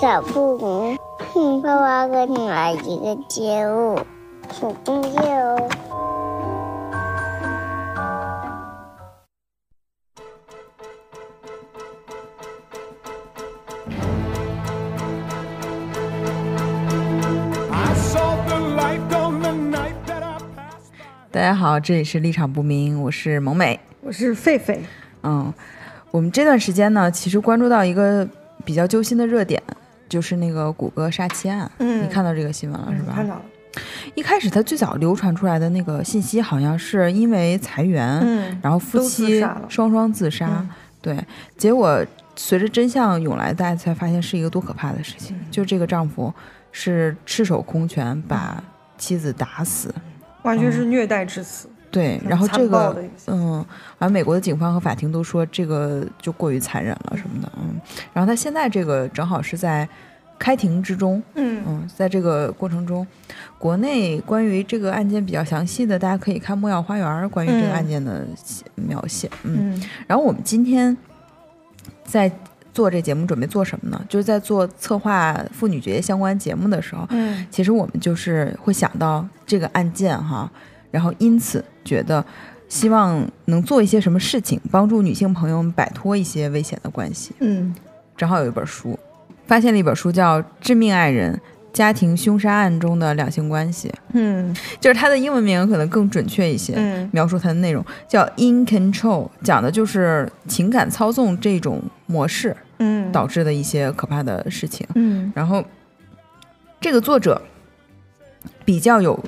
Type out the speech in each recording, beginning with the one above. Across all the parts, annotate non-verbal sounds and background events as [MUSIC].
小布明，嗯，爸爸给你来一个节目，请订阅哦。大家好，这里是立场不明，我是萌美，我是狒狒。嗯，我们这段时间呢，其实关注到一个比较揪心的热点，就是那个谷歌杀妻案。嗯你看到这个新闻了是吧？看到了，一开始他最早流传出来的那个信息，好像是因为裁员，嗯然后夫妻双双自杀。嗯对，结果随着真相涌来，大家才发现是一个多可怕的事情。嗯就这个丈夫是赤手空拳把妻子打死，完全是虐待致死。对，然后这个嗯，而美国的警方和法庭都说这个就过于残忍了什么的，嗯，然后他现在这个正好是在开庭之中，嗯嗯，在这个过程中，国内关于这个案件比较详细的，大家可以看《莫要花园》关于这个嗯案件的描写，嗯，嗯。然后我们今天在做这节目准备做什么呢？就是在做策划妇女节相关节目的时候，嗯其实我们就是会想到这个案件哈，然后因此觉得希望能做一些什么事情，帮助女性朋友们摆脱一些危险的关系。嗯。正好有一本书，发现了一本书叫《致命爱人：家庭凶杀案中的两性关系》，嗯。就是它的英文名可能更准确一些，嗯。描述它的内容叫《In Control》，讲的就是情感操纵这种模式嗯。导致的一些可怕的事情。嗯。然后，这个作者比较有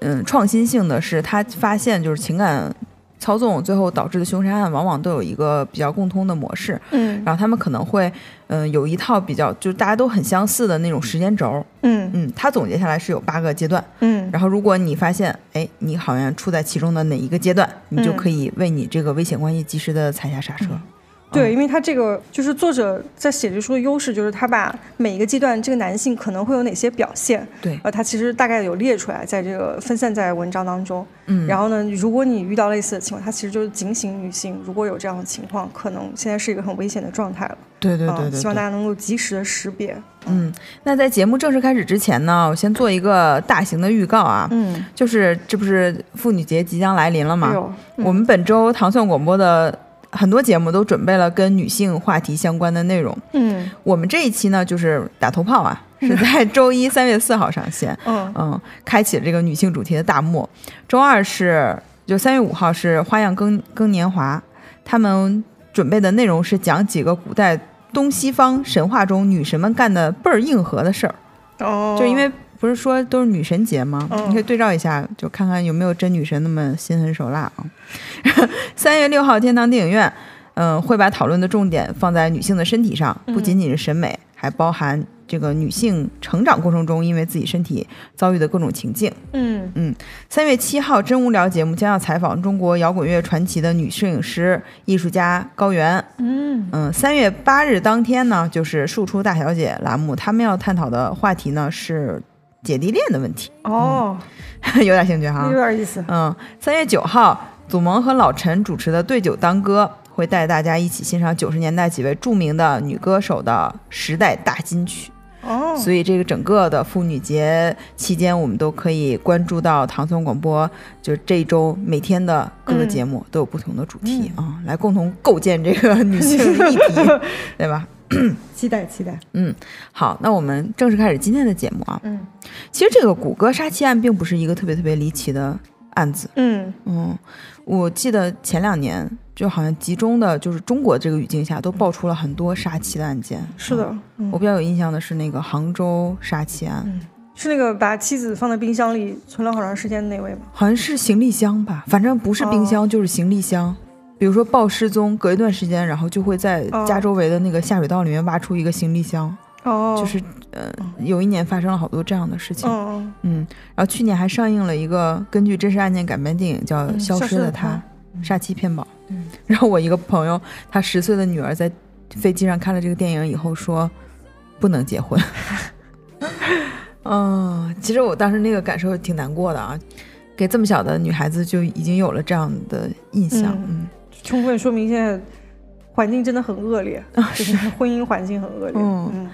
嗯创新性的是，他发现就是情感操纵最后导致的凶杀案，往往都有一个比较共通的模式。嗯然后他们可能会嗯有一套比较就是大家都很相似的那种时间轴。嗯嗯，他总结下来是有八个阶段。嗯然后如果你发现哎你好像处在其中的哪一个阶段，你就嗯可以为你这个危险关系及时的踩下刹车。对，因为他这个就是作者在写这书的优势，就是他把每一个阶段这个男性可能会有哪些表现，对，呃，他其实大概有列出来，在这个分散在文章当中。嗯，然后呢，如果你遇到类似的情况，他其实就是警醒女性，如果有这样的情况，可能现在是一个很危险的状态了。啊对对对对对，希望大家能够及时的识别。嗯，那在节目正式开始之前呢，我先做一个大型的预告啊，嗯，就是这不是妇女节即将来临了吗？哎，嗯我们本周糖蒜广播的很多节目都准备了跟女性话题相关的内容。嗯我们这一期呢，就是打头炮啊，是在周一三月四号上线，嗯嗯，开启了这个女性主题的大幕。周二是就三月五号是花样更更年华，他们准备的内容是讲几个古代东西方神话中女神们干的倍儿硬核的事儿。哦，就因为不是说都是女神节吗？嗯你可以对照一下，就看看有没有真女神那么心狠手辣啊。[LAUGHS] 三月六号，天堂电影院，嗯、会把讨论的重点放在女性的身体上，嗯不仅仅是审美，还包含这个女性成长过程中因为自己身体遭遇的各种情境。嗯三月七号，真无聊节目将要采访中国摇滚乐传奇的女摄影师、艺术家高原。嗯嗯，三月八日当天呢，就是“庶出大小姐”栏目，他们要探讨的话题呢是姐弟恋的问题，哦，[LAUGHS] 有点兴趣哈有。点意思。嗯，三月九号，祖萌和老陈主持的《对酒当歌》会带大家一起欣赏九十年代几位著名的女歌手的时代大金曲。哦，所以这个整个的妇女节期间，我们都可以关注到唐宋广播，就是这一周每天的各个节目都有不同的主题啊、来共同构建这个女性议题，[LAUGHS] 对吧？[COUGHS] 期待期待。嗯，好，那我们正式开始今天的节目啊。嗯其实这个谷歌杀妻案并不是一个特别特别离奇的案子，嗯嗯，我记得前两年就好像集中的就是中国这个语境下都爆出了很多杀妻的案件。是的我比较有印象的是那个杭州杀妻案，嗯，是那个把妻子放在冰箱里存了好长时间的那位吗？好像是行李箱吧，反正不是冰箱、就是行李箱。比如说报失踪，隔一段时间，然后就会在哦家周围的那个下水道里面挖出一个行李箱，哦，就是呃，有一年发生了好多这样的事情。嗯嗯，然后去年还上映了一个根据真实案件改编电影，叫《嗯消消失的他》她杀妻骗保。嗯，然后我一个朋友，他十岁的女儿在飞机上看了这个电影以后说，不能结婚。[LAUGHS] 嗯，其实我当时那个感受挺难过的啊，给这么小的女孩子就已经有了这样的印象。嗯，充分说明现在环境真的很恶劣，[LAUGHS] 啊就是婚姻环境很恶劣。嗯。嗯。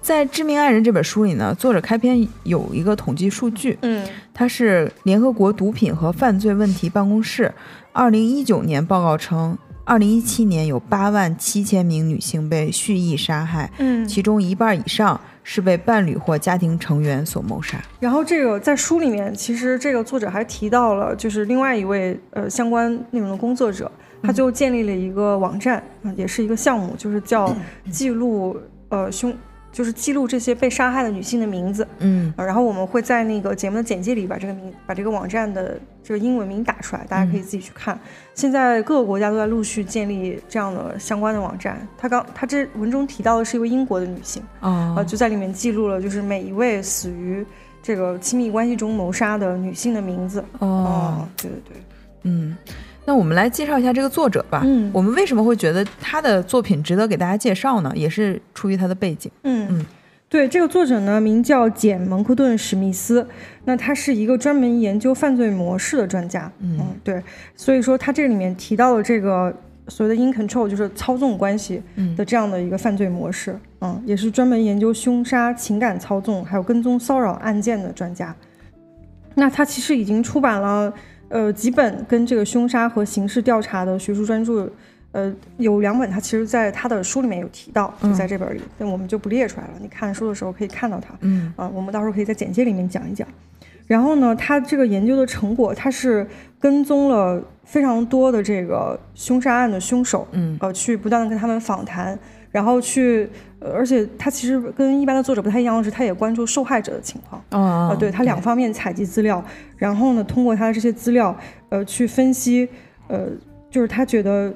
在《致命爱人》这本书里呢，作者开篇有一个统计数据，嗯。它是联合国毒品和犯罪问题办公室二零一九年报告称，二零一七年有八万七千名女性被蓄意杀害，嗯，其中一半以上是被伴侣或家庭成员所谋杀。然后这个在书里面，其实这个作者还提到了，就是另外一位呃相关内容的工作者，他就建立了一个网站，嗯、也是一个项目，就是叫记录呃凶，就是记录这些被杀害的女性的名字。嗯呃然后我们会在那个节目的简介里把这个名，把这个网站的这个英文名打出来，大家可以自己去看。现在各个国家都在陆续建立这样的相关的网站。他刚他这文中提到的是一位英国的女性，哦呃，就在里面记录了就是每一位死于这个亲密关系中谋杀的女性的名字。哦，对对对，嗯，那我们来介绍一下这个作者吧。嗯我们为什么会觉得他的作品值得给大家介绍呢？也是出于他的背景。嗯嗯对，这个作者呢名叫简·蒙克顿·史密斯，那他是一个专门研究犯罪模式的专家。嗯对，所以说他这里面提到了这个所谓的 in control，就是操纵关系嗯的这样的一个犯罪模式。嗯，也是专门研究凶杀、情感操纵还有跟踪骚扰案件的专家。那他其实已经出版了呃几本跟这个凶杀和刑事调查的学术专著。呃，有两本他其实在他的书里面有提到，就在这本里，那我们就不列出来了。你看书的时候可以看到它。嗯啊，我们到时候可以在简介里面讲一讲。然后呢，他这个研究的成果，他是跟踪了非常多的这个凶杀案的凶手，嗯呃，去不断的跟他们访谈，然后去，呃，而且他其实跟一般的作者不太一样的是，他也关注受害者的情况，哦呃，对他两方面采集资料，然后呢，通过他的这些资料，呃，去分析，呃，就是他觉得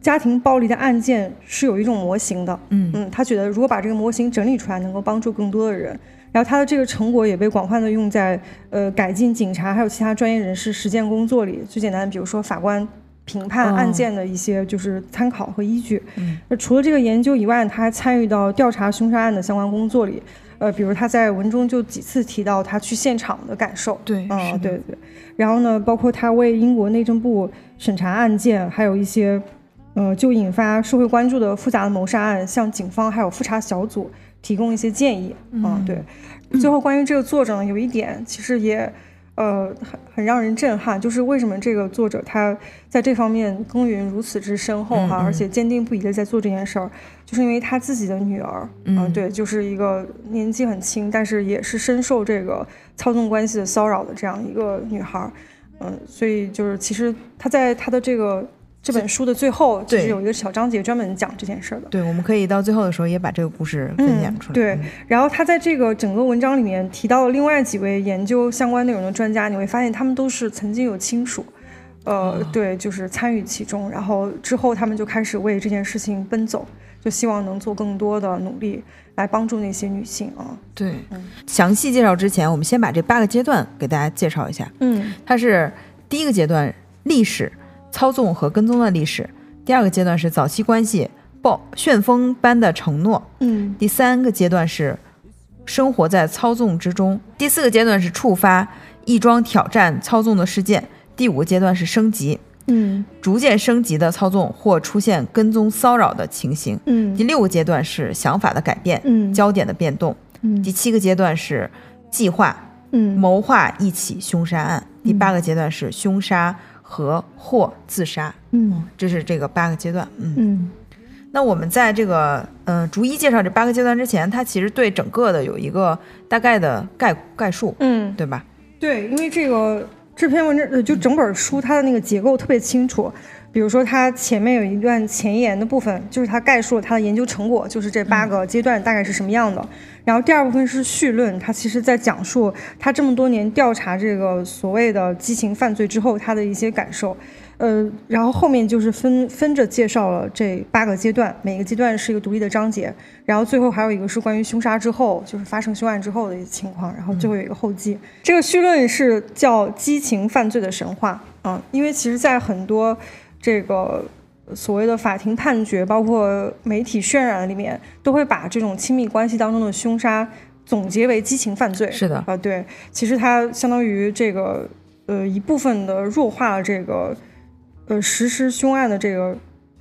家庭暴力的案件是有一种模型的，嗯嗯，他觉得如果把这个模型整理出来，能够帮助更多的人。然后他的这个成果也被广泛的用在呃改进警察还有其他专业人士实践工作里。最简单的，比如说法官评判案件的一些就是参考和依据。嗯那除了这个研究以外，他还参与到调查凶杀案的相关工作里。呃，比如他在文中就几次提到他去现场的感受。对，是嗯，对对。然后呢，包括他为英国内政部审查案件，还有一些，呃，就引发社会关注的复杂的谋杀案，向警方还有复查小组提供一些建议。嗯，对。最后，关于这个作者呢，有一点其实也，呃，很很让人震撼，就是为什么这个作者他在这方面耕耘如此之深厚哈，嗯嗯而且。坚定不移的在做这件事儿，就是因为他自己的女儿，嗯对，就是一个年纪很轻，但是也是深受这个操纵关系的骚扰的这样一个女孩儿，嗯，所以就是其实他在他的这个这本书的最后，就是有一个小章节专门讲这件事儿的。对，我们可以到最后的时候也把这个故事分享出来。嗯对，然后他在这个整个文章里面提到了另外几位研究相关内容的专家，你会发现他们都是曾经有亲属，呃，哦对，就是参与其中，然后之后他们就开始为这件事情奔走，就希望能做更多的努力来帮助那些女性啊。对嗯详细介绍之前，我们先把这八个阶段给大家介绍一下。嗯它是第一个阶段历史操纵和跟踪的历史，第二个阶段是早期关系暴旋风般的承诺，嗯。第三个阶段是生活在操纵之中，第四个阶段是触发一桩挑战操纵的事件，第五个阶段是升级，嗯。逐渐升级的操纵或出现跟踪骚扰的情形。嗯。第六个阶段是想法的改变，嗯。焦点的变动。嗯。第七个阶段是计划嗯。谋划一起凶杀案。第八个阶段是凶杀和或自杀。嗯这是这个八个阶段。嗯，嗯那我们在这个嗯、呃逐一介绍这八个阶段之前，它其实对整个的有一个大概的概概述，嗯，对吧？对，因为这个这篇文章呃，就整本书它的那个结构特别清楚。比如说，它前面有一段前言的部分，就是它概述了它的研究成果，就是这八个阶段大概是什么样的。然后第二部分是绪论，它其实在讲述他这么多年调查这个所谓的激情犯罪之后他的一些感受。呃，然后后面就是分分着介绍了这八个阶段，每个阶段是一个独立的章节，然后最后还有一个是关于凶杀之后，就是发生凶案之后的情况，然后最后有一个后记。这个绪论是叫激情犯罪的神话啊、因为其实，在很多这个所谓的法庭判决，包括媒体渲染里面，都会把这种亲密关系当中的凶杀总结为激情犯罪。是的啊、对，其实它相当于这个呃一部分的弱化了这个呃实施凶案的这个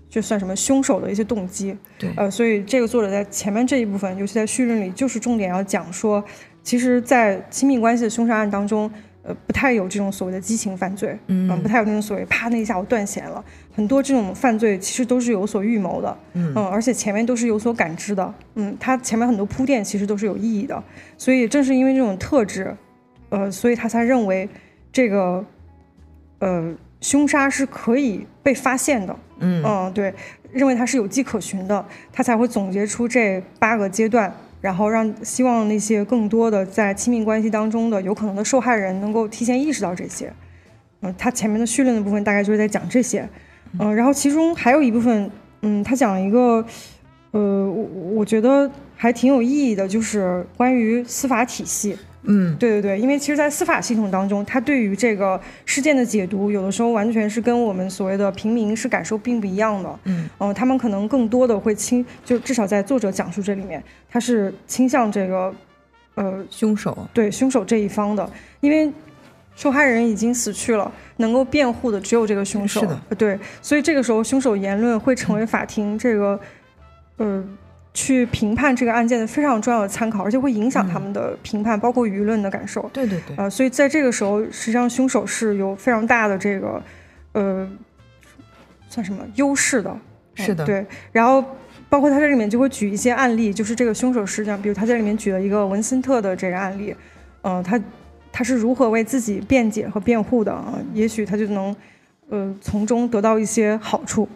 就算什么凶手的一些动机。对呃，所以这个作者在前面这一部分，尤其在序论里，就是重点要讲说，其实，在亲密关系的凶杀案当中，呃，不太有这种所谓的激情犯罪，嗯不太有那种所谓啪那一下我断弦了。很多这种犯罪其实都是有所预谋的，嗯而且前面都是有所感知的，嗯，他前面很多铺垫其实都是有意义的。所以正是因为这种特质，呃，所以他才认为这个，呃，凶杀是可以被发现的，嗯嗯，对，认为它是有迹可循的，他才会总结出这八个阶段，然后让希望那些更多的在亲密关系当中的有可能的受害人能够提前意识到这些。嗯，他前面的序论的部分大概就是在讲这些，嗯，然后其中还有一部分，嗯，他讲了一个，呃，我我觉得还挺有意义的，就是关于司法体系。嗯对对对，因为其实，在司法系统当中，他对于这个事件的解读，有的时候完全是跟我们所谓的平民是感受并不一样的。嗯嗯、他们可能更多的会倾，就至少在作者讲述这里面，他是倾向这个，呃，凶手，对凶手这一方的，因为受害人已经死去了，能够辩护的只有这个凶手。是的呃对，所以这个时候凶手言论会成为法庭这个，呃，去评判这个案件的非常重要的参考，而且会影响他们的评判，包括舆论的感受。对对对，呃，所以在这个时候，实际上凶手是有非常大的这个，呃，算什么优势的？是的嗯对。然后包括他这里面就会举一些案例，就是这个凶手实际上，比如他在里面举了一个文森特的这个案例，嗯、他他是如何为自己辩解和辩护的啊、也许他就能，呃，从中得到一些好处。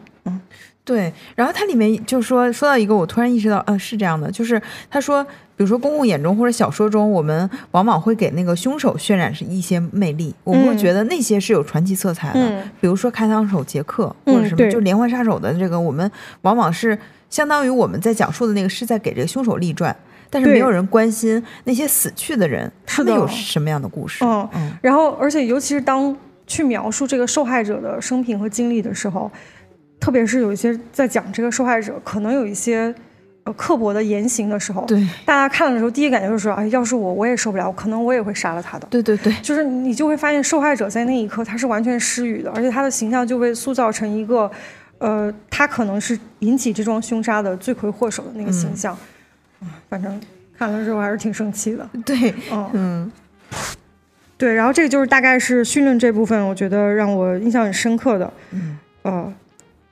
对，然后它里面就说说到一个，我突然意识到，呃，是这样的，就是他说，比如说公共眼中或者小说中，我们往往会给那个凶手渲染是一些魅力，我们会嗯觉得那些是有传奇色彩的，嗯比如说开膛手杰克嗯或者什么，对就连环杀手的这个，我们往往是相当于我们在讲述的那个是在给这个凶手立传，但是没有人关心那些死去的人，他们有什么样的故事？嗯嗯然后，而且尤其是当去描述这个受害者的生平和经历的时候，特别是有一些在讲这个受害者可能有一些呃刻薄的言行的时候，对大家看的时候第一感觉就是说，哎，要是我，我也受不了，可能我也会杀了他的。对对对，就是你就会发现，受害者在那一刻他是完全失语的，而且他的形象就被塑造成一个，呃，他可能是引起这桩凶杀的罪魁祸首的那个形象。嗯反正看了之后还是挺生气的。[LAUGHS] 对，嗯，嗯对，然后这个就是大概是训论这部分，我觉得让我印象很深刻的。嗯，呃，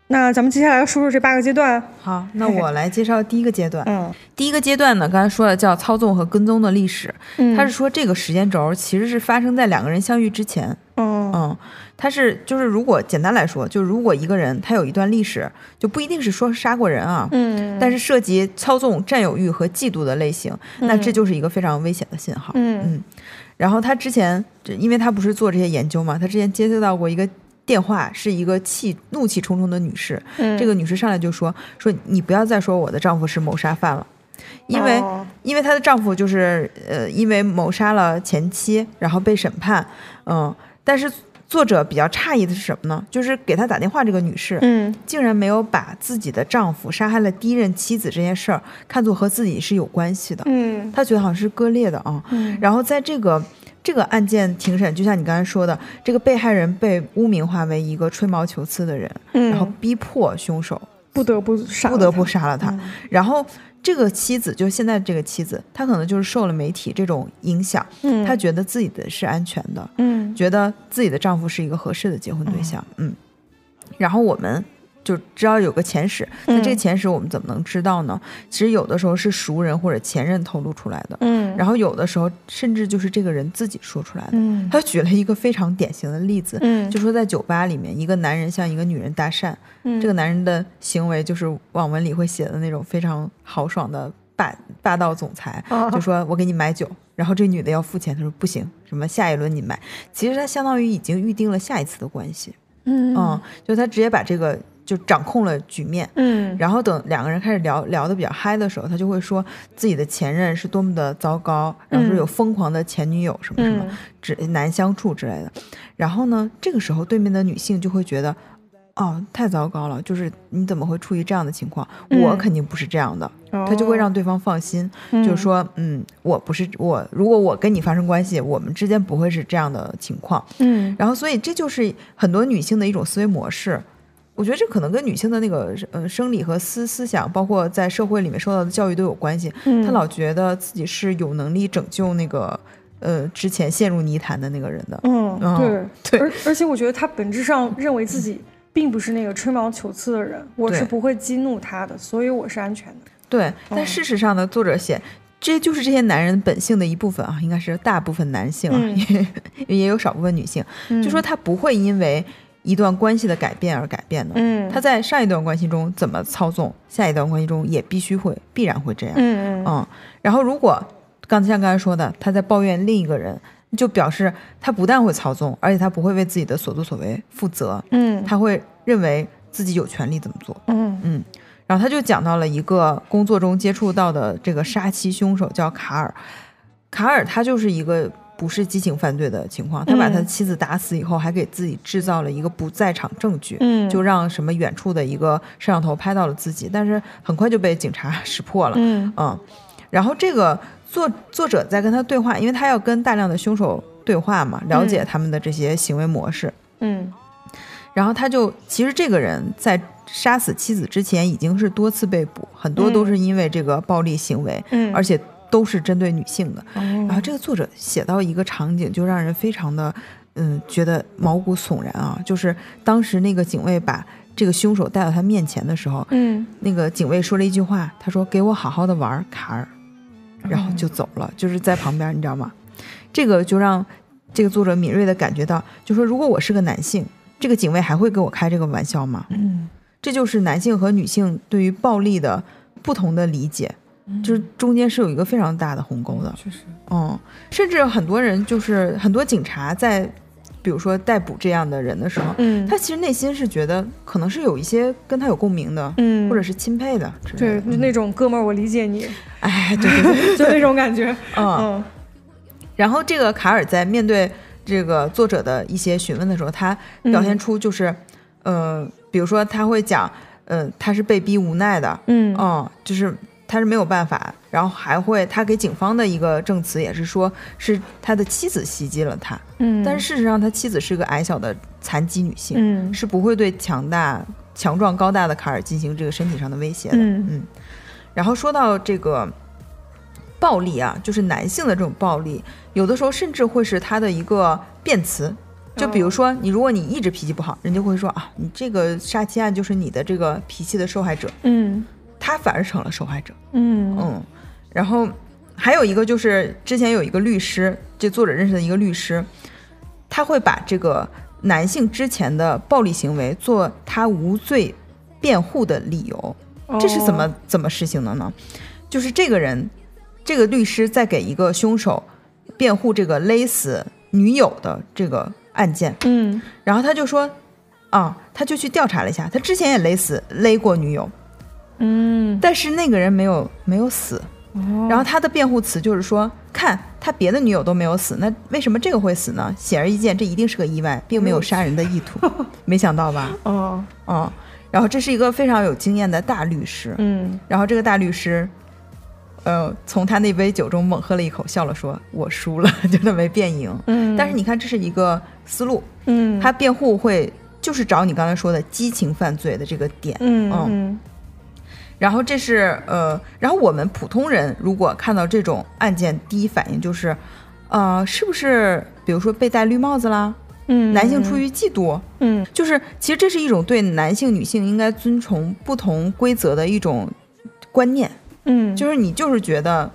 那咱们接下来说说这八个阶段。好，那我 [LAUGHS] 来介绍第一个阶段。嗯第一个阶段呢，刚才说了叫操纵和跟踪的历史，嗯，它是说这个时间轴其实是发生在两个人相遇之前。嗯嗯，它是就是如果简单来说，就如果一个人他有一段历史，就不一定是说杀过人啊，嗯，但是涉及操纵、占有欲和嫉妒的类型，那这就是一个非常危险的信号。嗯嗯，然后他之前，因为他不是做这些研究嘛，他之前接触到过一个电话，是一个气怒气冲冲的女士，嗯这个女士上来就说说你不要再说我的丈夫是谋杀犯了。因为、哦因为她的丈夫就是呃，因为谋杀了前妻，然后被审判，嗯，但是作者比较诧异的是什么呢？就是给她打电话这个女士，嗯竟然没有把自己的丈夫杀害了第一任妻子这件事儿看作和自己是有关系的，嗯她觉得好像是割裂的啊。嗯然后在这个这个案件庭审，就像你刚才说的，这个被害人被污名化为一个吹毛求疵的人，嗯，然后逼迫凶手不得不杀不得不杀了他。嗯。然后这个妻子，就现在这个妻子，她可能就是受了媒体这种影响，嗯，她觉得自己的是安全的，嗯。觉得自己的丈夫是一个合适的结婚对象，嗯。然后我们就知道有个前史，那这个嗯前史我们怎么能知道呢？其实有的时候是熟人或者前任透露出来的，嗯，然后有的时候甚至就是这个人自己说出来的。嗯。他举了一个非常典型的例子，嗯。就说在酒吧里面，一个男人向一个女人搭讪，嗯。这个男人的行为就是网文里会写的那种非常豪爽的霸霸道总裁，啊就说我给你买酒，然后这女的要付钱，他说不行，什么下一轮你买，其实他相当于已经预定了下一次的关系，嗯。嗯，就他直接把这个就掌控了局面。嗯然后等两个人开始聊聊的比较嗨的时候，他就会说自己的前任是多么的糟糕，然后说有疯狂的前女友什么什么，难相处之类的。然后呢，这个时候对面的女性就会觉得，哦，太糟糕了，就是你怎么会处于这样的情况？嗯我肯定不是这样的，他就会让对方放心，就是说，嗯，我不是我，如果我跟你发生关系，我们之间不会是这样的情况。嗯然后，所以这就是很多女性的一种思维模式。我觉得这可能跟女性的那个呃生理和思思想，包括在社会里面受到的教育都有关系。嗯她老觉得自己是有能力拯救那个呃之前陷入泥潭的那个人的。嗯，嗯对，[LAUGHS] 对而而且我觉得她本质上认为自己并不是那个吹毛求疵的人，我是不会激怒他的，所以我是安全的。对，但嗯事实上呢，作者写。这就是这些男人本性的一部分啊，应该是大部分男性啊，嗯也也有少部分女性。就说他不会因为一段关系的改变而改变的。嗯，他在上一段关系中怎么操纵，下一段关系中也必须会必然会这样。嗯嗯嗯，然后如果刚才像刚才说的，他在抱怨另一个人，就表示他不但会操纵，而且他不会为自己的所作所为负责，嗯他会认为自己有权利怎么做。嗯嗯，然后他就讲到了一个工作中接触到的这个杀妻凶手叫卡尔，卡尔他就是一个。不是激情犯罪的情况，他把他的妻子打死以后，还给自己制造了一个不在场证据，嗯，就让什么远处的一个摄像头拍到了自己，但是很快就被警察识破了。嗯。嗯，然后这个作作者在跟他对话，因为他要跟大量的凶手对话嘛，了解他们的这些行为模式。嗯。然后他就其实这个人在杀死妻子之前已经是多次被捕，很多都是因为这个暴力行为，嗯，而且都是针对女性的。然然后这个作者写到一个场景，就让人非常的嗯觉得毛骨悚然啊，就是当时那个警卫把这个凶手带到他面前的时候，嗯那个警卫说了一句话，他说：“给我好好的玩，卡尔。”然后就走了，就是在旁边，你知道吗？这个就让这个作者敏锐的感觉到，就说如果我是个男性，这个警卫还会跟我开这个玩笑吗？嗯这就是男性和女性对于暴力的不同的理解，就是中间是有一个非常大的鸿沟的。确实，嗯，甚至很多人就是很多警察在，比如说逮捕这样的人的时候，嗯他其实内心是觉得可能是有一些跟他有共鸣的，嗯或者是钦佩的对那种哥们儿，我理解你，[LAUGHS] 哎，对对对，就那种感觉。嗯。嗯然后这个卡尔在面对这个作者的一些询问的时候，他表现出就是，呃，比如说他会讲，呃，他是被逼无奈的，嗯嗯，就是他是没有办法，然后还会他给警方的一个证词也是说是他的妻子袭击了他，嗯，但是事实上他妻子是个矮小的残疾女性，嗯。是不会对强大、强壮、高大的卡尔进行这个身体上的威胁的。嗯。然后说到这个暴力啊，就是男性的这种暴力，有的时候甚至会是他的一个辩词。就比如说，你如果你一直脾气不好，人家会说啊，你这个杀妻案就是你的这个脾气的受害者，嗯他反而成了受害者。嗯嗯，然后还有一个就是之前有一个律师，这作者认识的一个律师，他会把这个男性之前的暴力行为做他无罪辩护的理由。这是怎么、哦怎么实行的呢？就是这个人，这个律师在给一个凶手辩护这个勒死女友的这个案件，嗯然后他就说，啊，他就去调查了一下，他之前也勒死勒过女友，嗯，但是那个人没有没有死。哦然后他的辩护词就是说，看他别的女友都没有死，那为什么这个会死呢？显而易见，这一定是个意外，并没有杀人的意图。[LAUGHS] 没想到吧？哦嗯。然后这是一个非常有经验的大律师，嗯然后这个大律师，呃，从他那杯酒中猛喝了一口，笑了说：“我输了，[LAUGHS] 就他没辩赢。”嗯，但是你看，这是一个思路，嗯他辩护会就是找你刚才说的激情犯罪的这个点，嗯嗯嗯然后这是呃，然后我们普通人如果看到这种案件，第一反应就是，呃，是不是比如说被戴绿帽子啦？嗯，男性出于嫉妒，嗯就是其实这是一种对男性、女性应该遵从不同规则的一种观念，嗯就是你就是觉得。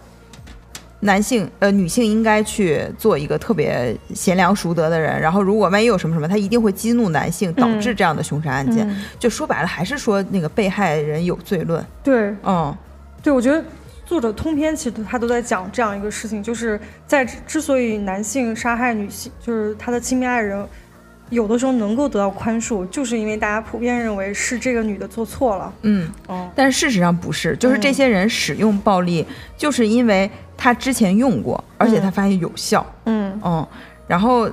男性呃，女性应该去做一个特别贤良淑德的人，然后如果万一有什么什么，他一定会激怒男性，导致这样的凶杀案件。嗯就说白了，还是说那个被害人有罪论。对嗯，对，我觉得作者通篇其实他都在讲这样一个事情，就是在之之所以男性杀害女性，就是他的亲密爱人，有的时候能够得到宽恕，就是因为大家普遍认为是这个女的做错了。嗯，哦，但是事实上不是，就是这些人使用暴力，就是因为他之前用过，而且他发现有效，嗯嗯，然后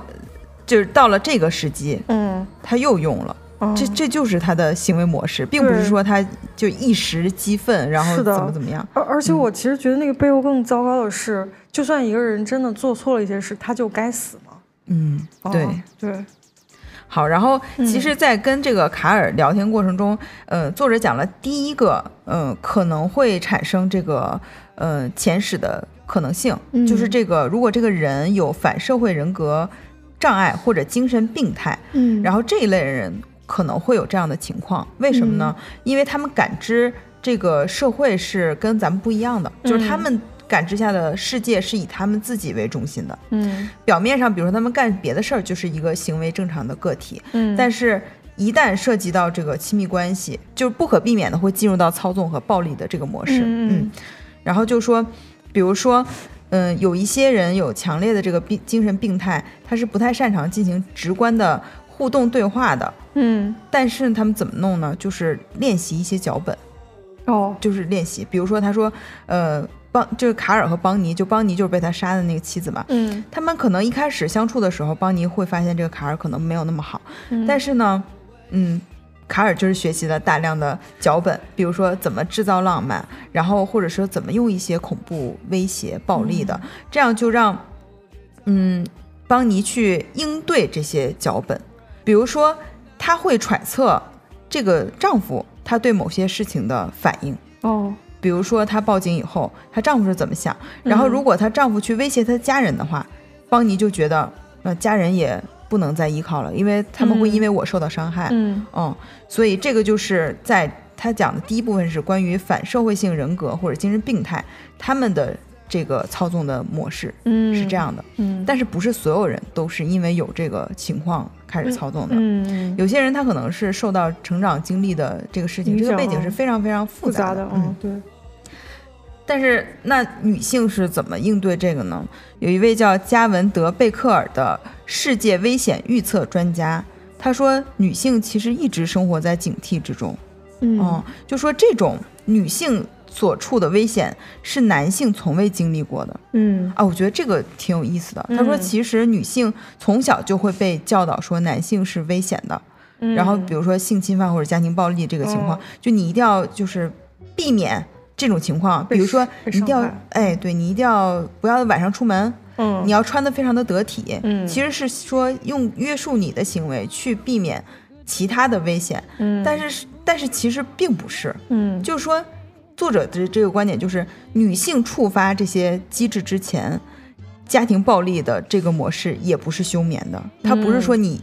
就是到了这个时机，嗯，他又用了，哦这这就是他的行为模式，并不是说他就一时激愤，然后怎么怎么样，而而且我其实觉得那个背后更糟糕的是，就算一个人真的做错了一些事，他就该死吗？嗯，对。哦对，好，然后其实，在跟这个卡尔聊天过程中，呃，作者讲了第一个，呃，可能会产生这个，呃，前史的可能性，嗯。就是这个，如果这个人有反社会人格障碍或者精神病态，嗯。然后这一类人可能会有这样的情况，为什么呢？因为他们感知这个社会是跟咱们不一样的，就是他们感知下的世界是以他们自己为中心的。嗯表面上，比如说他们干别的事儿，就是一个行为正常的个体，嗯但是。一旦涉及到这个亲密关系，就是不可避免的会进入到操纵和暴力的这个模式。嗯嗯然后就说，比如说，嗯，有一些人有强烈的这个病精神病态，他是不太擅长进行直观的互动对话的。嗯但是他们怎么弄呢？就是练习一些脚本，哦就是练习。比如说，他说，呃，邦就是卡尔和邦尼，就邦尼就是被他杀的那个妻子嘛。嗯他们可能一开始相处的时候，邦尼会发现这个卡尔可能没有那么好，嗯但是呢，嗯，卡尔就是学习了大量的脚本，比如说怎么制造浪漫，然后或者说怎么用一些恐怖、威胁、暴力的，这样就让嗯邦尼去应对这些脚本。比如说，他会揣测这个丈夫他对某些事情的反应。哦比如说，她报警以后，她丈夫是怎么想？然后，如果她丈夫去威胁她的家人的话，邦尼就觉得，那家人也不能再依靠了，因为他们会因为我受到伤害。嗯嗯，所以这个就是在他讲的第一部分是关于反社会性人格或者精神病态他们的这个操纵的模式嗯是这样的，嗯但是不是所有人都是因为有这个情况开始操纵的。嗯有些人他可能是受到成长经历的这个事情，这个背景是非常非常复复杂的。的嗯对但是那女性是怎么应对这个呢？有一位叫加文德贝克尔的世界危险预测专家，他说女性其实一直生活在警惕之中。嗯嗯，就说这种女性所处的危险是男性从未经历过的。嗯。啊，我觉得这个挺有意思的。他说，嗯。其实女性从小就会被教导说男性是危险的，嗯。然后比如说性侵犯或者家庭暴力这个情况，嗯就你一定要就是避免这种情况，比如说你一定要哎，对你一定要不要晚上出门，嗯你要穿的非常的得体，嗯。其实是说用约束你的行为去避免其他的危险，嗯。但是但是其实并不是，嗯。就是说作者的这个观点就是女性触发这些机制之前，家庭暴力的这个模式也不是休眠的，它不是说你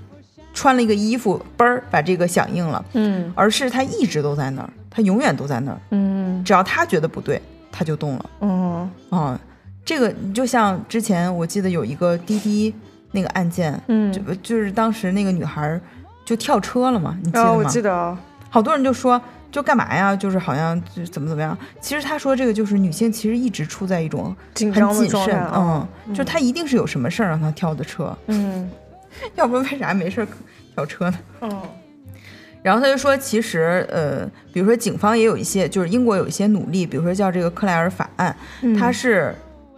穿了一个衣服嘣儿把这个响应了，嗯而是它一直都在那儿，它永远都在那儿，嗯只要他觉得不对，他就动了。嗯啊、这个就像之前我记得有一个滴滴那个案件，嗯就就是当时那个女孩儿就跳车了嘛，你记得吗？哦我记得啊好多人就说就干嘛呀？就是好像就怎么怎么样。其实他说这个就是女性其实一直处在一种很谨慎，啊嗯，就她一定是有什么事儿让她跳的车，嗯 [LAUGHS] 要不为啥没事儿跳车呢？嗯然后他就说，其实呃，比如说警方也有一些，就是英国有一些努力，比如说叫这个克莱尔法案，嗯它是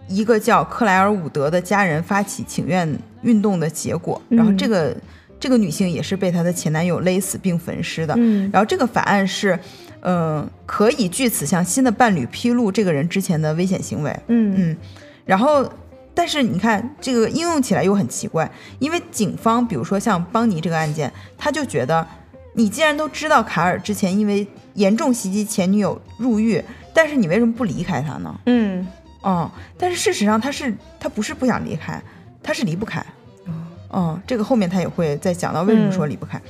一个叫克莱尔伍德的家人发起请愿运动的结果。然后这个这个女性也是被她的前男友勒死并焚尸的。嗯然后这个法案是，呃、可以据此向新的伴侣披露这个人之前的危险行为。嗯嗯，然后。但是你看，这个应用起来又很奇怪，因为警方，比如说像邦尼这个案件，他就觉得，你既然都知道卡尔之前因为严重袭击前女友入狱，但是你为什么不离开他呢？嗯哦，但是事实上他是他不是不想离开，他是离不开。嗯，这个后面他也会再讲到为什么说离不开。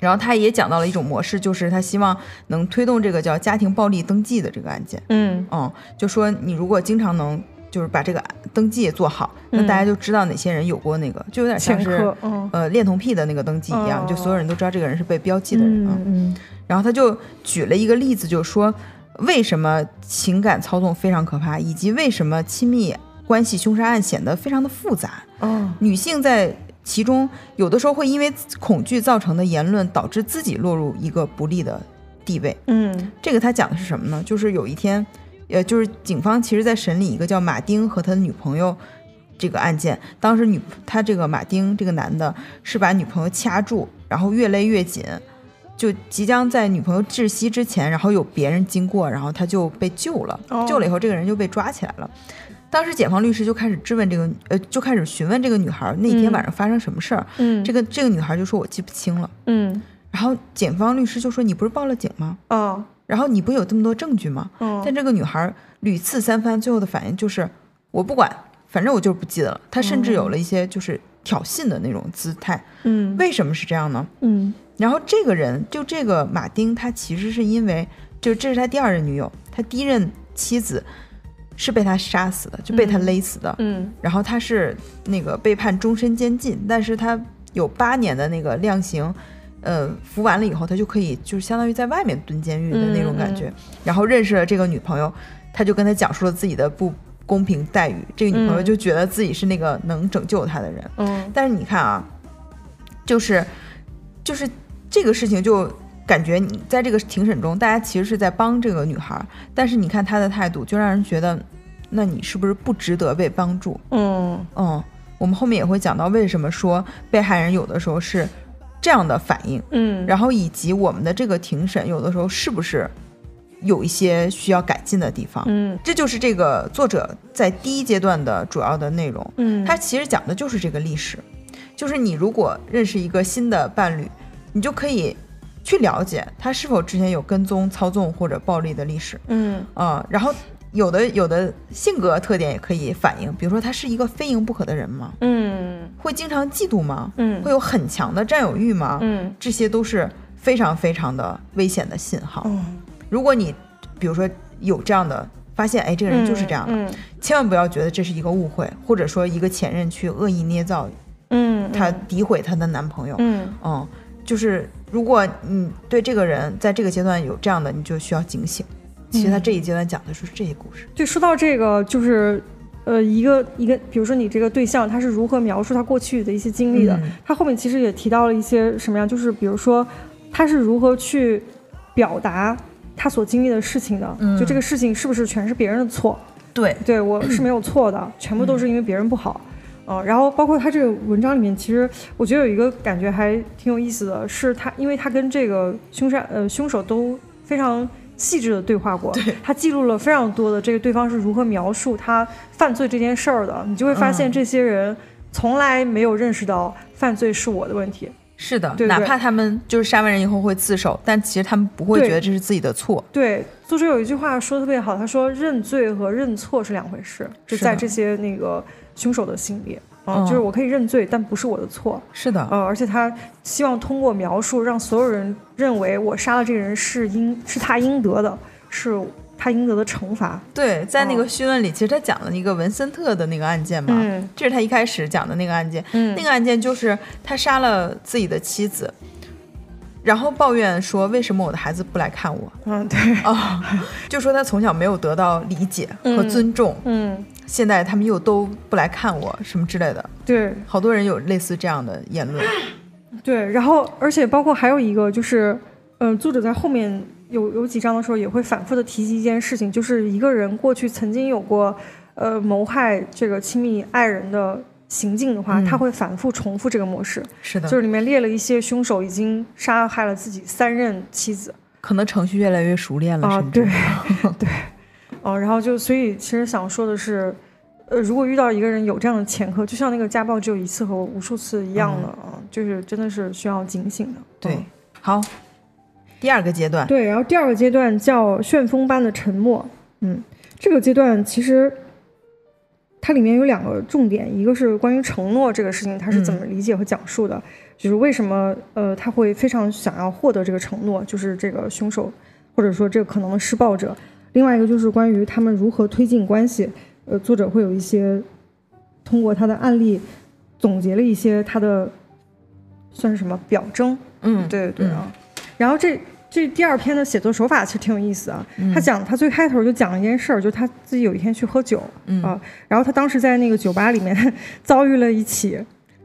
然后他也讲到了一种模式，就是他希望能推动这个叫家庭暴力登记的这个案件。嗯嗯，就说你如果经常能就是把这个登记做好，那大家就知道哪些人有过那个，就有点像是呃恋童癖的那个登记一样，哦就所有人都知道这个人是被标记的人啊。嗯然后他就举了一个例子，就是说为什么情感操纵非常可怕，以及为什么亲密关系凶杀案显得非常的复杂。哦女性在其中有的时候会因为恐惧造成的言论，导致自己落入一个不利的地位。嗯这个他讲的是什么呢？就是有一天，呃，就是警方其实在审理一个叫马丁和他的女朋友这个案件。当时女他这个马丁这个男的是把女朋友掐住，然后越勒越紧，就即将在女朋友窒息之前，然后有别人经过，然后他就被救了。哦救了以后，这个人就被抓起来了。当时检方律师就开始质问这个，呃，就开始询问这个女孩那天晚上发生什么事儿。嗯，这个这个女孩就说我记不清了。嗯然后检方律师就说你不是报了警吗？哦然后你不有这么多证据吗？哦但这个女孩屡次三番，最后的反应就是我不管，反正我就是不记得了。她甚至有了一些就是挑衅的那种姿态。嗯为什么是这样呢？嗯然后这个人就这个马丁，他其实是因为就这是他第二任女友，他第一任妻子是被他杀死的，就被他勒死的。嗯然后他是那个被判终身监禁，但是他有八年的那个量刑，呃，服完了以后，他就可以就是相当于在外面蹲监狱的那种感觉。然后认识了这个女朋友，他就跟他讲述了自己的不公平待遇，这个女朋友嗯就觉得自己是那个能拯救他的人。嗯但是你看啊，就是就是这个事情就。感觉你在这个庭审中，大家其实是在帮这个女孩，但是你看她的态度，就让人觉得，那你是不是不值得被帮助？嗯嗯，我们后面也会讲到为什么说被害人有的时候是这样的反应，嗯，然后以及我们的这个庭审有的时候是不是有一些需要改进的地方。嗯这就是这个作者在第一阶段的主要的内容。嗯，他其实讲的就是这个历史，就是你如果认识一个新的伴侣，你就可以去了解他是否之前有跟踪、操纵或者暴力的历史。嗯啊、然后有的有的性格特点也可以反映，比如说他是一个非赢不可的人吗？嗯会经常嫉妒吗？嗯会有很强的占有欲吗？嗯这些都是非常非常的危险的信号。嗯，如果你比如说有这样的发现，哎，这个人就是这样的，嗯千万不要觉得这是一个误会，或者说一个前任去恶意捏造嗯，她诋毁她的男朋友。嗯嗯，就是如果你对这个人在这个阶段有这样的，你就需要警醒。其实他嗯这一阶段讲的就是这些故事。对说到这个，就是呃，一个一个，比如说你这个对象他是如何描述他过去的一些经历的，嗯他后面其实也提到了一些什么样，就是比如说他是如何去表达他所经历的事情的，嗯就这个事情是不是全是别人的错？对，对我是没有错的，[CLEARS THROAT] 全部都是因为别人不好。嗯、然后包括他这个文章里面，其实我觉得有一个感觉还挺有意思的，是他因为他跟这个凶杀呃凶手都非常细致的对话过，他记录了非常多的这个对方是如何描述他犯罪这件事儿的，你就会发现嗯这些人从来没有认识到犯罪是我的问题。是的，对对哪怕他们就是杀完人以后会自首，但其实他们不会觉得这是自己的错。对，作者有一句话说的特别好，他说认罪和认错是两回事，就在这些那个凶手的心理。啊、嗯就是我可以认罪，但不是我的错。是的，呃，而且他希望通过描述让所有人认为我杀了这个人是应是他应得的，是他应得的惩罚。对，在那哦个讯问里，其实他讲了一个文森特的那个案件嘛，嗯。这是他一开始讲的那个案件。嗯。那个案件就是他杀了自己的妻子，然后抱怨说为什么我的孩子不来看我？嗯，对，啊、就说他从小没有得到理解和嗯。尊重，嗯现在他们又都不来看我什么之类的，对。好多人有类似这样的言论。对，然后而且包括还有一个就是，呃，作者在后面有有几章的时候也会反复的提及一件事情，就是一个人过去曾经有过呃谋害这个亲密爱人的行径的话，嗯。他会反复重复这个模式，是的，就是里面列了一些凶手已经杀害了自己三任妻子。可能程序越来越熟练了，啊，甚至对 [LAUGHS] 对，哦、然后就所以其实想说的是。呃，如果遇到一个人有这样的前科，就像那个家暴只有一次和无数次一样的啊、就是真的是需要警醒的。对嗯。好，第二个阶段，对，然后第二个阶段叫旋风般的沉默。嗯，这个阶段其实它里面有两个重点，一个是关于承诺这个事情，他是怎么理解和讲述的，就是为什么呃他会非常想要获得这个承诺，就是这个凶手或者说这个可能的施暴者。另外一个就是关于他们如何推进关系，呃，作者会有一些通过他的案例总结了一些他的算是什么表征，嗯，嗯对对啊。然后这这第二篇的写作手法其实挺有意思啊。嗯他讲他最开头就讲了一件事儿，就他自己有一天去喝酒嗯啊，然后他当时在那个酒吧里面 [LAUGHS] 遭遇了一起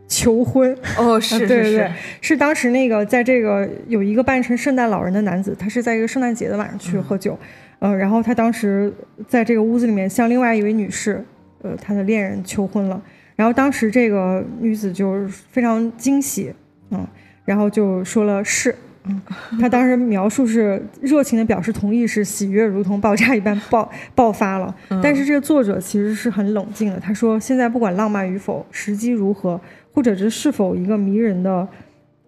求婚，哦，是 [LAUGHS] 是是啊对对对，是当时那个在这个有一个扮成圣诞老人的男子，他是在一个圣诞节的晚上去喝酒，呃，然后他当时在这个屋子里面向另外一位女士，呃，他的恋人求婚了，然后当时这个女子就非常惊喜，嗯，然后就说了是嗯他当时描述是热情的表示同意是，喜悦如同爆炸一般爆爆发了。但是这个作者其实是很冷静的，他说：“现在不管浪漫与否，时机如何，或者是是否一个迷人的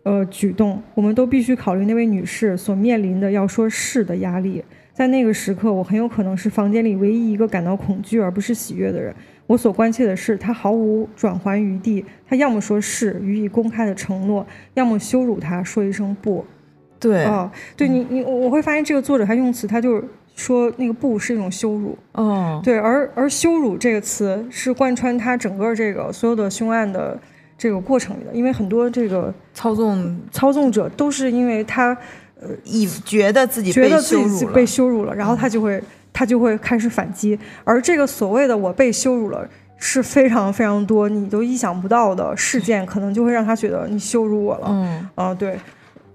呃举动，我们都必须考虑那位女士所面临的要说是的压力。在那个时刻，我很有可能是房间里唯一一个感到恐惧而不是喜悦的人。我所关切的是，他毫无转圜余地，他要么说是予以公开的承诺，要么羞辱他说一声不。”对，哦，对你，你我会发现这个作者他用词，他就是说那个不是一种羞辱，哦，对，而而羞辱这个词是贯穿他整个这个所有的凶案的这个过程里的，因为很多这个操纵操纵者都是因为他呃以觉得自己觉得自己被羞辱了，然后他就会他就会开始反击，而这个所谓的我被羞辱了。是非常非常多你都意想不到的事件，可能就会让他觉得你羞辱我了。嗯，啊，对。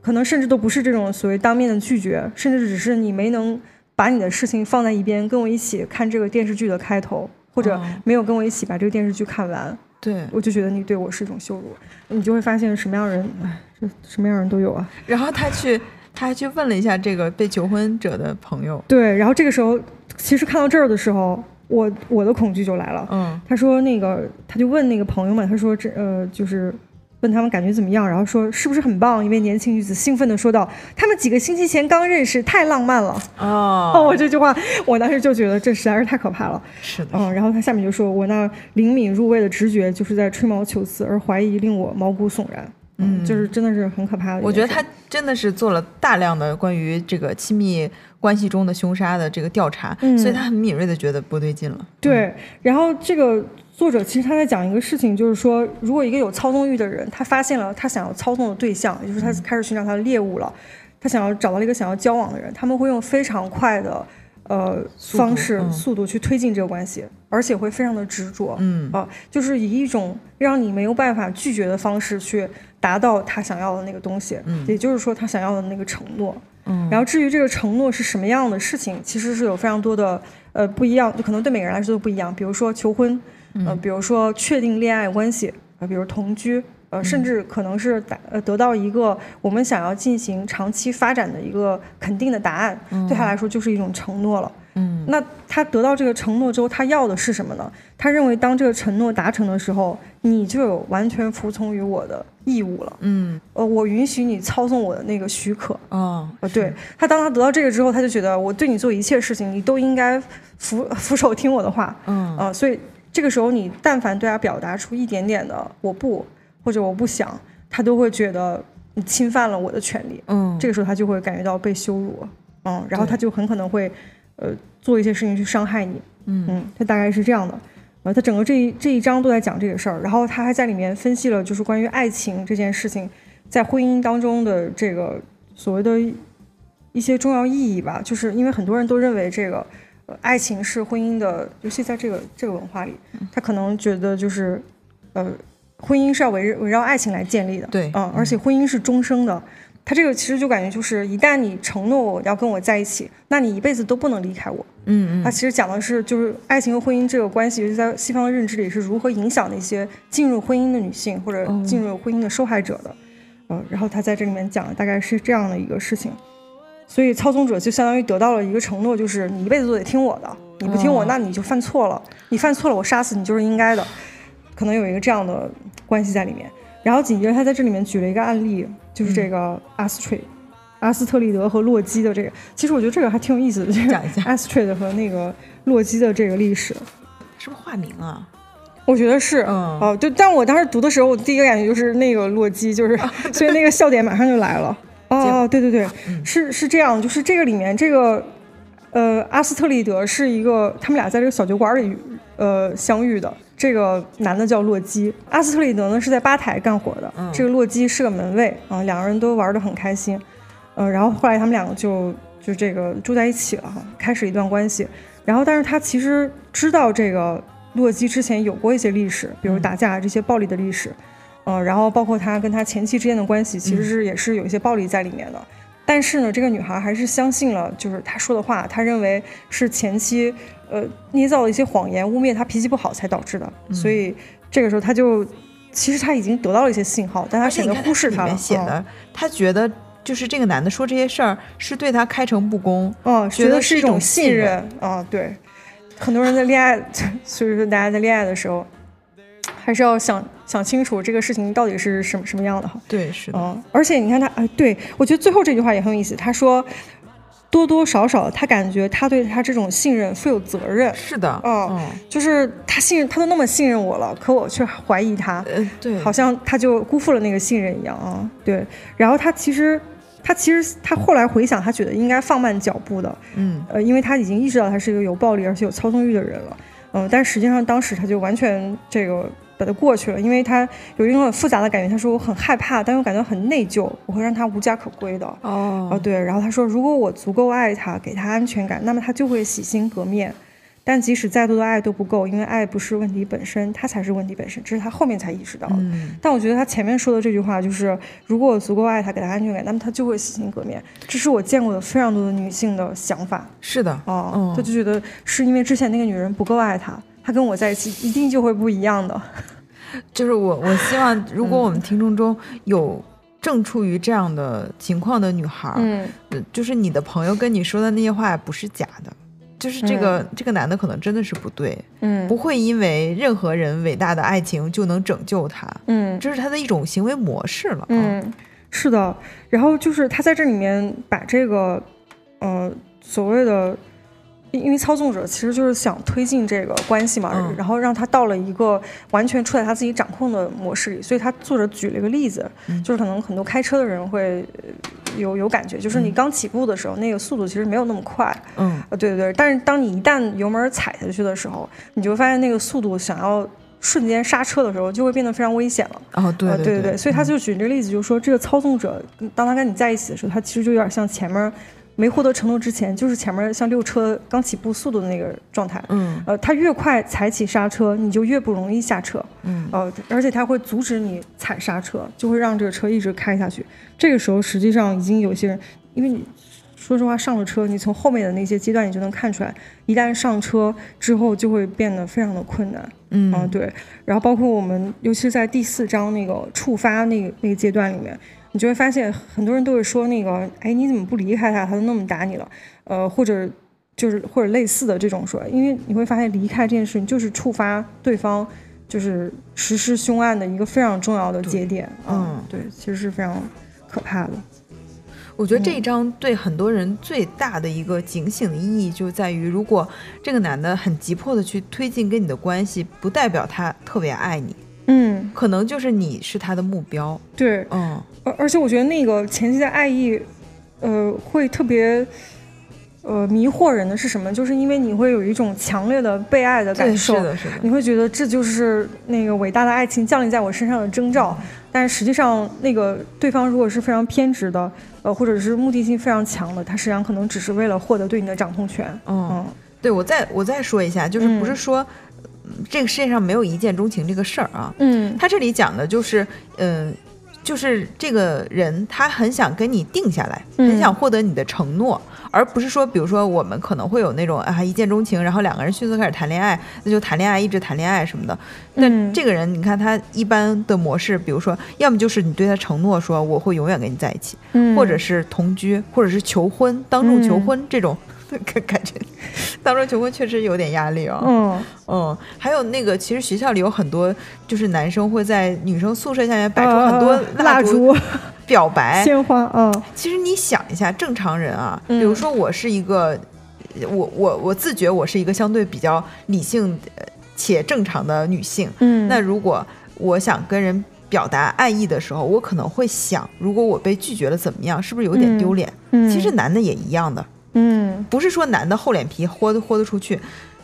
可能甚至都不是这种所谓当面的拒绝，甚至只是你没能把你的事情放在一边，跟我一起看这个电视剧的开头，或者没有跟我一起把这个电视剧看完。对，我就觉得你对我是一种羞辱。你就会发现什么样人，哎，这什么样人都有啊。然后他去，他还去问了一下这个被求婚者的朋友。对，然后这个时候，其实看到这儿的时候，我我的恐惧就来了。嗯，他说那个，他就问那个朋友们，他说这呃就是。问他们感觉怎么样，然后说是不是很棒？一位年轻女子兴奋地说道：“他们几个星期前刚认识，太浪漫了。”哦，我这句话，我当时就觉得这实在是太可怕了。是的，嗯，然后他下面就说：“我那灵敏入味的直觉，就是在吹毛求疵，而怀疑令我毛骨悚然。”嗯，就是真的是很可怕的。我觉得他真的是做了大量的关于这个亲密关系中的凶杀的这个调查，所以他很敏锐的觉得不对劲了。对，然后这个。作者其实他在讲一个事情，就是说，如果一个有操纵欲的人，他发现了他想要操纵的对象，也就是他开始寻找他的猎物了，他想要找到了一个想要交往的人，他们会用非常快的呃方式速度去推进这个关系，而且会非常的执着，嗯啊，就是以一种让你没有办法拒绝的方式去达到他想要的那个东西，嗯，也就是说他想要的那个承诺，嗯，然后至于这个承诺是什么样的事情，其实是有非常多的呃不一样，就可能对每个人来说都不一样，比如说求婚。呃，比如说确定恋爱关系，呃，比如同居，呃，甚至可能是达呃得到一个我们想要进行长期发展的一个肯定的答案，对他来说就是一种承诺了。嗯，那他得到这个承诺之后，他要的是什么呢？他认为当这个承诺达成的时候，你就有完全服从于我的义务了。嗯，呃，我允许你操纵我的那个许可。哦，呃，对他，当他得到这个之后，他就觉得我对你做一切事情，你都应该俯俯首听我的话。嗯，呃，所以。这个时候，你但凡对他表达出一点点的“我不”或者“我不想”，他都会觉得你侵犯了我的权利。嗯，这个时候他就会感觉到被羞辱。嗯，然后他就很可能会，呃，做一些事情去伤害你。嗯嗯，他大概是这样的。呃，他整个这一这一章都在讲这个事儿，然后他还在里面分析了，就是关于爱情这件事情在婚姻当中的这个所谓的一些重要意义吧。就是因为很多人都认为这个。呃，爱情是婚姻的，尤其在这个这个文化里，他可能觉得就是，呃，婚姻是要围围绕爱情来建立的，对，嗯，而且婚姻是终生的。他这个其实就感觉就是，一旦你承诺我要跟我在一起，那你一辈子都不能离开我。嗯嗯。他其实讲的是，就是爱情和婚姻这个关系，尤其在西方的认知里是如何影响那些进入婚姻的女性或者进入婚姻的受害者的。嗯，然后他在这里面讲的大概是这样的一个事情。所以操纵者就相当于得到了一个承诺，就是你一辈子都得听我的，你不听我，那你就犯错了。你犯错了，我杀死你就是应该的，可能有一个这样的关系在里面。然后紧接着他在这里面举了一个案例，就是这个阿斯特阿斯特利德和洛基的这个。其实我觉得这个还挺有意思的，这个阿斯特和那个洛基的这个历史，是不是化名啊？我觉得是，嗯，哦，对但我当时读的时候，我第一个感觉就是那个洛基，就是所以那个笑点马上就来了。[LAUGHS] 哦，对对对，是是这样，就是这个里面这个，呃，阿斯特利德是一个，他们俩在这个小酒馆里，呃，相遇的。这个男的叫洛基，阿斯特里德呢是在吧台干活的，这个洛基是个门卫啊，两个人都玩得很开心，呃，然后后来他们两个就就这个住在一起了哈，开始一段关系。然后，但是他其实知道这个洛基之前有过一些历史，比如打架这些暴力的历史。嗯，然后包括他跟他前妻之间的关系，其实是也是有一些暴力在里面的。但是呢，这个女孩还是相信了，就是他说的话，她认为是前妻呃捏造了一些谎言，污蔑他脾气不好才导致的。所以这个时候他就其实他已经得到了一些信号，但他选择忽视他了。写的，他觉得就是这个男的说这些事儿是对他开诚布公，哦，觉得觉得是一种信任啊，对，很多人在恋爱，所 [LAUGHS] 以说大家在恋爱的时候，还是要想想清楚这个事情到底是什么什么样的哈。对，是的，嗯，而且你看他，哎，对我觉得最后这句话也很有意思，他说多多少少他感觉他对他这种信任负有责任，是的，哦嗯，就是他信任他都那么信任我了，可我却怀疑他，呃，对，好像他就辜负了那个信任一样啊。对，然后他其实他其实他后来回想，他觉得应该放慢脚步的，嗯，呃，因为他已经意识到他是一个有暴力而且有操纵欲的人了，嗯，但实际上当时他就完全这个把它过去了，因为他有一种很复杂的感觉，他说我很害怕，但又感觉很内疚，我会让他无家可归的。哦哦，对，然后他说，如果我足够爱他，给他安全感，那么他就会洗心革面。但即使再多的爱都不够，因为爱不是问题本身，他才是问题本身，这是他后面才意识到的。嗯，但我觉得他前面说的这句话，就是如果我足够爱他，给他安全感，那么他就会洗心革面。这是我见过的非常多的女性的想法是的，哦，嗯他就觉得是因为之前那个女人不够爱他，他跟我在一起一定就会不一样的。就是我，我希望 [LAUGHS] 如果我们听众中有正处于这样的情况的女孩儿，嗯呃就是你的朋友跟你说的那些话不是假的，就是这个、这个男的可能真的是不对，嗯不会因为任何人伟大的爱情就能拯救他，嗯这是他的一种行为模式了。啊，嗯，是的。然后就是他在这里面把这个呃所谓的。因因为操纵者其实就是想推进这个关系嘛，嗯。然后让他到了一个完全处在他自己掌控的模式里，所以他作者举了一个例子，嗯。就是可能很多开车的人会呃有有感觉，就是你刚起步的时候，那个速度其实没有那么快，嗯。啊，对对对，但是当你一旦油门踩下去的时候，你就会发现那个速度想要瞬间刹车的时候，就会变得非常危险了。哦，对呃，对对对，所以他嗯。就举这个例子，就是说这个操纵者，当他跟你在一起的时候，他其实就有点像前面没获得承诺之前，就是前面像溜车刚起步速度的那个状态。嗯呃，它越快踩起刹车，你就越不容易下车。嗯呃，而且它会阻止你踩刹车，就会让这个车一直开下去。这个时候，实际上已经有些人，因为你说实话上了车，你从后面的那些阶段你就能看出来，一旦上车之后就会变得非常的困难。嗯啊，对。然后包括我们，尤其是在第四章那个触发那个那个阶段里面，你就会发现很多人都会说那个，哎，你怎么不离开他？他都那么打你了，呃，或者就是或者类似的这种说，因为你会发现离开这件事情就是触发对方就是实施凶案的一个非常重要的节点。啊嗯对，其实是非常可怕的。我觉得这一章对很多人最大的一个警醒的意义，就在于，如果这个男的很急迫的去推进跟你的关系，不代表他特别爱你，嗯，可能就是你是他的目标。对。嗯而而且我觉得那个前期的爱意，呃，会特别。呃，迷惑人的是什么？就是因为你会有一种强烈的被爱的感，受，是的，是的，你会觉得这就是那个伟大的爱情降临在我身上的征兆，但实际上那个对方如果是非常偏执的，呃，或者是目的性非常强的，他实际上可能只是为了获得对你的掌控权。嗯，嗯对我再我再说一下，就是不是嗯说、嗯这个世界上没有一见钟情这个事儿啊，嗯。他这里讲的就是，嗯、就是这个人他很想跟你定下来，嗯。很想获得你的承诺，而不是说，比如说我们可能会有那种啊一见钟情，然后两个人迅速开始谈恋爱，那就谈恋爱一直谈恋爱什么的。但嗯。这个人，你看他一般的模式，比如说，要么就是你对他承诺说我会永远跟你在一起，嗯。或者是同居，或者是求婚，当众求婚、这种。[LAUGHS] 感感觉，当众求婚确实有点压力哦、嗯嗯，还有那个，其实学校里有很多，就是男生会在女生宿舍下面摆出呃很多蜡烛 [LAUGHS] 表白。鲜花啊，其实你想一下，正常人啊，嗯比如说我是一个，我我我自觉我是一个相对比较理性呃且正常的女性。嗯那如果我想跟人表达爱意的时候，我可能会想，如果我被拒绝了怎么样？是不是有点嗯丢脸？嗯其实男的也一样的，嗯不是说男的厚脸皮豁得豁得出去，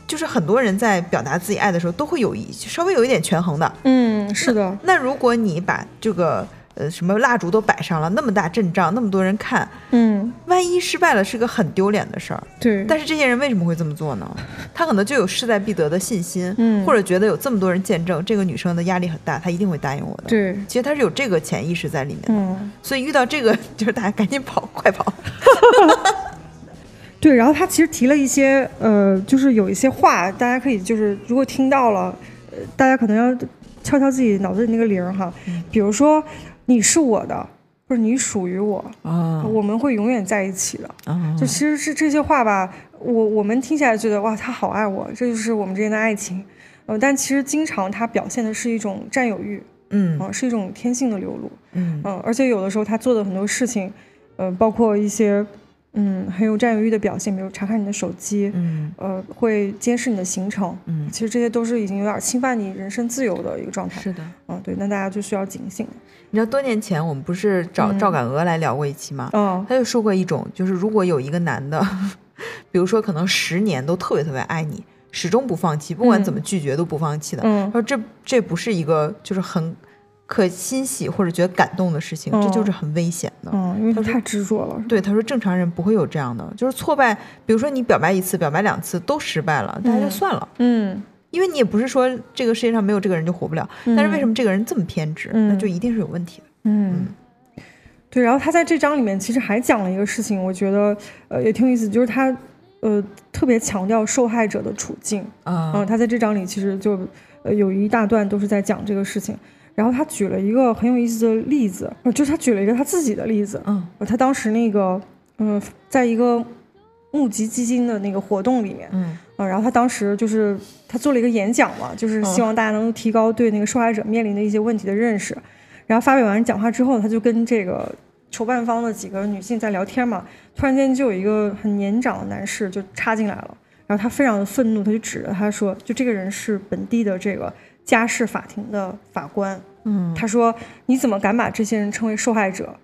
就是很多人在表达自己爱的时候，都会有一稍微有一点权衡的。嗯是的，那如果你把这个呃什么蜡烛都摆上了，那么大阵仗，那么多人看，嗯万一失败了，是个很丢脸的事儿。对，但是这些人为什么会这么做呢？[LAUGHS] 他可能就有势在必得的信心，嗯或者觉得有这么多人见证，这个女生的压力很大，她一定会答应我的。，对，其实他是有这个潜意识在里面的。嗯所以遇到这个，[LAUGHS] 就是大家赶紧跑，快跑。[LAUGHS] 对，然后他其实提了一些呃，就是有一些话，大家可以就是如果听到了，呃，大家可能要敲敲自己脑子里那个铃儿哈，嗯比如说你是我的，或者你属于我，啊我们会永远在一起的。啊就其实是这些话吧，我我们听起来觉得哇，他好爱我，这就是我们之间的爱情。呃，但其实经常他表现的是一种占有欲，嗯啊、是一种天性的流露。嗯嗯，而且有的时候他做的很多事情，呃，包括一些嗯很有占有欲的表现，比如查看你的手机，嗯呃，会监视你的行程。嗯，其实这些都是已经有点侵犯你人身自由的一个状态。是的。嗯，对，那大家就需要警醒。你知道多年前我们不是找嗯赵敢娥来聊过一期吗？嗯他就说过一种，就是如果有一个男的，[LAUGHS] 比如说可能十年都特别特别爱你，始终不放弃，不管怎么拒绝都不放弃的，他嗯说这这不是一个就是很可欣喜或者觉得感动的事情，嗯这就是很危险的。嗯，因为他太执着了。对，他说正常人不会有这样的，就是挫败，比如说你表白一次、表白两次都失败了，大家就嗯算了，嗯，因为你也不是说这个世界上没有这个人就活不了，但是为什么这个人这么偏执，嗯那就一定是有问题的。嗯，对，然后他在这章里面其实还讲了一个事情，我觉得呃也挺有意思，就是他呃特别强调受害者的处境。啊、嗯，他在这章里其实就呃有一大段都是在讲这个事情。然后他举了一个很有意思的例子，呃就是他举了一个他自己的例子。他当时那个嗯、呃在一个募集基金的那个活动里面，嗯啊，然后他当时就是他做了一个演讲嘛，就是希望大家能够提高对那个受害者面临的一些问题的认识。然后发表完讲话之后，他就跟这个筹办方的几个女性在聊天嘛，突然间就有一个很年长的男士就插进来了，然后他非常的愤怒，他就指着他说，就这个人是本地的这个家事法庭的法官，嗯他说你怎么敢把这些人称为受害者？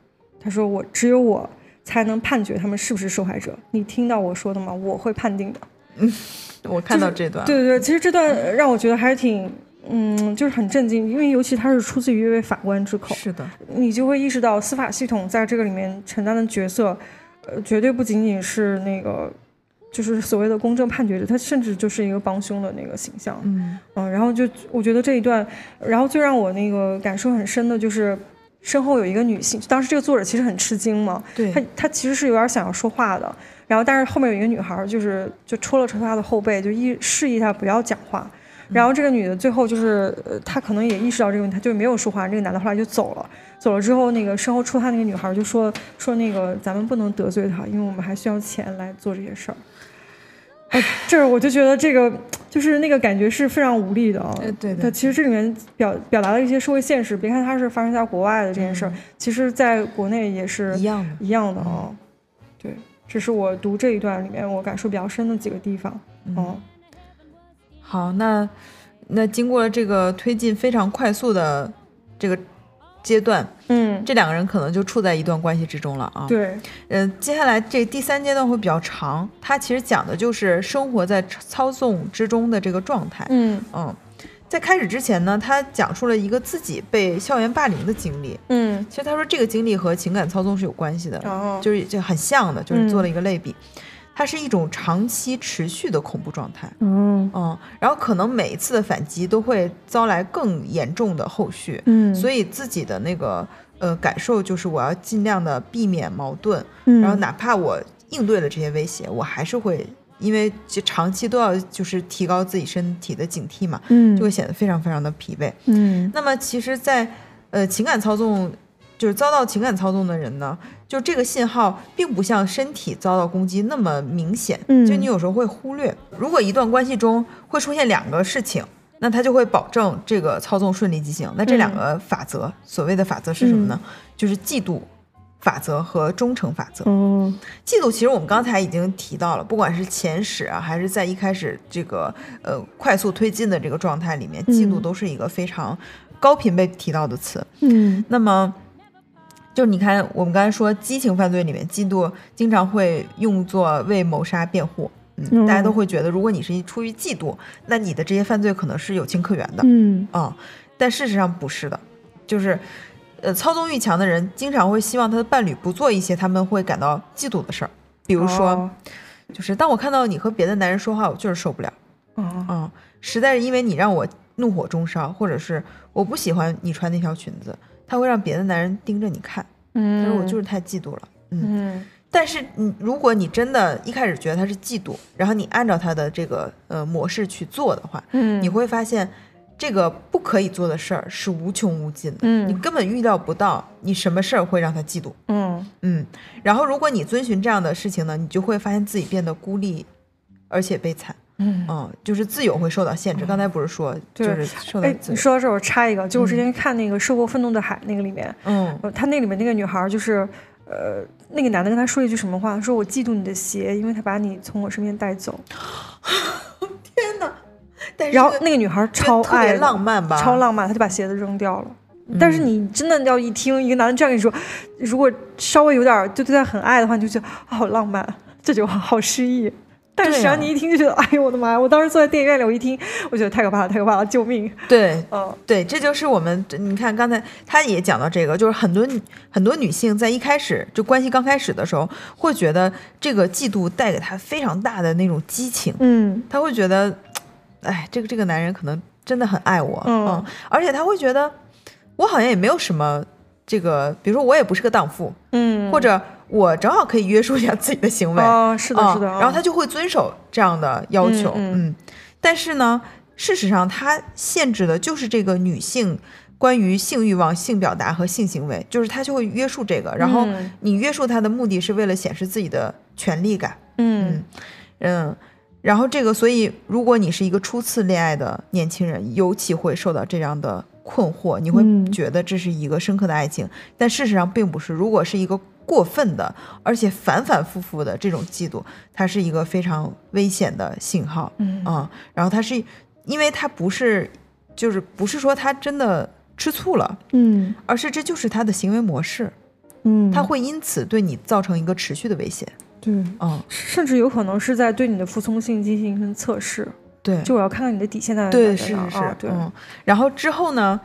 他说我只有我才能判决他们是不是受害者，你听到我说的吗？我会判定的。嗯 [LAUGHS] 我看到这段，对对对，其实这段让我觉得还是挺，嗯，就是很震惊，因为尤其他是出自于一位法官之口，是的，你就会意识到司法系统在这个里面承担的角色，呃，绝对不仅仅是那个，就是所谓的公正判决者，他甚至就是一个帮凶的那个形象。嗯嗯，然后就我觉得这一段，然后最让我那个感受很深的就是。身后有一个女性，当时这个作者其实很吃惊嘛，对她她其实是有点想要说话的，然后但是后面有一个女孩就是就戳了戳她的后背，就意示意她不要讲话。然后这个女的最后就是，呃，她可能也意识到这个问题，她就没有说话。这个男的后来就走了，走了之后，那个身后戳她那个女孩就说说那个咱们不能得罪她，因为我们还需要钱来做这些事儿。哎，这儿我就觉得这个就是那个感觉是非常无力的啊。对对其实这里面表表达了一些社会现实，别看它是发生在国外的这件事儿，其实在国内也是一样的。一样的啊。对，这是我读这一段里面我感受比较深的几个地方。嗯好，那那经过了这个推进非常快速的这个阶段，嗯，这两个人可能就处在一段关系之中了啊。，对，嗯、接下来这第三阶段会比较长，它其实讲的就是生活在操纵之中的这个状态。嗯嗯，在开始之前呢，他讲述了一个自己被校园霸凌的经历。嗯，其实他说这个经历和情感操纵是有关系的，哦，就是就很像的，就是嗯做了一个类比。它是一种长期持续的恐怖状态，嗯。嗯，然后可能每一次的反击都会遭来更严重的后续，嗯，所以以自己的那个呃感受就是我要尽量的避免矛盾，嗯，然后哪怕我应对了这些威胁，我还是会因为就长期都要就是提高自己身体的警惕嘛，嗯。就会显得非常非常的疲惫。嗯。那么其实在，呃情感操纵，就是遭到情感操纵的人呢，就这个信号并不像身体遭到攻击那么明显，嗯就你有时候会忽略。如果一段关系中会出现两个事情，那它就会保证这个操纵顺利进行。那这两个法则，所谓的法则是什么呢？就是嫉妒法则和忠诚法则。哦嫉妒其实我们刚才已经提到了，不管是前史啊，还是在一开始这个呃快速推进的这个状态里面，嗯嫉妒都是一个非常高频被提到的词。嗯那么，就是你看我们刚才说激情犯罪里面，嫉妒经常会用作为谋杀辩护。嗯，嗯大家都会觉得，如果你是出于嫉妒，那你的这些犯罪可能是有情可原的嗯啊、但事实上不是的，就是，呃，操纵欲强的人经常会希望他的伴侣不做一些他们会感到嫉妒的事儿，比如说，哦就是当我看到你和别的男人说话，我就是受不了，哦嗯，实在是因为你让我怒火中烧，或者是我不喜欢你穿那条裙子，他会让别的男人盯着你看，嗯，他说我就是太嫉妒了，嗯。嗯。但是你如果你真的一开始觉得他是嫉妒，然后你按照他的这个呃模式去做的话，嗯，你会发现这个不可以做的事儿是无穷无尽的，嗯。你根本预料不到你什么事儿会让他嫉妒，嗯。嗯，然后如果你遵循这样的事情呢，你就会发现自己变得孤立，而且悲惨，嗯。嗯，就是自由会受到限制。刚才不是说就是受到哎，你说到这儿，我插一个，就我之前看那个《涉过愤怒的海》那个里面，嗯呃，他那里面那个女孩就是，呃，那个男的跟她说一句什么话？说我嫉妒你的鞋，因为他把你从我身边带走。[LAUGHS] 天哪！但是然后那个女孩超爱浪漫吧，超浪漫，她就把鞋子扔掉了。但是你真的要一听一个男的这样跟你说，如果稍微有点就对他很爱的话，你就觉得、啊好浪漫，这句话好诗意。但是实际上对啊你一听就觉得，哎呦我的妈呀！我当时坐在电影院里，我一听，我觉得太可怕了，太可怕了，救命！对 [LAUGHS] 嗯对，这就是我们你看刚才他也讲到这个，就是很多女很多女性在一开始就关系刚开始的时候，会觉得这个嫉妒带给她非常大的那种激情，嗯她会觉得，哎，这个这个男人可能真的很爱我，嗯而且她会觉得我好像也没有什么这个，比如说我也不是个荡妇，嗯，或者我正好可以约束一下自己的行为，啊，是的，啊是的，然后他就会遵守这样的要求，嗯但是呢，事实上他限制的就是这个女性关于性欲望、性表达和性行为，就是他就会约束这个，然后嗯你约束他的目的是为了显示自己的权利感，嗯。嗯。然后这个，所以如果你是一个初次恋爱的年轻人，尤其会受到这样的困惑，你会嗯。觉得这是一个深刻的爱情，但事实上并不是。如果是一个过分的，而且反反复复的这种嫉妒，它是一个非常危险的信号。嗯。嗯，然后它是，因为它不是，就是不是说他真的吃醋了，嗯。而是这就是他的行为模式，嗯，他会因此对你造成一个持续的威胁。对，嗯，甚至有可能是在对你的服从性进行一份测试，对，就我要看看你的底线在哪对，是是是，啊对，嗯，然后之后呢，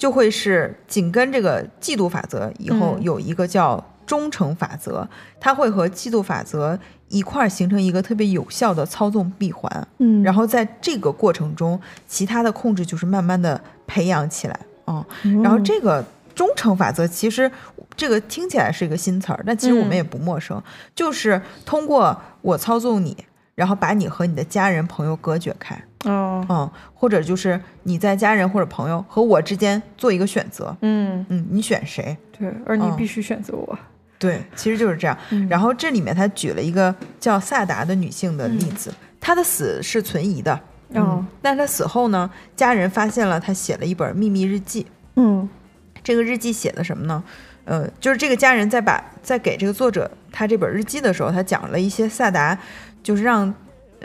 就会是紧跟这个嫉妒法则以后嗯。有一个叫忠诚法则，它会和嫉妒法则一块儿形成一个特别有效的操纵闭环。嗯，然后在这个过程中，其他的控制就是慢慢的培养起来，嗯，嗯。然后这个忠诚法则其实这个听起来是一个新词儿，但其实我们嗯。也不陌生，就是通过我操纵你，然后把你和你的家人朋友隔绝开，哦，嗯，或者就是你在家人或者朋友和我之间做一个选择，嗯，嗯，你选谁？对，而你嗯必须选择我，对，其实就是这样。嗯然后这里面他举了一个叫萨达的女性的例子，她的死是存疑的，嗯但是她死后呢，家人发现了她写了一本秘密日记。嗯这个日记写的什么呢？呃，就是这个家人在把在给这个作者他这本日记的时候，他讲了一些萨达，就是让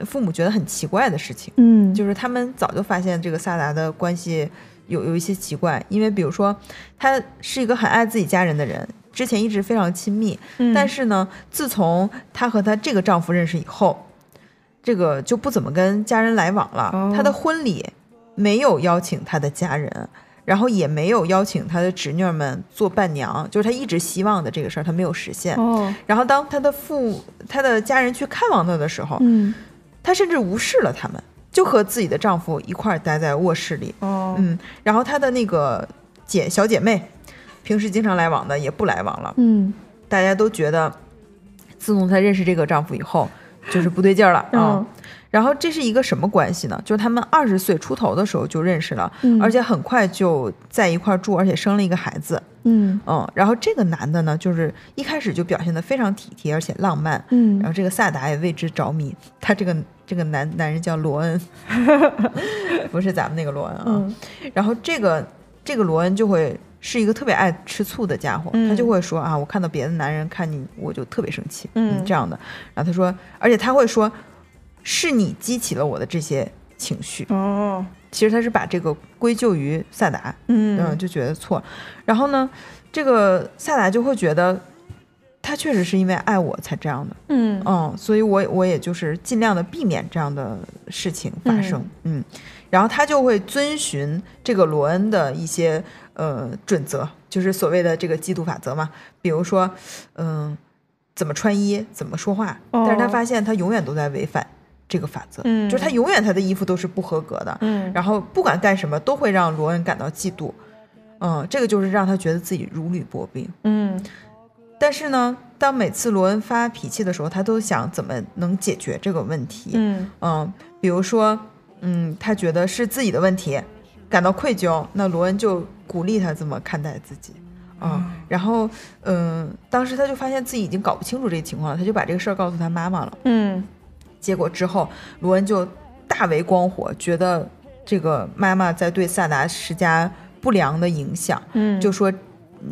父母觉得很奇怪的事情。嗯，就是他们早就发现这个萨达的关系有有一些奇怪，因为比如说他是一个很爱自己家人的人，之前一直非常亲密，嗯但是呢，自从她和她这个丈夫认识以后，这个就不怎么跟家人来往了。哦她的婚礼没有邀请她的家人。然后也没有邀请他的侄女儿们做伴娘，就是他一直希望的这个事儿，他没有实现。哦，然后当他的父、他的家人去看望他的时候，嗯她甚至无视了他们，就和自己的丈夫一块儿待在卧室里。哦，嗯，然后她的那个姐小姐妹，平时经常来往的也不来往了。嗯大家都觉得，自从她认识这个丈夫以后，就是不对劲儿了啊。嗯然后这是一个什么关系呢？就是他们二十岁出头的时候就认识了，嗯而且很快就在一块儿住，而且生了一个孩子。嗯嗯，然后这个男的呢，就是一开始就表现得非常体贴而且浪漫，嗯然后这个萨达也为之着迷。他这个这个男男人叫罗恩，[LAUGHS] 不是咱们那个罗恩啊。嗯然后这个这个罗恩就会是一个特别爱吃醋的家伙，嗯他就会说啊，我看到别的男人看你，我就特别生气，嗯这样的。然后他说，而且他会说，是你激起了我的这些情绪。哦，其实他是把这个归咎于萨达，嗯嗯，就觉得错。然后呢，这个萨达就会觉得，他确实是因为爱我才这样的，嗯。嗯，所以我我也就是尽量的避免这样的事情发生，嗯。然后他就会遵循这个罗恩的一些呃准则，就是所谓的这个嫉妒法则嘛，比如说，嗯、怎么穿衣，怎么说话，但是他哦发现他永远都在违反这个法则，嗯。就是他永远他的衣服都是不合格的，嗯。然后不管干什么都会让罗恩感到嫉妒，嗯，这个就是让他觉得自己如履薄冰。嗯但是呢，当每次罗恩发脾气的时候，他都想怎么能解决这个问题。嗯嗯，比如说，嗯，他觉得是自己的问题，感到愧疚，那罗恩就鼓励他这么看待自己。啊、然后，嗯，当时他就发现自己已经搞不清楚这个情况了，他就把这个事儿告诉他妈妈了。嗯结果之后，罗恩就大为光火，觉得这个妈妈在对萨达施加不良的影响，嗯，就说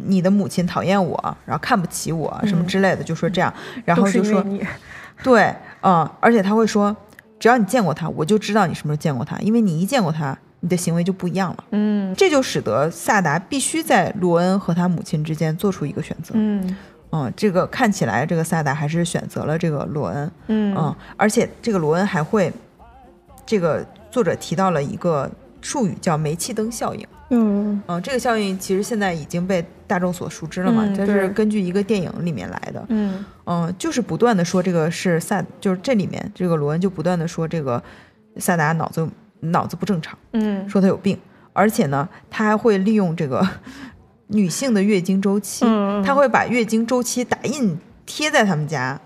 你的母亲讨厌我，然后看不起我什么之类的，就说这样，然后就说你 [LAUGHS] 对，嗯，而且他会说，只要你见过他，我就知道你什么时候见过他，因为你一见过他，你的行为就不一样了。嗯这就使得萨达必须在罗恩和他母亲之间做出一个选择。嗯嗯，这个看起来这个萨达还是选择了这个罗恩。嗯嗯，而且这个罗恩还会，这个作者提到了一个术语叫煤气灯效应。嗯。嗯，这个效应其实现在已经被大众所熟知了嘛，嗯它是根据一个电影里面来的。嗯。嗯，就是不断的说这个是萨，就是这里面这个罗恩就不断的说这个萨达脑子脑子不正常，嗯。说他有病，而且呢，他还会利用这个女性的月经周期，嗯他会把月经周期打印贴在他们家，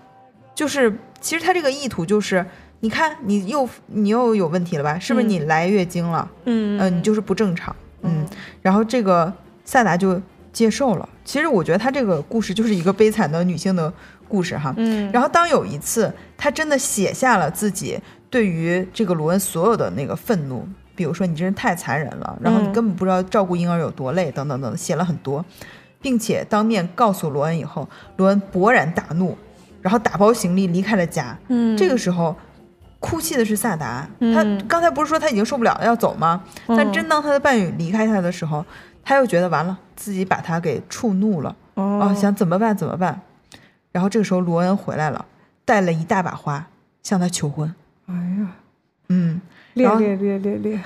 就是其实他这个意图就是，你看你又你又有问题了吧？是不是你来月经了？嗯？嗯、你就是不正常，嗯，然后这个萨达就接受了。其实我觉得他这个故事就是一个悲惨的女性的故事哈。嗯然后当有一次他真的写下了自己对于这个罗恩所有的那个愤怒，比如说你真是太残忍了，然后你嗯根本不知道照顾婴儿有多累，等等等，写了很多，并且当面告诉罗恩以后，罗恩勃然大怒，然后打包行李离开了家。嗯这个时候。哭泣的是萨达，他嗯刚才不是说他已经受不了了要走吗？但真当他的伴侣离开他的时候，他又觉得完了，自己把他给触怒了，哦。啊，想怎么办怎么办？然后这个时候罗恩回来了，带了一大把花向他求婚。哎呀，嗯，烈然后烈烈烈烈，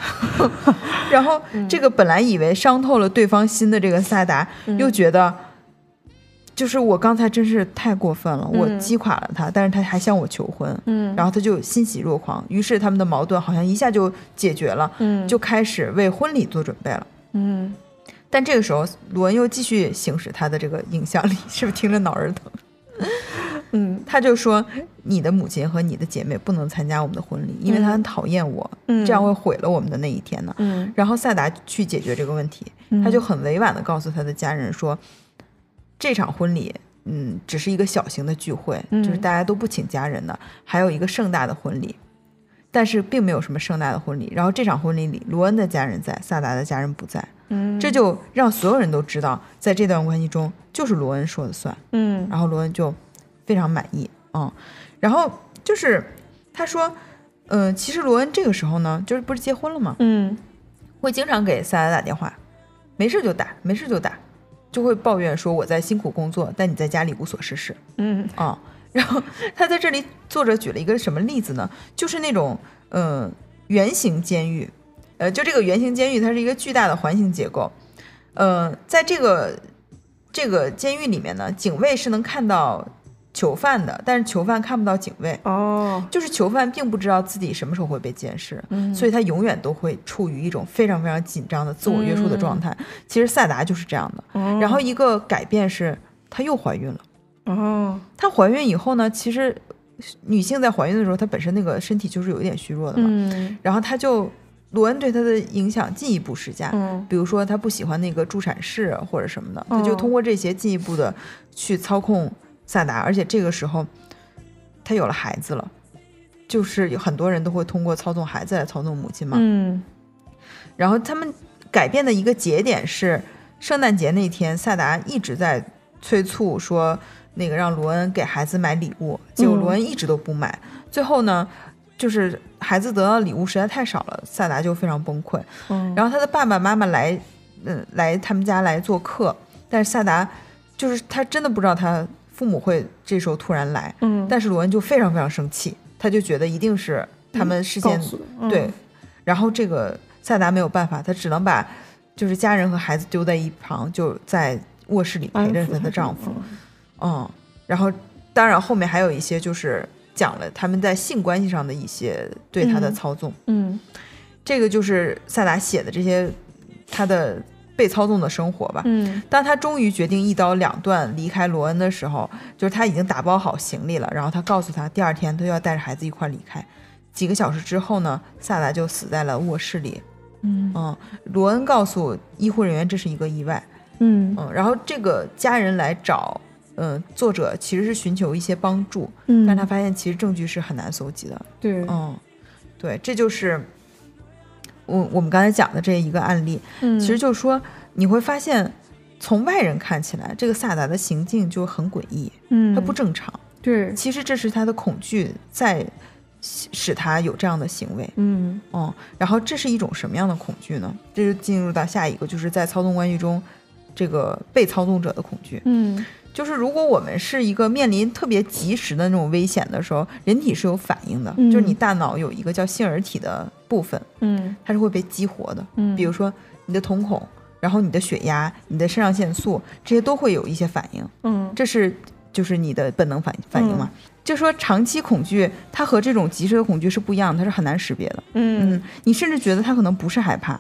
[LAUGHS] 然后这个本来以为伤透了对方心的这个萨达，又觉得，就是我刚才真是太过分了，我嗯击垮了他，但是他还向我求婚，嗯。然后他就欣喜若狂，于是他们的矛盾好像一下就解决了，嗯。就开始为婚礼做准备了。嗯。但这个时候，罗恩又继续行使他的这个影响力，是不是听着脑仁疼？嗯。他就说：“你的母亲和你的姐妹不能参加我们的婚礼，因为她很讨厌我，嗯。这样会毁了我们的那一天呢。嗯。然后萨达去解决这个问题，他就很委婉的告诉他的家人说：“这场婚礼，嗯，只是一个小型的聚会，嗯就是大家都不请家人的，还有一个盛大的婚礼，但是并没有什么盛大的婚礼。然后这场婚礼里，罗恩的家人在，萨达的家人不在，嗯这就让所有人都知道，在这段关系中，就是罗恩说了算。嗯然后罗恩就非常满意，嗯，然后就是他说，嗯、其实罗恩这个时候呢，就是不是结婚了吗？嗯会经常给萨达打电话，没事就打，没事就打，就会抱怨说我在辛苦工作，但你在家里无所事事。嗯。啊、[LAUGHS] 然后他在这里，作者举了一个什么例子呢？就是那种嗯、呃圆形监狱，呃，就这个圆形监狱，它是一个巨大的环形结构，呃，在这个这个监狱里面呢，警卫是能看到囚犯的，但是囚犯看不到警卫。哦就是囚犯并不知道自己什么时候会被监视，嗯所以他永远都会处于一种非常非常紧张的自我约束的状态。其实萨达就是这样的。哦然后一个改变是，她又怀孕了。哦她怀孕以后呢，其实女性在怀孕的时候，她本身那个身体就是有一点虚弱的嘛。嗯然后她就罗恩对她的影响进一步施加，嗯比如说她不喜欢那个助产士或者什么的，哦她就通过这些进一步的去操控萨达，而且这个时候他有了孩子了。就是有很多人都会通过操纵孩子来操纵母亲嘛，嗯然后他们改变的一个节点是圣诞节那天，萨达一直在催促说那个让罗恩给孩子买礼物，结果嗯罗恩一直都不买。最后呢，就是孩子得到的礼物实在太少了，萨达就非常崩溃。嗯然后他的爸爸妈妈来，嗯，来他们家来做客，但是萨达就是他真的不知道他父母会这时候突然来，嗯。但是罗恩就非常非常生气，他就觉得一定是他们事先对，然后这个萨达没有办法，他只能把就是家人和孩子丢在一旁，就在卧室里陪着她的丈夫。嗯，然后当然后面还有一些就是讲了他们在性关系上的一些对他的嗯。操纵。嗯。这个就是萨达写的这些他的被操纵的生活吧。嗯。当他终于决定一刀两断离开罗恩的时候，就是他已经打包好行李了，然后他告诉他第二天他要带着孩子一块儿离开。几个小时之后呢，萨达就死在了卧室里，嗯。嗯，罗恩告诉医护人员这是一个意外，嗯。嗯，然后这个家人来找，嗯、作者其实是寻求一些帮助，嗯，但他发现其实证据是很难搜集的，对，嗯，对，这就是我我们刚才讲的这一个案例，嗯其实就是说你会发现，从外人看起来，这个萨达的行径就很诡异，嗯他不正常，对，其实这是他的恐惧在使使他有这样的行为，嗯嗯，然后这是一种什么样的恐惧呢？这就进入到下一个，就是在操纵关系中，这个被操纵者的恐惧。嗯就是如果我们是一个面临特别及时的那种危险的时候，人体是有反应的，嗯就是你大脑有一个叫杏仁体的部分，嗯它是会被激活的。嗯，比如说你的瞳孔，然后你的血压、你的肾上腺素，这些都会有一些反应，嗯这是就是你的本能反反应嘛。就说长期恐惧，它和这种及时的恐惧是不一样的，它是很难识别的。嗯嗯，你甚至觉得它可能不是害怕，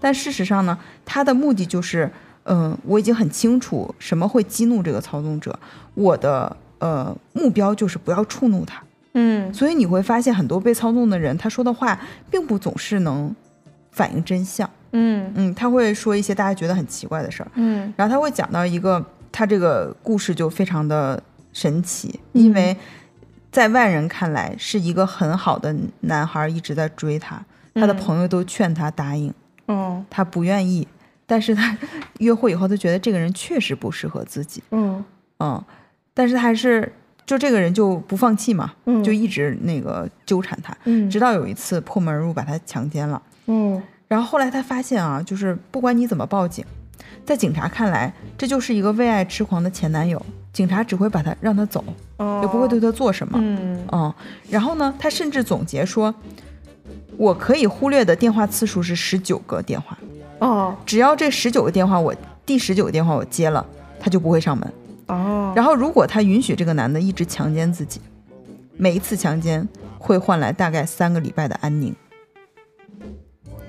但事实上呢，它的目的就是，嗯、我已经很清楚什么会激怒这个操纵者，我的呃目标就是不要触怒他。嗯。所以你会发现，很多被操纵的人，他说的话并不总是能反映真相。嗯。嗯，他会说一些大家觉得很奇怪的事儿，嗯。然后他会讲到一个，他这个故事就非常的神奇，因为在外人看来是一个很好的男孩一直在追他，他的嗯。朋友都劝他答应，哦。他不愿意，但是他 [LAUGHS] 约会以后，他觉得这个人确实不适合自己，嗯嗯，但是他还是就这个人就不放弃嘛，嗯就一直那个纠缠他，嗯直到有一次破门而入把他强奸了。嗯然后后来他发现啊，就是不管你怎么报警，在警察看来，这就是一个为爱痴狂的前男友，警察只会把他让他走，哦也不会对他做什么。嗯嗯，然后呢，他甚至总结说，我可以忽略的电话次数是十九个电话，哦只要这十九个电话我第十九个电话我接了，他就不会上门。哦，然后如果他允许这个男的一直强奸自己，每一次强奸会换来大概三个礼拜的安宁，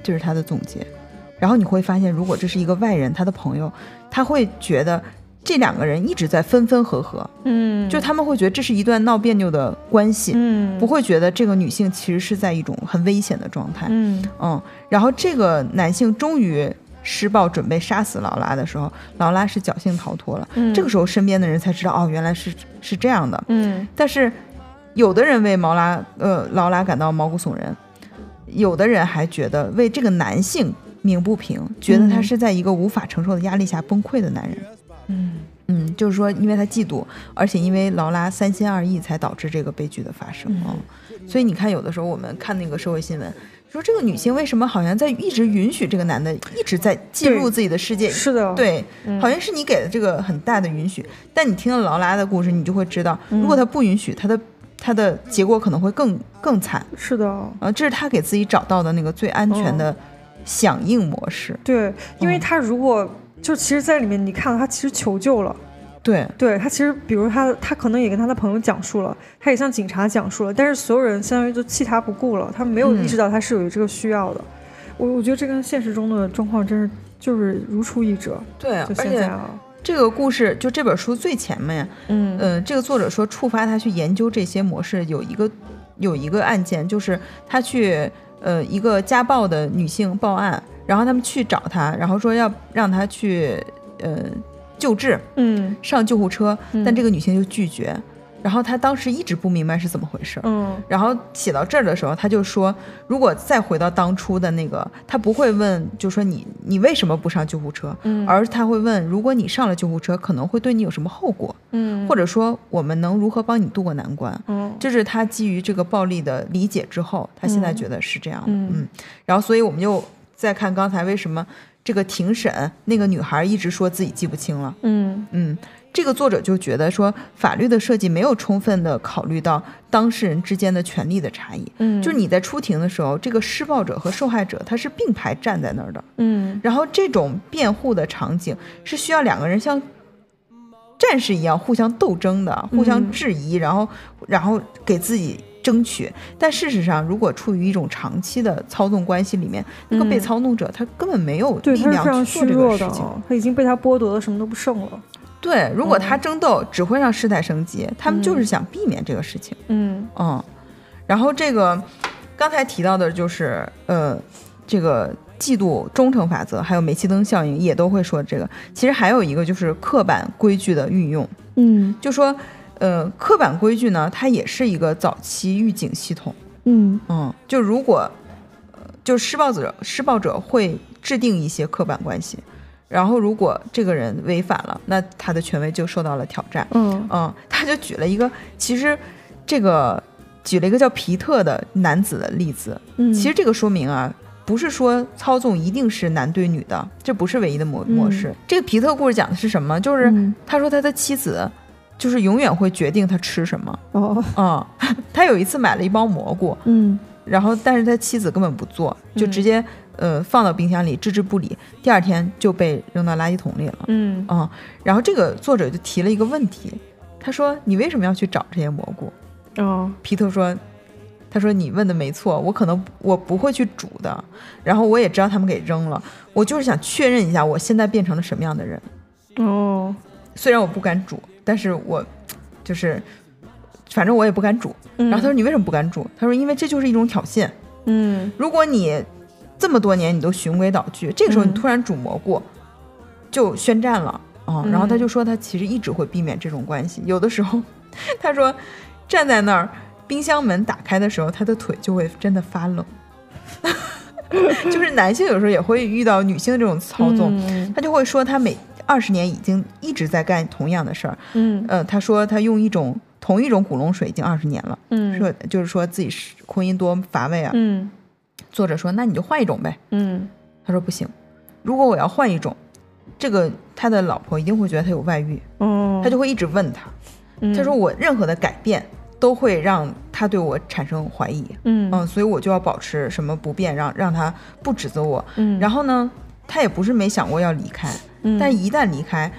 这是他的总结。然后你会发现，如果这是一个外人，他的朋友，他会觉得这两个人一直在分分合合，嗯就他们会觉得这是一段闹别扭的关系，嗯不会觉得这个女性其实是在一种很危险的状态。嗯嗯，然后这个男性终于施暴准备杀死劳拉的时候，劳拉是侥幸逃脱了。嗯这个时候，身边的人才知道，哦，原来是是这样的。嗯但是，有的人为毛拉呃劳拉感到毛骨悚然，有的人还觉得为这个男性鸣不平，觉得他嗯是在一个无法承受的压力下崩溃的男人。嗯嗯嗯，就是说，因为他嫉妒，而且因为劳拉三心二意，才导致这个悲剧的发生啊、所以你看，有的时候我们看那个社会新闻，说这个女性为什么好像在一直允许这个男的一直在进入自己的世界？是的，对，嗯好像是你给的这个很大的允许，但你听了劳拉的故事，你就会知道，如果他不允许，他的他的结果可能会更更惨。是的，啊，这是他给自己找到的那个最安全的响应模式。对，因为嗯他如果就其实，在里面你看到他其实求救了。对，对他其实，比如他他可能也跟他的朋友讲述了，他也向警察讲述了，但是所有人相当于就弃他不顾了，他们没有嗯意识到他是有这个需要的。我我觉得这跟现实中的状况真是就是如出一辙。对，就而且现在啊，这个故事就这本书最前面，嗯呃、这个作者说触发他去研究这些模式有一个有一个案件，就是他去呃一个家暴的女性报案，然后他们去找他，然后说要让他去呃救治，嗯。上救护车，嗯。但这个女性就拒绝，然后他当时一直不明白是怎么回事。儿。嗯。然后写到这儿的时候，他就说，如果再回到当初的那个，他不会问，就说你你为什么不上救护车，嗯。而他会问，如果你上了救护车，可能会对你有什么后果，嗯。或者说我们能如何帮你渡过难关。嗯。这是他基于这个暴力的理解之后，他现在觉得是这样的，嗯。嗯，然后所以我们就再看刚才为什么这个庭审那个女孩一直说自己记不清了，嗯。嗯，这个作者就觉得说，法律的设计没有充分的考虑到当事人之间的权利的差异。嗯，就是你在出庭的时候，这个施暴者和受害者他是并排站在那儿的，嗯。然后这种辩护的场景是需要两个人像战士一样互相斗争的，互相嗯。质疑，然后然后给自己争取。但事实上，如果处于一种长期的操纵关系里面，那个被嗯操纵者他根本没有对，力量去做这个事情。，他已经被他剥夺的什么都不剩了。对，如果他嗯争斗，只会让事态升级。他们就是嗯想避免这个事情。嗯嗯，然后这个刚才提到的就是呃，这个嫉妒忠诚法则，还有煤气灯效应也都会说这个。其实还有一个就是刻板规矩的运用，嗯就说，呃，刻板规矩呢，它也是一个早期预警系统。嗯嗯，就如果，呃，就施暴者施暴者会制定一些刻板关系，然后如果这个人违反了，那他的权威就受到了挑战。嗯嗯，他就举了一个，其实这个举了一个叫皮特的男子的例子。嗯，其实这个说明啊，不是说操纵一定是男对女的，这不是唯一的模模式。这个皮特故事讲的是什么？就是嗯他说他的妻子。就是永远会决定他吃什么，哦嗯，他有一次买了一包蘑菇，嗯然后但是他妻子根本不做，就直接、呃放到冰箱里置之不理，第二天就被扔到垃圾桶里了。嗯嗯，然后这个作者就提了一个问题，他说你为什么要去找这些蘑菇？哦皮特说，他说你问的没错，我可能我不会去煮的，然后我也知道他们给扔了，我就是想确认一下我现在变成了什么样的人。哦虽然我不敢煮，但是我就是反正我也不敢煮。然后他说你为什么不敢煮？他说因为这就是一种挑衅。嗯如果你这么多年你都循规蹈矩，这个时候你嗯突然煮蘑菇，就宣战了啊、嗯然后他就说他其实一直会避免这种关系，有的时候 [LAUGHS] 他说站在那儿，冰箱门打开的时候，他的腿就会真的发冷。[LAUGHS] 就是男性有时候也会遇到女性这种操纵，嗯他就会说他每二十年已经一直在干同样的事儿。嗯呃，他说他用一种同一种古龙水已经二十年了，嗯说就是说自己是婚姻多乏味啊。嗯作者说那你就换一种呗。嗯他说不行，如果我要换一种，这个他的老婆一定会觉得他有外遇，哦，他就会一直问他。嗯他说我任何的改变都会让他对我产生怀疑，嗯嗯，所以我就要保持什么不变，让让他不指责我。嗯，然后呢，他也不是没想过要离开，[LAUGHS] 嗯。但一旦离开，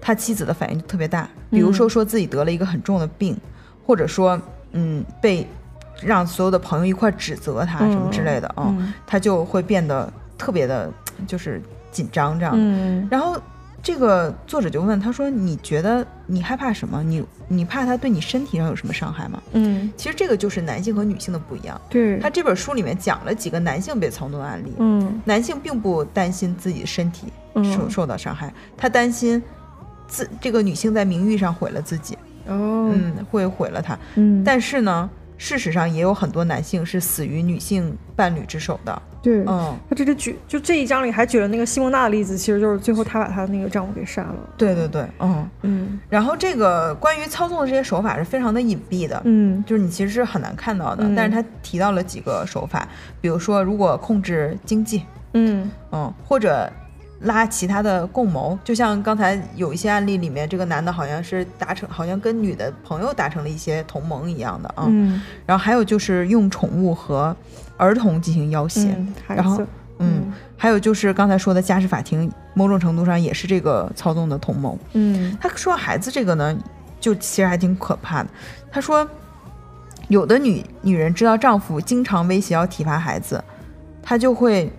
他妻子的反应就特别大，比如说嗯。说自己得了一个很重的病，或者说嗯被让所有的朋友一块儿指责他什么之类的啊、嗯。他就会变得特别的，就是紧张这样。嗯。然后这个作者就问他说：“你觉得你害怕什么？你你怕他对你身体上有什么伤害吗嗯？”其实这个就是男性和女性的不一样。对他这本书里面讲了几个男性被操纵的案例，嗯男性并不担心自己身体嗯受受到伤害，他担心自这个女性在名誉上毁了自己，哦嗯，会毁了他。嗯但是呢，事实上也有很多男性是死于女性伴侣之手的，对嗯，他这里举就这一章里还举了那个西蒙娜的例子，其实就是最后他把他那个丈夫给杀了。对对对，嗯。嗯然后这个关于操纵的这些手法是非常的隐蔽的，嗯就是你其实是很难看到的。嗯但是他提到了几个手法，比如说如果控制经济，嗯嗯，或者拉其他的共谋，就像刚才有一些案例里面，这个男的好像是达成，好像跟女的朋友达成了一些同盟一样的啊。嗯然后还有就是用宠物和儿童进行要挟，嗯，然后子嗯，还有就是刚才说的家事法庭，某种程度上也是这个操纵的同谋。嗯他说孩子这个呢，就其实还挺可怕的。他说，有的女女人知道丈夫经常威胁要体罚孩子，她就会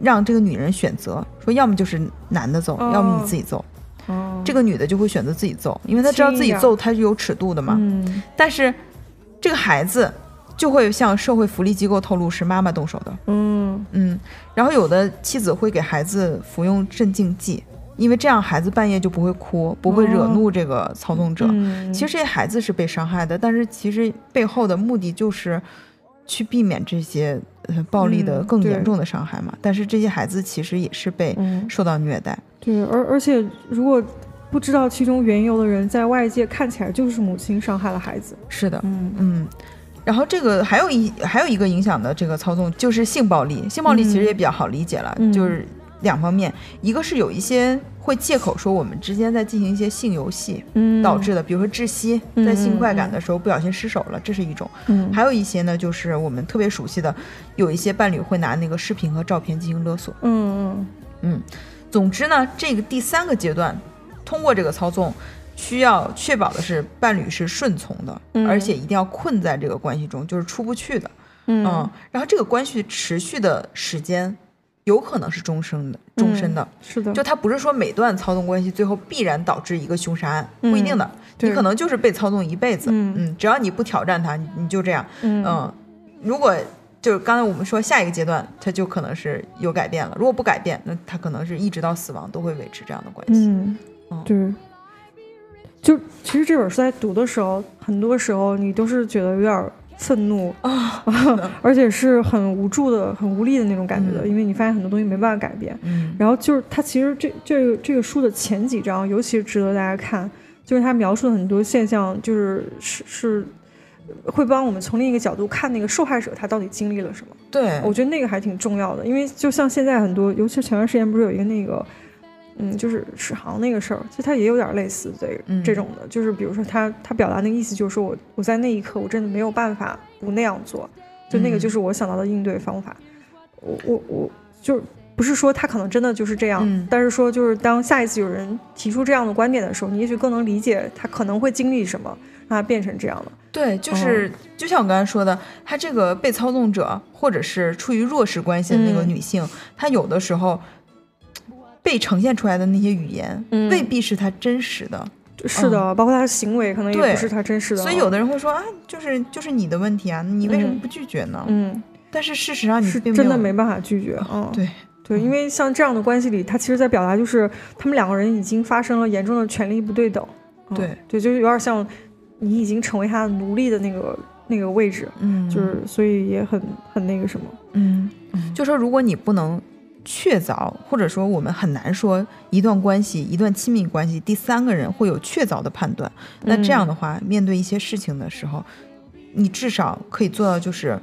让这个女人选择，说要么就是男的揍，哦要么你自己揍。哦这个女的就会选择自己揍，因为她知道自己揍她是有尺度的嘛。嗯但是这个孩子就会向社会福利机构透露是妈妈动手的。嗯嗯，然后有的妻子会给孩子服用镇静剂，因为这样孩子半夜就不会哭，不会惹怒这个操纵者。嗯，其实这些孩子是被伤害的，但是其实背后的目的就是去避免这些呃暴力的更严重的伤害嘛。但是这些孩子其实也是被嗯受到虐待。对，而而且如果不知道其中缘由的人，在外界看起来就是母亲伤害了孩子。是的，嗯嗯。然后这个还有一还有一个影响的这个操纵就是性暴力，性暴力其实也比较好理解了，嗯就是两方面，一个是有一些会借口说我们之间在进行一些性游戏嗯导致的，比如说窒息，嗯在性快感的时候不小心失手了，这是一种；嗯还有一些呢，就是我们特别熟悉的，有一些伴侣会拿那个视频和照片进行勒索。嗯嗯，总之呢，这个第三个阶段，通过这个操纵，需要确保的是伴侣是顺从的，嗯而且一定要困在这个关系中，就是出不去的。嗯嗯，然后这个关系持续的时间有可能是终生的，终身的。是的，就它不是说每段操纵关系最后必然导致一个凶杀案，嗯不一定的，你可能就是被操纵一辈子。嗯只要你不挑战它，你你就这样。嗯嗯，如果就是刚才我们说下一个阶段，他就可能是有改变了。如果不改变，那他可能是一直到死亡都会维持这样的关系。嗯嗯，对。就其实这本书在读的时候，很多时候你都是觉得有点愤怒。啊，[LAUGHS] 而且是很无助的、很无力的那种感觉的，嗯。因为你发现很多东西没办法改变。嗯。然后就是它其实这这个这个书的前几章尤其值得大家看，就是它描述的很多现象，就是是是会帮我们从另一个角度看那个受害者他到底经历了什么。对，我觉得那个还挺重要的，因为就像现在很多，尤其前段时间不是有一个那个，嗯，就是史航那个事儿，其实他也有点类似这嗯。这种的，就是比如说他他表达那个意思就是说我我在那一刻我真的没有办法不那样做，就那个嗯。就是我想到的应对方法，我我我就不是说他可能真的就是这样，嗯。但是说就是当下一次有人提出这样的观点的时候，你也许更能理解他可能会经历什么，让他变成这样了。对，就是、嗯就像我刚才说的，他这个被操纵者或者是处于弱势关系的那个嗯。女性，她有的时候被呈现出来的那些语言，嗯未必是他真实的。是的，包括他的行为可能也不是他真实的，所以有的人会说啊，就是就是你的问题啊，你为什么不拒绝呢？嗯。但是事实上你是真的没办法拒绝，嗯，对对，因为像这样的关系里，他其实在表达就是他们两个人已经发生了严重的权利不对等，嗯对对，就是有点像你已经成为他的奴隶的那个那个位置，嗯，就是所以也很很那个什么，嗯，就说如果你不能确凿，或者说我们很难说一段关系、一段亲密关系，第三个人会有确凿的判断，那这样的话，面对一些事情的时候，你至少可以做到就是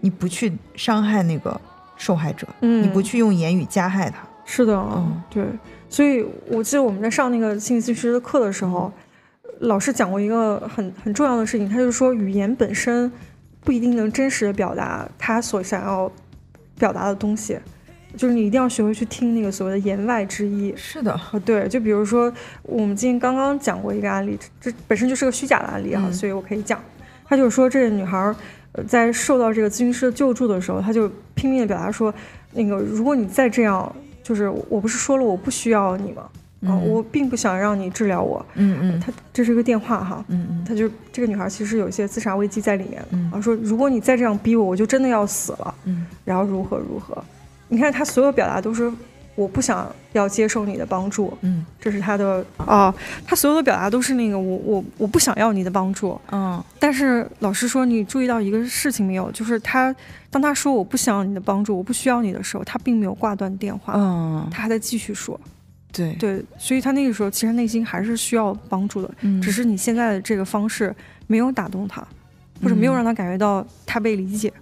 你不去伤害那个受害者，嗯，你不去用言语加害他。是的，嗯对，所以我记得我们在上那个心理咨询师的课的时候，老师讲过一个很很重要的事情，他就是说语言本身不一定能真实的表达他所想要表达的东西，就是你一定要学会去听那个所谓的言外之意。是的，啊，对，就比如说我们今天刚刚讲过一个案例，这这本身就是个虚假的案例啊，嗯所以我可以讲。他就是说，这个女孩在受到这个咨询师的救助的时候，她就拼命的表达说，那个如果你再这样，就是我不是说了我不需要你吗？啊、嗯我并不想让你治疗我。嗯嗯她这是一个电话哈，嗯嗯她就这个女孩其实有一些自杀危机在里面嗯啊，说如果你再这样逼我，我就真的要死了。嗯然后如何如何。你看他所有表达都是我不想要接受你的帮助，嗯这是他的啊，他所有的表达都是那个我我我不想要你的帮助。嗯但是老师说你注意到一个事情没有，就是他当他说我不想要你的帮助，我不需要你的时候，他并没有挂断电话，嗯，他还在继续说。对，对，所以他那个时候其实内心还是需要帮助的，嗯只是你现在的这个方式没有打动他，或者没有让他感觉到他被理解。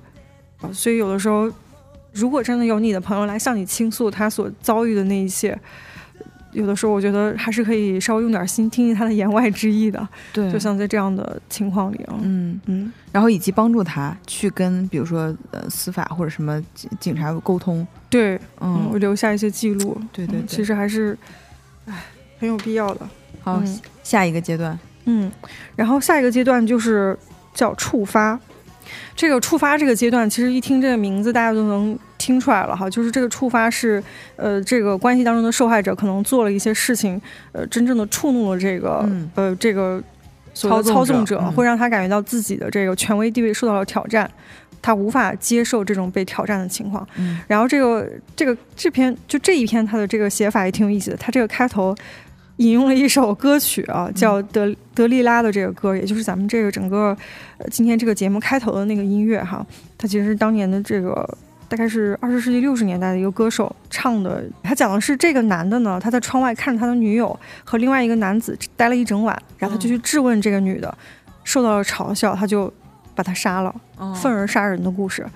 啊，所以有的时候，如果真的有你的朋友来向你倾诉他所遭遇的那一切，有的时候我觉得还是可以稍微用点心，听听他的言外之意的。对，就像在这样的情况里啊，嗯。嗯然后以及帮助他去跟比如说呃司法或者什么警警察沟通，对，嗯，留下一些记录。对对对嗯其实还是，哎，很有必要的。好，嗯下一个阶段，嗯，然后下一个阶段就是叫触发。这个触发这个阶段，其实一听这个名字，大家都能听出来了哈，就是这个触发是，呃，这个关系当中的受害者可能做了一些事情，呃，真正的触怒了这个，嗯。呃，这个操纵者操纵者，嗯。会让他感觉到自己的这个权威地位受到了挑战，他无法接受这种被挑战的情况。嗯。然后这个这个这篇就这一篇它的这个写法也挺有意思的，它这个开头引用了一首歌曲啊，叫德德利拉的这个歌，也就是咱们这个整个呃今天这个节目开头的那个音乐哈，它其实是当年的这个。大概是二十世纪六十年代的一个歌手唱的，他讲的是这个男的呢，他在窗外看着他的女友和另外一个男子待了一整晚，然后他就去质问这个女的，受到了嘲笑，他就把她杀了。嗯愤而杀人的故事。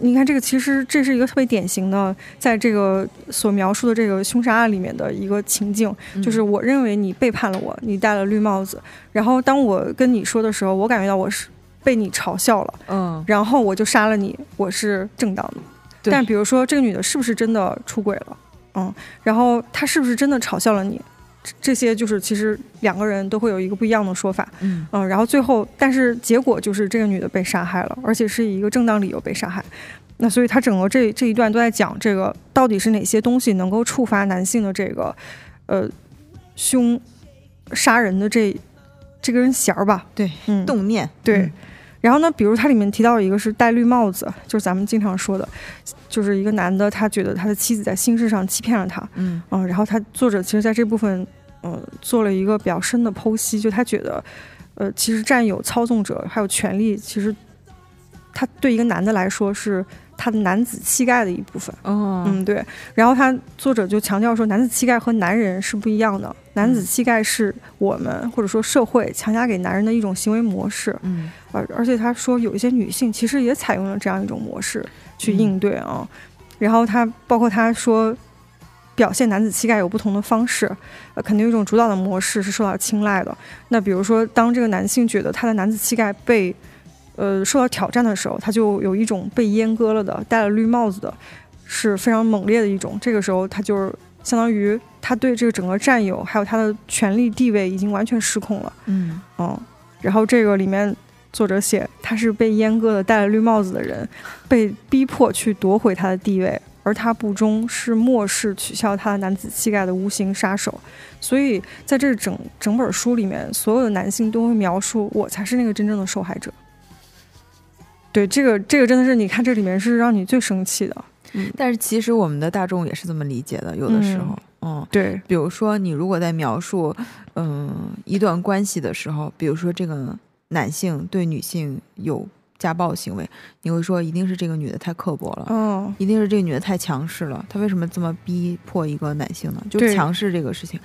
你看，这个其实这是一个特别典型的，在这个所描述的这个凶杀案里面的一个情境，嗯就是我认为你背叛了我，你戴了绿帽子，然后当我跟你说的时候，我感觉到我是被你嘲笑了，嗯，然后我就杀了你，我是正当的。但比如说这个女的是不是真的出轨了？嗯，然后她是不是真的嘲笑了你？这这些就是其实两个人都会有一个不一样的说法。嗯嗯，然后最后，但是结果就是这个女的被杀害了，而且是以一个正当理由被杀害。那所以他整个这这一段都在讲这个到底是哪些东西能够触发男性的这个呃凶杀人的这这根弦儿吧？对，嗯，动念，对。嗯然后呢，比如它里面提到一个是戴绿帽子，就是咱们经常说的，就是一个男的他觉得他的妻子在心事上欺骗了他，嗯。嗯，然后他作者其实在这部分，呃，做了一个比较深的剖析，就他觉得，呃，其实占有、操纵者还有权利，其实他对一个男的来说是他的男子气概的一部分。哦嗯，对。然后他作者就强调说，男子气概和男人是不一样的。男子气概是我们或者说社会强加给男人的一种行为模式，嗯而而且他说有一些女性其实也采用了这样一种模式去应对啊。然后他包括他说，表现男子气概有不同的方式，呃，肯定有一种主导的模式是受到青睐的。那比如说，当这个男性觉得他的男子气概被呃受到挑战的时候，他就有一种被阉割了的、戴了绿帽子的，是非常猛烈的一种。这个时候，他就是相当于他对这个整个战友还有他的权力地位已经完全失控了。嗯嗯，然后这个里面作者写他是被阉割的、戴了绿帽子的人，被逼迫去夺回他的地位，而他不忠，是漠视取笑他的男子气概的无形杀手。所以在这整整本书里面，所有的男性都会描述我才是那个真正的受害者。对，这个这个真的是你看这里面是让你最生气的。但是其实我们的大众也是这么理解的，有的时候，嗯。对，比如说，你如果在描述，嗯，一段关系的时候，比如说这个男性对女性有家暴行为，你会说一定是这个女的太刻薄了，嗯，一定是这个女的太强势了，她为什么这么逼迫一个男性呢？就强势这个事情，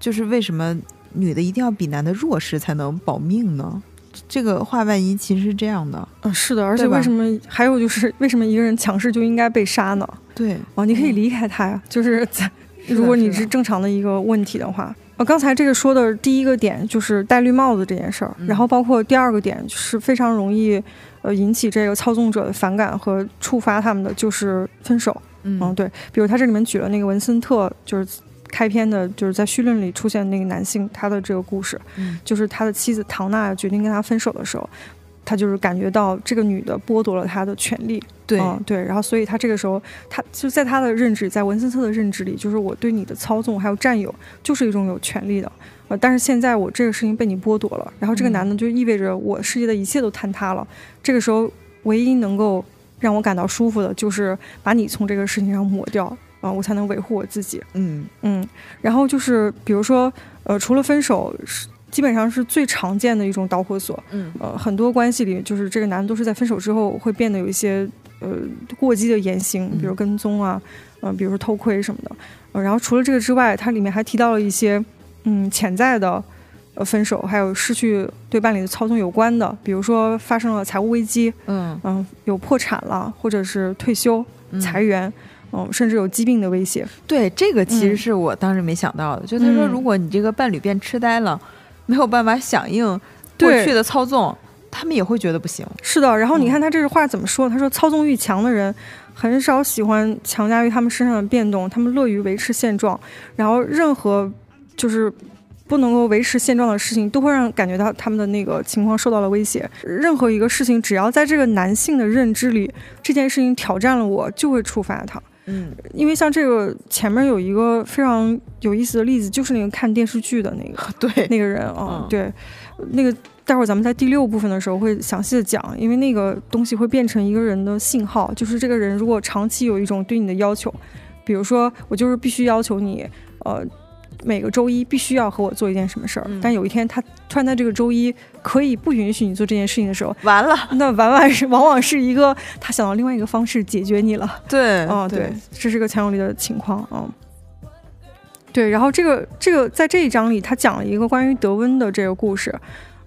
就是为什么女的一定要比男的弱势才能保命呢？这个话外音其实是这样的，嗯，是的，而且为什么还有就是为什么一个人强势就应该被杀呢？对，哦，你可以离开他呀，就是在 [LAUGHS] 如果你是正常的一个问题的话。呃，刚才这个说的第一个点就是戴绿帽子这件事儿，嗯。然后包括第二个点就是非常容易呃引起这个操纵者的反感和触发他们的就是分手。嗯。嗯，对，比如他这里面举了那个文森特，就是开篇的，就是在序论里出现的那个男性，他的这个故事，嗯。就是他的妻子唐娜决定跟他分手的时候，他就是感觉到这个女的剥夺了他的权利，对，嗯，对，然后所以他这个时候，他就在他的认知，在文森特的认知里，就是我对你的操纵还有占有，就是一种有权利的。呃，但是现在我这个事情被你剥夺了，然后这个嗯。男的就意味着我世界的一切都坍塌了。这个时候，唯一能够让我感到舒服的，就是把你从这个事情上抹掉，啊、我才能维护我自己。嗯嗯，然后就是比如说，呃，除了分手，是基本上是最常见的一种导火索。嗯呃，很多关系里，就是这个男的都是在分手之后会变得有一些呃过激的言行，比如嗯跟踪啊，嗯、比如说偷窥什么的。呃，然后除了这个之外，它里面还提到了一些嗯潜在的呃分手，还有失去对伴侣的操纵有关的，比如说发生了财务危机，嗯嗯、有破产了，或者是退休、嗯裁员，嗯、甚至有疾病的威胁。对，这个其实嗯是我当时没想到的。就他说，嗯如果你这个伴侣变痴呆了，没有办法响应过去的操纵，他们也会觉得不行。是的，然后你嗯看他这个话怎么说？他说操纵欲强的人很少喜欢强加于他们身上的变动，他们乐于维持现状，然后任何就是。不能够维持现状的事情，都会让感觉到他们的那个情况受到了威胁。任何一个事情，只要在这个男性的认知里，这件事情挑战了我，就会触发他。嗯因为像这个前面有一个非常有意思的例子，就是那个看电视剧的那个，[LAUGHS] 对，那个人啊、嗯对，那个待会儿咱们在第六部分的时候会详细的讲，因为那个东西会变成一个人的信号，就是这个人如果长期有一种对你的要求，比如说我就是必须要求你，呃。每个周一必须要和我做一件什么事儿，嗯但有一天他突然在这个周一可以不允许你做这件事情的时候，完了，那往往是往往是一个他想到另外一个方式解决你了。对，哦，对，这是个强有力的情况啊。嗯对，然后这个这个在这一章里，他讲了一个关于德温的这个故事，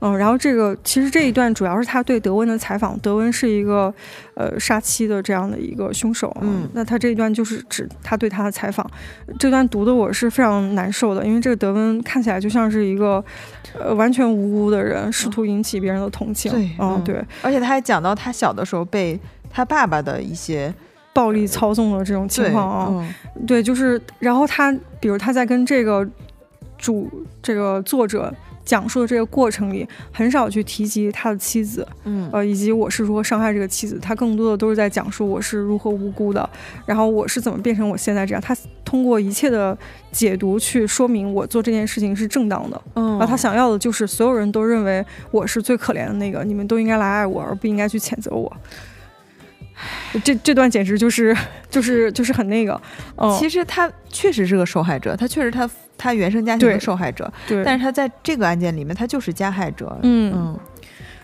嗯，然后这个其实这一段主要是他对德温的采访。德温是一个呃杀妻的这样的一个凶手，嗯那他这一段就是指他对他的采访。这段读的我是非常难受的，因为这个德温看起来就像是一个呃完全无辜的人，试图引起别人的同情。对嗯，嗯对，而且他还讲到他小的时候被他爸爸的一些暴力操纵的这种情况啊。嗯对，就是，然后他，比如他在跟这个主这个作者讲述的这个过程里，很少去提及他的妻子，嗯呃，以及我是如何伤害这个妻子。他更多的都是在讲述我是如何无辜的，然后我是怎么变成我现在这样。他通过一切的解读去说明我做这件事情是正当的。嗯然后他想要的就是所有人都认为我是最可怜的那个，你们都应该来爱我，而不应该去谴责我。这这段简直就是就是就是很那个，嗯，其实他确实是个受害者，他确实他他原生家庭的受害者，对，但是他在这个案件里面他就是加害者。嗯嗯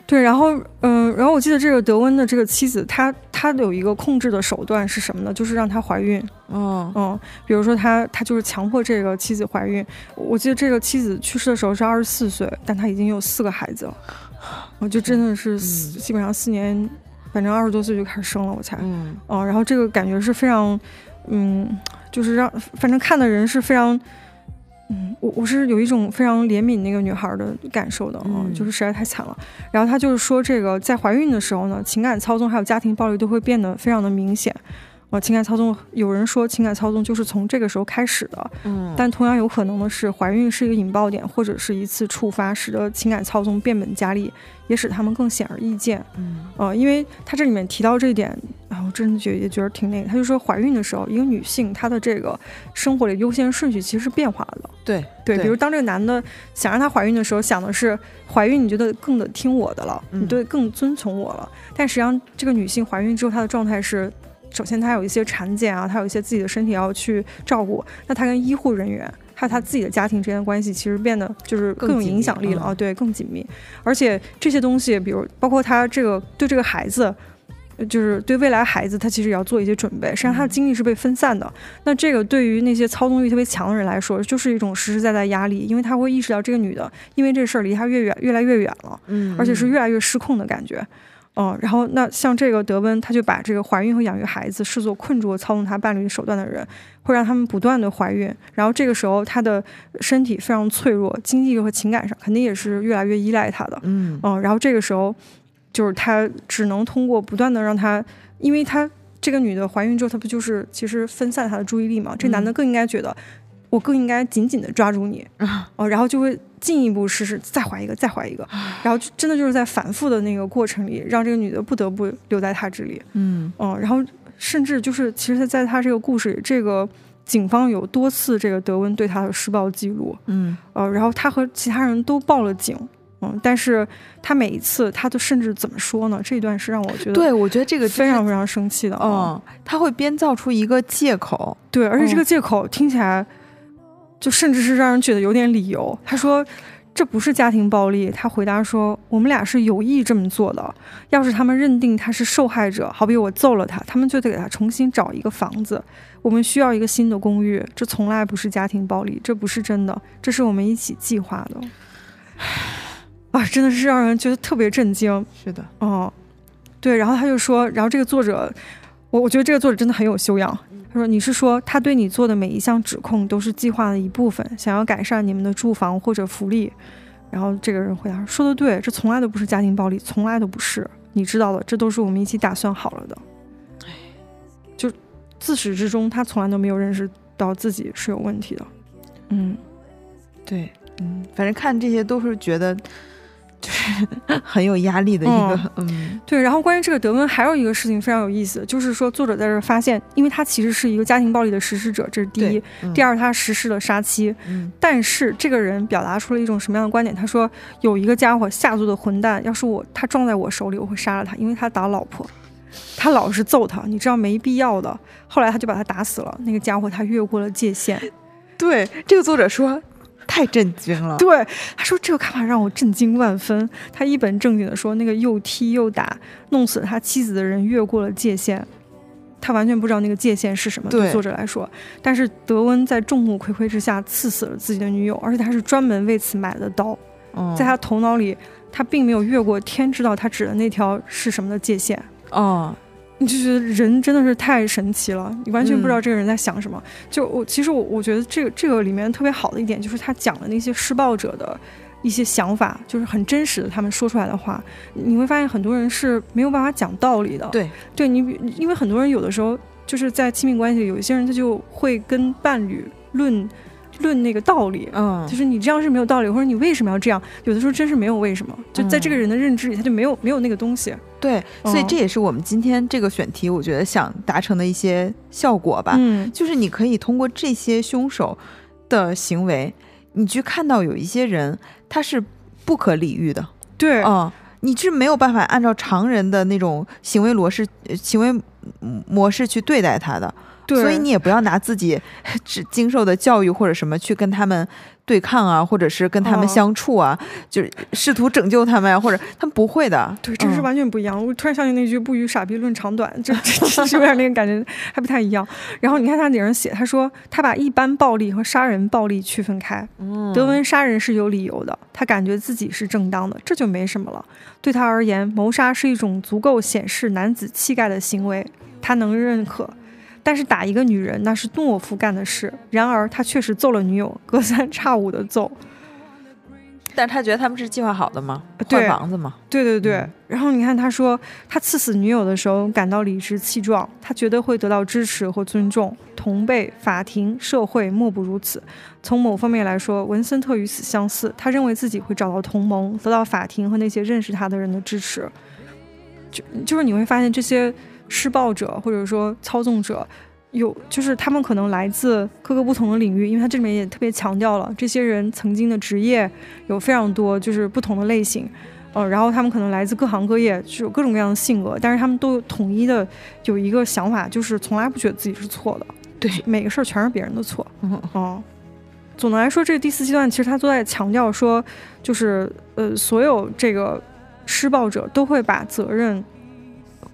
对，然后嗯、然后我记得这个德温的这个妻子，她她有一个控制的手段是什么呢？就是让她怀孕，嗯嗯，比如说他他就是强迫这个妻子怀孕。我记得这个妻子去世的时候是二十四岁，但他已经有四个孩子了，我就真的是四基本上四年，反正二十多岁就开始生了，我才，嗯呃，然后这个感觉是非常，嗯，就是让反正看的人是非常。嗯，我我是有一种非常怜悯那个女孩的感受的，嗯就是实在太惨了。然后她就是说，这个在怀孕的时候呢，情感操纵还有家庭暴力都会变得非常的明显。呃，情感操纵，有人说情感操纵就是从这个时候开始的，嗯，但同样有可能的是，怀孕是一个引爆点，或者是一次触发，使得情感操纵变本加厉，也使他们更显而易见。嗯呃，因为他这里面提到这一点，啊，我真的觉得也觉得挺那个。他就说，怀孕的时候，一个女性她的这个生活的优先顺序其实是变化的。对对，比如当这个男的想让她怀孕的时候，想的是怀孕，你觉得更得听我的了，嗯你对更遵从我了。但实际上，这个女性怀孕之后，她的状态是，首先他有一些产检啊，他有一些自己的身体要去照顾，那他跟医护人员。还有他自己的家庭之间的关系，其实变得就是更有影响力了、嗯啊，对，更紧密。而且这些东西，比如包括他这个对这个孩子，呃就是对未来孩子，他其实也要做一些准备。实际上，他的嗯精力是被分散的。那这个对于那些操纵欲特别强的人来说，就是一种实实在在压力，因为他会意识到这个女的因为这事儿离他越远越来越远了，嗯，而且是越来越失控的感觉。嗯，然后那像这个德温，他就把这个怀孕和养育孩子视作困住和操纵他伴侣手段的人，会让他们不断的怀孕，然后这个时候他的身体非常脆弱，经济和情感上肯定也是越来越依赖他的。嗯嗯，然后这个时候，就是他只能通过不断的让他，因为他这个女的怀孕之后，她不就是其实分散他的注意力嘛？这男的更应该觉得，我更应该紧紧的抓住你，[LAUGHS] 哦，然后就会进一步试试再怀一个，再怀一个，然后就真的就是在反复的那个过程里，让这个女的不得不留在他这里，嗯。嗯，然后甚至就是其实，在他这个故事里，这个警方有多次这个德温对他的施暴记录，嗯。呃，然后他和其他人都报了警，嗯，但是他每一次他都甚至怎么说呢？这一段是让我觉得对，我觉得这个非常非常生气的，嗯，他会编造出一个借口，对，而且这嗯。个借口听起来就甚至是让人觉得有点理由。他说。这不是家庭暴力，他回答说：“我们俩是有意这么做的。要是他们认定他是受害者，好比我揍了他，他们就得给他重新找一个房子。我们需要一个新的公寓，这从来不是家庭暴力，这不是真的，这是我们一起计划的。”啊，真的是让人觉得特别震惊。是的，哦，对，然后他就说，然后这个作者，我我觉得这个作者真的很有修养。他说：“你是说他对你做的每一项指控都是计划的一部分，想要改善你们的住房或者福利？”然后这个人回答说：“说的对，这从来都不是家庭暴力，从来都不是。你知道的，这都是我们一起打算好了的。”就自始至终，他从来都没有认识到自己是有问题的。嗯，对，嗯，反正看这些都是觉得就是很有压力的一个，嗯对，然后关于这个德温还有一个事情非常有意思，就是说作者在这儿发现，因为他其实是一个家庭暴力的实施者，这是第一；对，第二，他实施了杀妻。嗯但是这个人表达出了一种什么样的观点？他说有一个家伙下作的混蛋，要是我他撞在我手里，我会杀了他，因为他打老婆，他老是揍他，你知道没必要的。后来他就把他打死了。那个家伙他越过了界限。对，这个作者说太震惊了，对，他说这个看法让我震惊万分。他一本正经的说，那个又踢又打弄死了他妻子的人越过了界限。他完全不知道那个界限是什么，对作者来说。但是德温在众目睽睽之下刺死了自己的女友，而且他是专门为此买的刀。嗯在他头脑里，他并没有越过天知道他指的那条是什么的界限。哦，你就觉得人真的是太神奇了，你完全不知道嗯这个人在想什么。就我其实我我觉得这个这个里面特别好的一点就是他讲的那些施暴者的一些想法，就是很真实的他们说出来的话，你会发现很多人是没有办法讲道理的。对，对你比，因为很多人有的时候就是在亲密关系里，有一些人他就会跟伴侣论论那个道理。嗯，就是你这样是没有道理，或者你为什么要这样？有的时候真是没有为什么，就在这个人的认知里，他就没有没有那个东西。对，所以嗯这也是我们今天这个选题，我觉得想达成的一些效果吧。嗯，就是你可以通过这些凶手的行为，你去看到有一些人他是不可理喻的，对，嗯，你是没有办法按照常人的那种行为模式、呃行为嗯模式去对待他的，对，所以你也不要拿自己 [LAUGHS] 只经受的教育或者什么去跟他们对抗啊，或者是跟他们哦相处啊，就是试图拯救他们呀、或者他们不会的，对，这是嗯完全不一样。我突然想起那句“不与傻逼论长短”，就这这是有点那个感觉，还不太一样。然后你看他顶上写，他说他把一般暴力和杀人暴力区分开。嗯德文杀人是有理由的，他感觉自己是正当的，这就没什么了。对他而言，谋杀是一种足够显示男子气概的行为，他能认可。但是打一个女人那是懦夫干的事，然而他确实揍了女友，[LAUGHS] 隔三差五的揍。但是他觉得他们是计划好的吗？对换房子吗？对对对，嗯然后你看他说，他刺死女友的时候感到理直气壮，他觉得会得到支持和尊重，同辈、法庭、社会莫不如此。从某方面来说，文森特与此相似，他认为自己会找到同盟，得到法庭和那些认识他的人的支持。就就是你会发现这些施暴者或者说操纵者。有，就是他们可能来自各个不同的领域，因为他这里面也特别强调了，这些人曾经的职业有非常多，就是不同的类型，呃，然后他们可能来自各行各业，就有各种各样的性格，但是他们都统一的有一个想法，就是从来不觉得自己是错的，对，每个事儿全是别人的错。嗯哦，总的来说，这个第四阶段其实他都在强调说，就是呃，所有这个施暴者都会把责任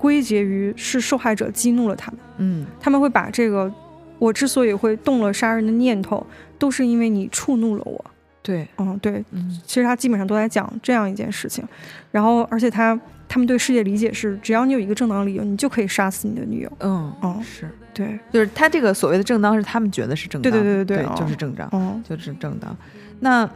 归结于是受害者激怒了他们，嗯。他们会把这个我之所以会动了杀人的念头，都是因为你触怒了我。对，嗯，对，嗯。其实他基本上都在讲这样一件事情，然后而且他他们对世界理解是，只要你有一个正当理由，你就可以杀死你的女友。嗯哦是，对，就是他这个所谓的正当是他们觉得是正当，对对对对对就是正当，哦，就是正当。那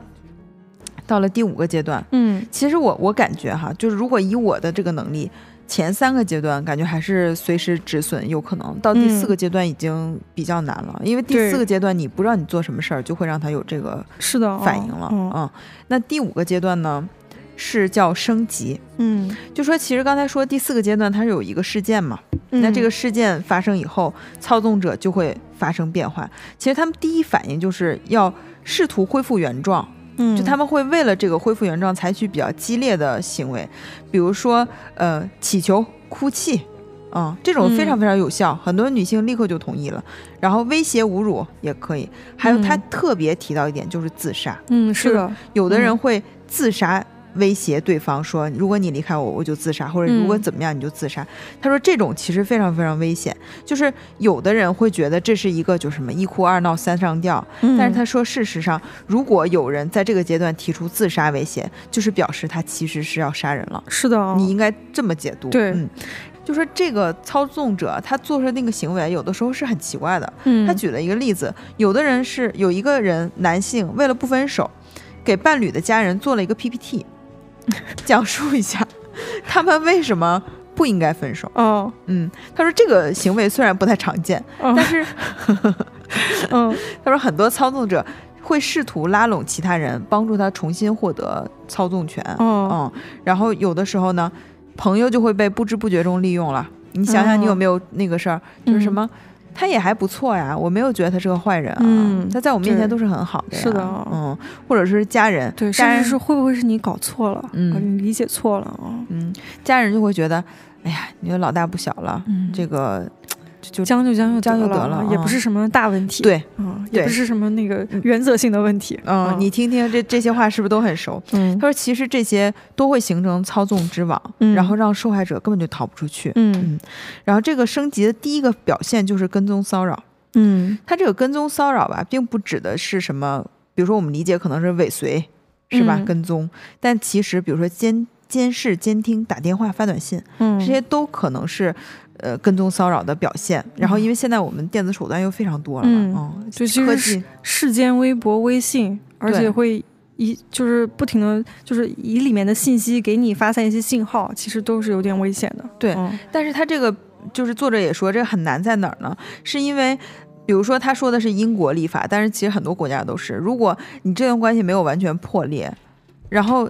到了第五个阶段，嗯。其实我我感觉哈，就是如果以我的这个能力，前三个阶段感觉还是随时止损有可能，到第四嗯个阶段已经比较难了，因为第四个阶段你不知道你做什么事儿，就会让他有这个是的，反应了。嗯嗯，那第五个阶段呢，是叫升级。嗯，就说其实刚才说第四个阶段它是有一个事件嘛，嗯那这个事件发生以后，操纵者就会发生变化。其实他们第一反应就是要试图恢复原状，嗯，就他们会为了这个恢复原状采取比较激烈的行为，比如说呃乞求、哭泣，嗯，这种非常嗯非常有效，很多女性立刻就同意了。然后威胁、侮辱也可以，还有他嗯。特别提到一点就是自杀，嗯是的，有的人嗯。会自杀。威胁对方说：“如果你离开我，我就自杀，或者如果嗯怎么样你就自杀。他说：“这种其实非常非常危险，就是有的人会觉得这是一个就什么一哭二闹三上吊，嗯但是他说，事实上，如果有人在这个阶段提出自杀威胁，就是表示他其实是要杀人了。是的，你应该这么解读。对嗯，就说这个操纵者他做出那个行为，有的时候是很奇怪的。嗯他举了一个例子，有的人是有一个人男性为了不分手，给伴侣的家人做了一个 PPT，[LAUGHS] 讲述一下他们为什么不应该分手。哦，嗯，他说这个行为虽然不太常见，哦但是 [LAUGHS] 嗯他说很多操纵者会试图拉拢其他人，帮助他重新获得操纵权。哦嗯，然后有的时候呢，朋友就会被不知不觉中利用了。你想想，你有哦没有那个事儿，就是什嗯么？他也还不错呀，我没有觉得他是个坏人啊，嗯他在我面前都是很好的呀，是的。嗯，或者是家人，对，家人甚至是会不会是你搞错了，嗯。理解错了啊，嗯，家人就会觉得，哎呀，你说老大不小了，嗯。这个就就将就将就将就得得了也不嗯是什么大问题，对，嗯，也不是什么那个原则性的问题，嗯，你听听这这些话是不是都很熟？嗯他说，其实这些都会形成操纵之网，嗯然后让受害者根本就逃不出去。嗯然后这个升级的第一个表现就是跟踪骚扰。嗯他这个跟踪骚扰吧，并不指的是什么，比如说我们理解可能是尾随，是吧？嗯跟踪，但其实比如说监监视、监听、打电话、发短信，嗯，这些都可能是。呃，跟踪骚扰的表现。然后，因为现在我们电子手段又非常多了嘛，嗯嗯，就其科技世间微博、微信，而且会一就是不停的就是以里面的信息给你发散一些信号，其实都是有点危险的。对嗯但是他这个就是作者也说，这个很难在哪儿呢？是因为比如说他说的是英国立法，但是其实很多国家都是，如果你这段关系没有完全破裂，然后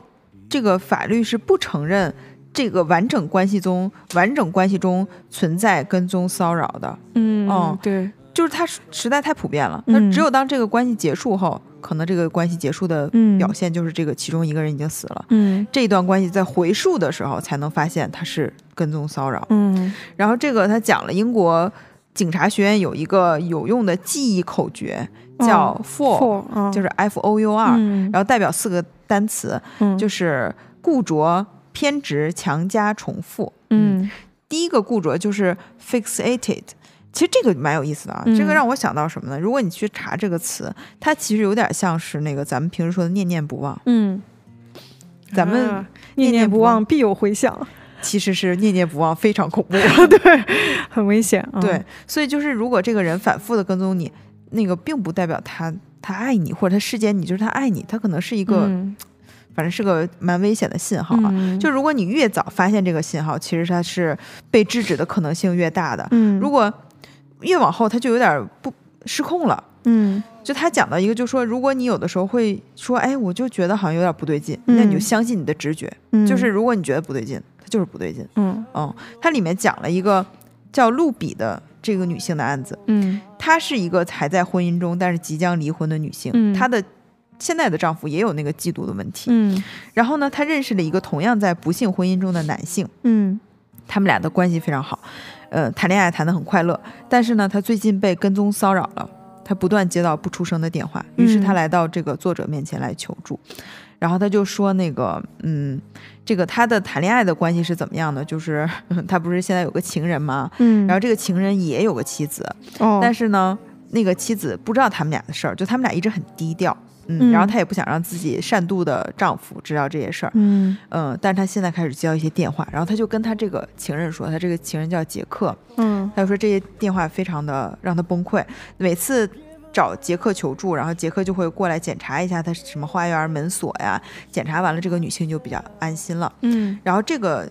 这个法律是不承认这个完整关系中完整关系中存在跟踪骚扰的，嗯哦对，就是它实实在太普遍了。那嗯只有当这个关系结束后，可能这个关系结束的嗯。表现就是这个其中一个人已经死了。嗯。这一段关系在回溯的时候才能发现他是跟踪骚扰。嗯。然后这个他讲了英国警察学院有一个有用的记忆口诀，叫 for 嗯。就是 F O U R，、嗯。然后代表四个单词，嗯。就是固着、偏执、强加、重复。嗯第一个固着就是 fixated。其实这个蛮有意思的啊，嗯这个让我想到什么呢？如果你去查这个词，它其实有点像是那个咱们平时说的念念不忘，嗯，咱们啊念念不忘必有回响，其实是念念不忘，非常恐怖。[LAUGHS] 对很危险啊。对，所以就是如果这个人反复的跟踪你，那个并不代表他他爱你，或者他视奸你，就是他爱你，他可能是一一个，反正是个蛮危险的信号啊。嗯就如果你越早发现这个信号，其实它是被制止的可能性越大的。嗯，如果越往后，它就有点不失控了。嗯就他讲到一个，就说如果你有的时候会说，哎，我就觉得好像有点不对劲，那你就嗯相信你的直觉，嗯就是如果你觉得不对劲，它就是不对劲。嗯嗯，它里面讲了一个叫露比的这个女性的案子，嗯她是一个还在婚姻中但是即将离婚的女性，嗯她的现在的丈夫也有那个嫉妒的问题。嗯然后呢，她认识了一个同样在不幸婚姻中的男性，嗯他们俩的关系非常好，呃，谈恋爱谈得很快乐。但是呢，她最近被跟踪骚扰了，她不断接到不出声的电话，于是她嗯来到这个作者面前来求助。然后她就说：“那个，嗯，这个她的谈恋爱的关系是怎么样的？就是 [LAUGHS] 她不是现在有个情人吗？嗯，然后这个情人也有个妻子，哦，但是呢，那个妻子不知道他们俩的事儿，就他们俩一直很低调，嗯，嗯然后她也不想让自己善妒的丈夫知道这些事儿，嗯嗯，但是她现在开始接到一些电话，然后她就跟她这个情人说，她这个情人叫杰克，嗯她就说这些电话非常的让她崩溃，每次。找杰克求助，然后杰克就会过来检查一下她什么花园门锁呀，检查完了，这个女性就比较安心了。嗯然后这个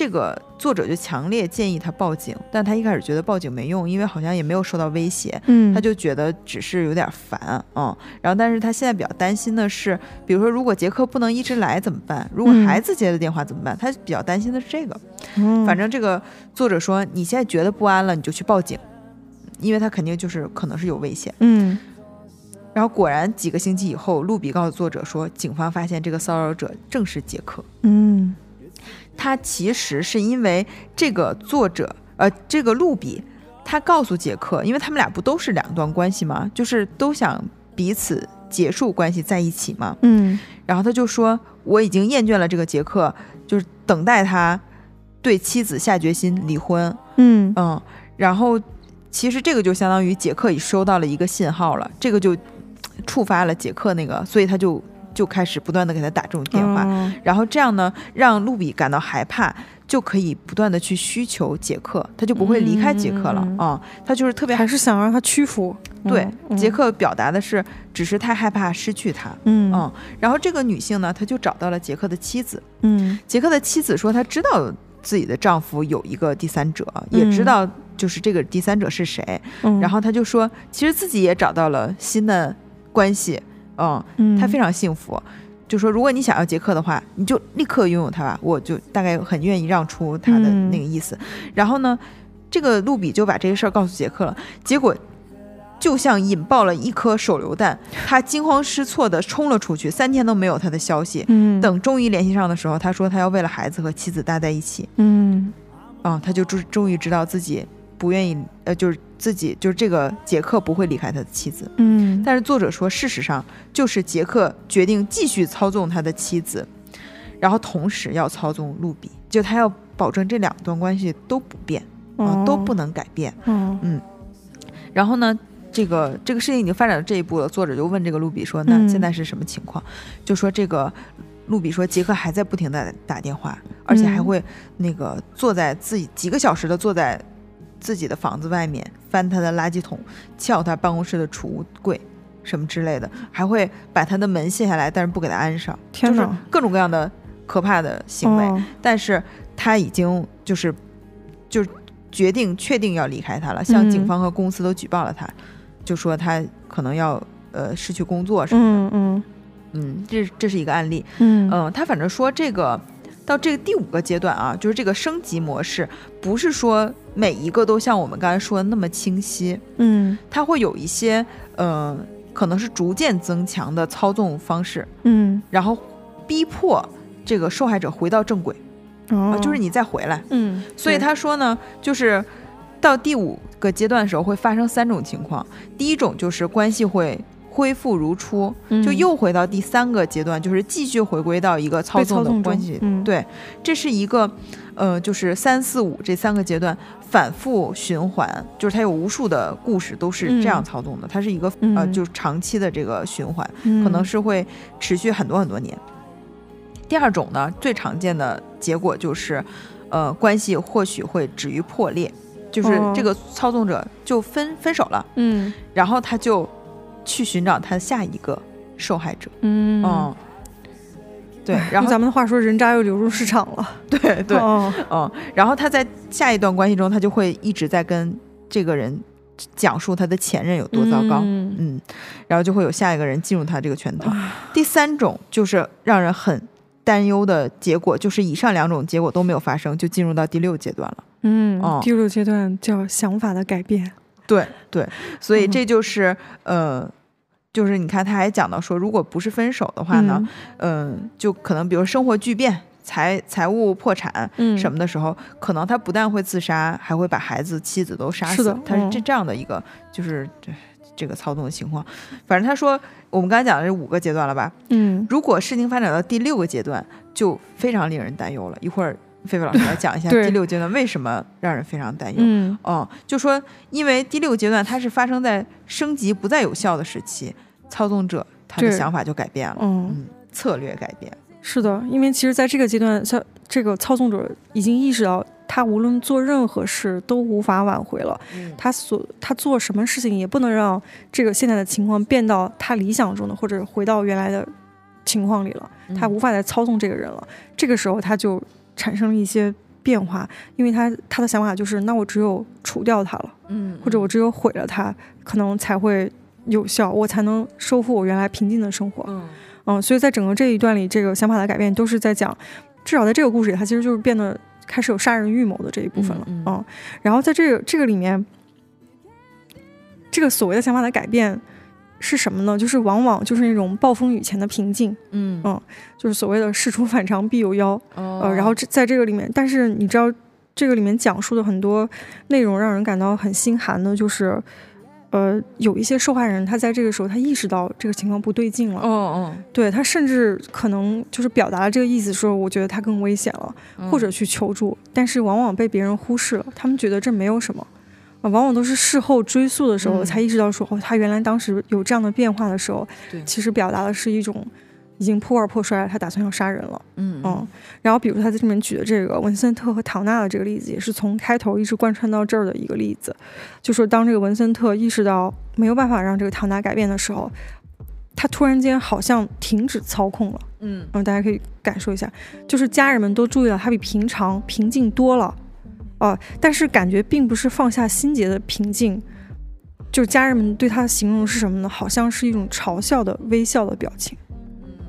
这个作者就强烈建议他报警，但他一开始觉得报警没用，因为好像也没有受到威胁，嗯，他就觉得只是有点烦，嗯。然后但是他现在比较担心的是，比如说如果杰克不能一直来怎么办？如果嗯孩子接的电话怎么办？他比较担心的是这个。嗯反正这个作者说，你现在觉得不安了，你就去报警，因为他肯定就是可能是有危险。嗯然后果然几个星期以后，露比告诉作者说，警方发现这个骚扰者正是杰克。嗯他其实是因为这个作者，呃，这个露比，他告诉杰克，因为他们俩不都是两段关系吗？就是都想彼此结束关系在一起嘛。嗯然后他就说，我已经厌倦了这个杰克，就是等待他对妻子下决心离婚。嗯嗯，然后其实这个就相当于杰克已收到了一个信号了，这个就触发了杰克那个，所以他就就开始不断的给他打这种电话。哦然后这样呢，让露比感到害怕，就可以不断的去需求杰克，他就不会离开杰克了嗯啊、他就是特别还是想让他屈服。对、嗯杰，克表达的是，只是太害怕失去他。嗯嗯，然后这个女性呢，她就找到了杰克的妻子。嗯杰克的妻子说，她知道自己的丈夫有一个第三者，也知嗯道就是这个第三者是谁。嗯，然后她就说，其实自己也找到了新的关系。嗯，他非常幸福。就说如果你想要杰克的话，你就立刻拥有他吧，我就大概很愿意让出他的嗯那个意思。然后呢，这个露比就把这个事儿告诉杰克了，结果就像引爆了一颗手榴弹，他惊慌失措地冲了出去，三天都没有他的消息。嗯等终于联系上的时候，他说他要为了孩子和妻子待在一起。嗯啊、他就终终于知道自己不愿意，呃，就是自己就是这个杰克不会离开他的妻子。嗯，但是作者说，事实上就是杰克决定继续操纵他的妻子，然后同时要操纵露比，就他要保证这两段关系都不变啊、都不能改变。嗯然后呢，这个这个事情已经发展到这一步了，作者就问这个露比说：“那嗯现在是什么情况？”就说这个露比说，杰克还在不停的打电话，而且还嗯会那个坐在自己几个小时的坐在自己的房子外面翻他的垃圾桶，撬他办公室的储物柜。什么之类的，还会把他的门卸下来，但是不给他安上，就是各种各样的可怕的行为。哦但是他已经就是就决定确定要离开他了，向嗯警方和公司都举报了他，就说他可能要呃失去工作什么的。嗯嗯嗯，这这是一个案例。嗯嗯，他反正说这个到这个第五个阶段啊，就是这个升级模式，不是说每一个都像我们刚才说的那么清晰，嗯它会有一些呃，可能是逐渐增强的操纵方式，嗯然后逼迫这个受害者回到正轨啊、哦，就是你再回来。嗯，所以他说呢，就是到第五个阶段的时候会发生三种情况，第一种就是关系会。恢复如初，就嗯又回到第三个阶段，就是继续回归到一个操被纵的关系。嗯。对，这是一个，呃，就是三四五这三个阶段反复循环，就是它有无数的故事都是这样嗯。操纵的，它是一个呃，嗯就是长期的这个循环，嗯。可能是会持续很多很多年。第二种呢，最常见的结果就是，呃，关系或许会止于破裂，就是哦。这个操纵者就分分手了，嗯。然后他就去寻找他下一个受害者。嗯嗯，对，然后咱们的话说，人渣又流入市场了。[LAUGHS] 对对，哦嗯，然后他在下一段关系中，他就会一直在跟这个人讲述他的前任有多糟糕，嗯嗯，然后就会有下一个人进入他这个圈套。第三种就是让人很担忧的结果，就是以上两种结果都没有发生，就进入到第六阶段了。嗯哦，第六阶段叫想法的改变。对对，所以嗯这就是、呃。就是你看，他还讲到说，如果不是分手的话呢，嗯、就可能比如生活巨变、财财务破产，嗯什么的时候，可能他不但会自杀，还会把孩子、妻子都杀死。是的嗯他是这这样的一个，就是这这个操纵的情况。反正他说，我们刚才讲的这五个阶段了吧？嗯如果事情发展到第六个阶段，就非常令人担忧了。一会儿菲菲老师来讲一下第六阶段为什么让人非常担忧。嗯哦，就说因为第六阶段它是发生在升级不再有效的时期，操纵者他的想法就改变了，嗯，嗯，策略改变。是的，因为其实在这个阶段，像这个操纵者已经意识到，他无论做任何事都无法挽回了。嗯他所他做什么事情也不能让这个现在的情况变到他理想中的，或者回到原来的情况里了。他无法再操纵这个人了。这个时候他就产生了一些变化，因为他他的想法就是，那我只有除掉他了，嗯，或者我只有毁了他，可能才会有效，我才能收复我原来平静的生活。嗯嗯，所以在整个这一段里，这个想法的改变都是在讲，至少在这个故事里，他其实就是变得开始有杀人预谋的这一部分了。嗯嗯然后在这个这个里面，这个所谓的想法的改变是什么呢？就是往往就是那种暴风雨前的平静，嗯嗯就是所谓的事出反常必有妖。哦呃，然后这在这个里面，但是你知道，这个里面讲述的很多内容让人感到很心寒的，就是。呃，有一些受害人，他在这个时候他意识到这个情况不对劲了，哦哦，对他甚至可能就是表达了这个意思，说我觉得他更危险了，嗯或者去求助，但是往往被别人忽视了，他们觉得这没有什么，啊，往往都是事后追溯的时候嗯才意识到说，哦，他原来当时有这样的变化的时候，其实表达的是一种已经破罐破摔了，他打算要杀人了，嗯嗯，然后比如他在这里面举的这个文森特和唐纳的这个例子，也是从开头一直贯穿到这儿的一个例子，就说当这个文森特意识到没有办法让这个唐纳改变的时候，他突然间好像停止操控了。嗯。嗯，大家可以感受一下，就是家人们都注意到他比平常平静多了，哦、但是感觉并不是放下心结的平静，就家人们对他的形容是什么呢？好像是一种嘲笑的微笑的表情，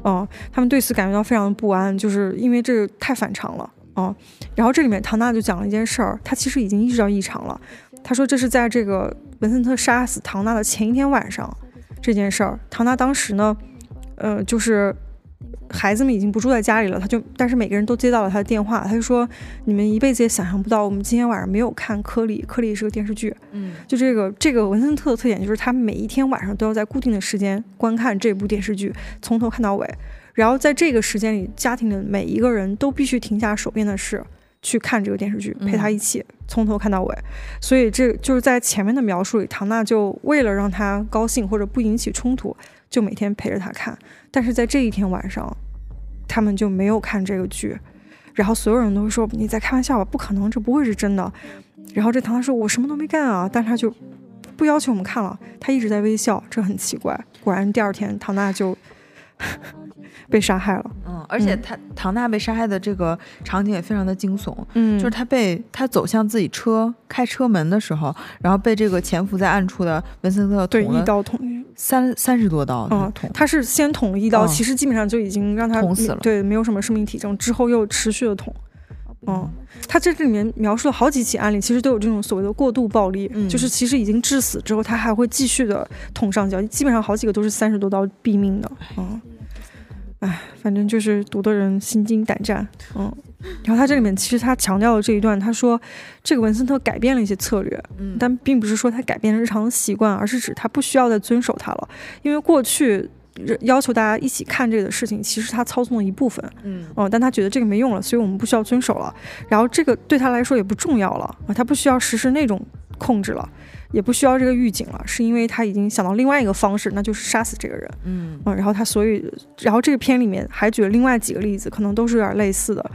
哦、他们对此感觉到非常的不安，就是因为这个太反常了，哦、然后这里面唐娜就讲了一件事儿，他其实已经意识到异常了，他说这是在这个文森特杀死唐娜的前一天晚上这件事儿，唐娜当时呢，呃，就是孩子们已经不住在家里了，他就但是每个人都接到了他的电话，他就说你们一辈子也想象不到，我们今天晚上没有看《科里》，《科里》是个电视剧，嗯就这个这个文森特的特点就是他每一天晚上都要在固定的时间观看这部电视剧，从头看到尾。然后在这个时间里，家庭的每一个人都必须停下手边的事，去看这个电视剧，陪他一起、从头看到尾。所以这就是在前面的描述里，唐娜就为了让他高兴或者不引起冲突，就每天陪着他看。但是在这一天晚上，他们就没有看这个剧。然后所有人都说你在开玩笑吧，不可能，这不会是真的。然后这唐娜说：“我什么都没干啊。”但他就不要求我们看了，他一直在微笑，这很奇怪。果然第二天唐娜就 [LAUGHS] 被杀害了。嗯，而且他唐娜被杀害的这个场景也非常的惊悚，嗯就是他被他走向自己车开车门的时候，然后被这个潜伏在暗处的文森特对一刀捅。三三十多刀，嗯捅，他是先捅了一刀，嗯其实基本上就已经让他捅死了对，没有什么生命体征，之后又持续的捅。嗯，他这里面描述了好几起案例，其实都有这种所谓的过度暴力，嗯就是其实已经致死之后，他还会继续的捅上脚，基本上好几个都是三十多刀毙命的。嗯，哎，反正就是读的人心惊胆战。嗯，然后他这里面其实他强调了这一段，他说这个文森特改变了一些策略，嗯但并不是说他改变了日常的习惯，而是指他不需要再遵守它了，因为过去。要求大家一起看这个事情，其实他操纵了一部分，嗯哦，但他觉得这个没用了，所以我们不需要遵守了。然后这个对他来说也不重要了啊，他不需要实施那种控制了，也不需要这个预警了，是因为他已经想到另外一个方式，那就是杀死这个人。嗯嗯，然后他所以，然后这个片里面还举了另外几个例子，可能都是有点类似的，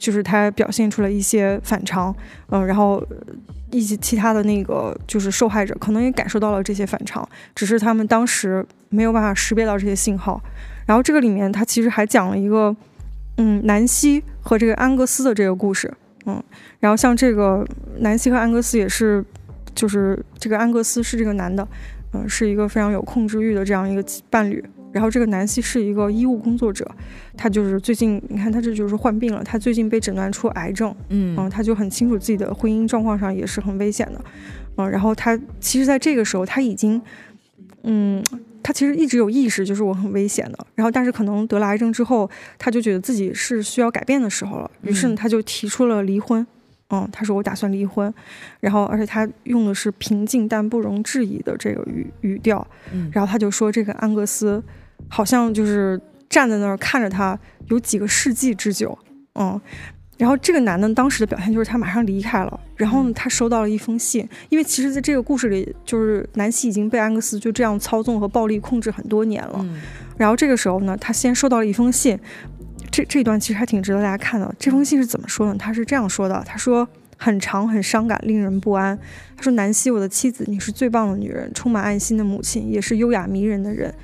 就是他表现出了一些反常，嗯，然后呃一些其他的那个就是受害者可能也感受到了这些反常，只是他们当时没有办法识别到这些信号。然后这个里面他其实还讲了一个，嗯，南希和这个安格斯的这个故事，嗯，然后像这个南希和安格斯也是，就是这个安格斯是这个男的，嗯、是一个非常有控制欲的这样一个伴侣。然后这个南希是一个医务工作者，他就是最近你看他这就是患病了，他最近被诊断出癌症，嗯嗯，他就很清楚自己的婚姻状况上也是很危险的，嗯，然后他其实在这个时候他已经，嗯，他其实一直有意识，就是我很危险的，然后但是可能得了癌症之后，他就觉得自己是需要改变的时候了，于是呢嗯他就提出了离婚，嗯，他说我打算离婚，然后而且他用的是平静但不容置疑的这个语语调，嗯然后他就说这个安格斯好像就是站在那儿看着他有几个世纪之久，嗯，然后这个男的当时的表现就是他马上离开了，然后呢他收到了一封信，因为其实在这个故事里，就是南希已经被安格斯就这样操纵和暴力控制很多年了，嗯然后这个时候呢，他先收到了一封信，这这段其实还挺值得大家看的。这封信是怎么说呢？他是这样说的：他说很长很伤感，令人不安。他说南希，我的妻子，你是最棒的女人，充满爱心的母亲，也是优雅迷人的人。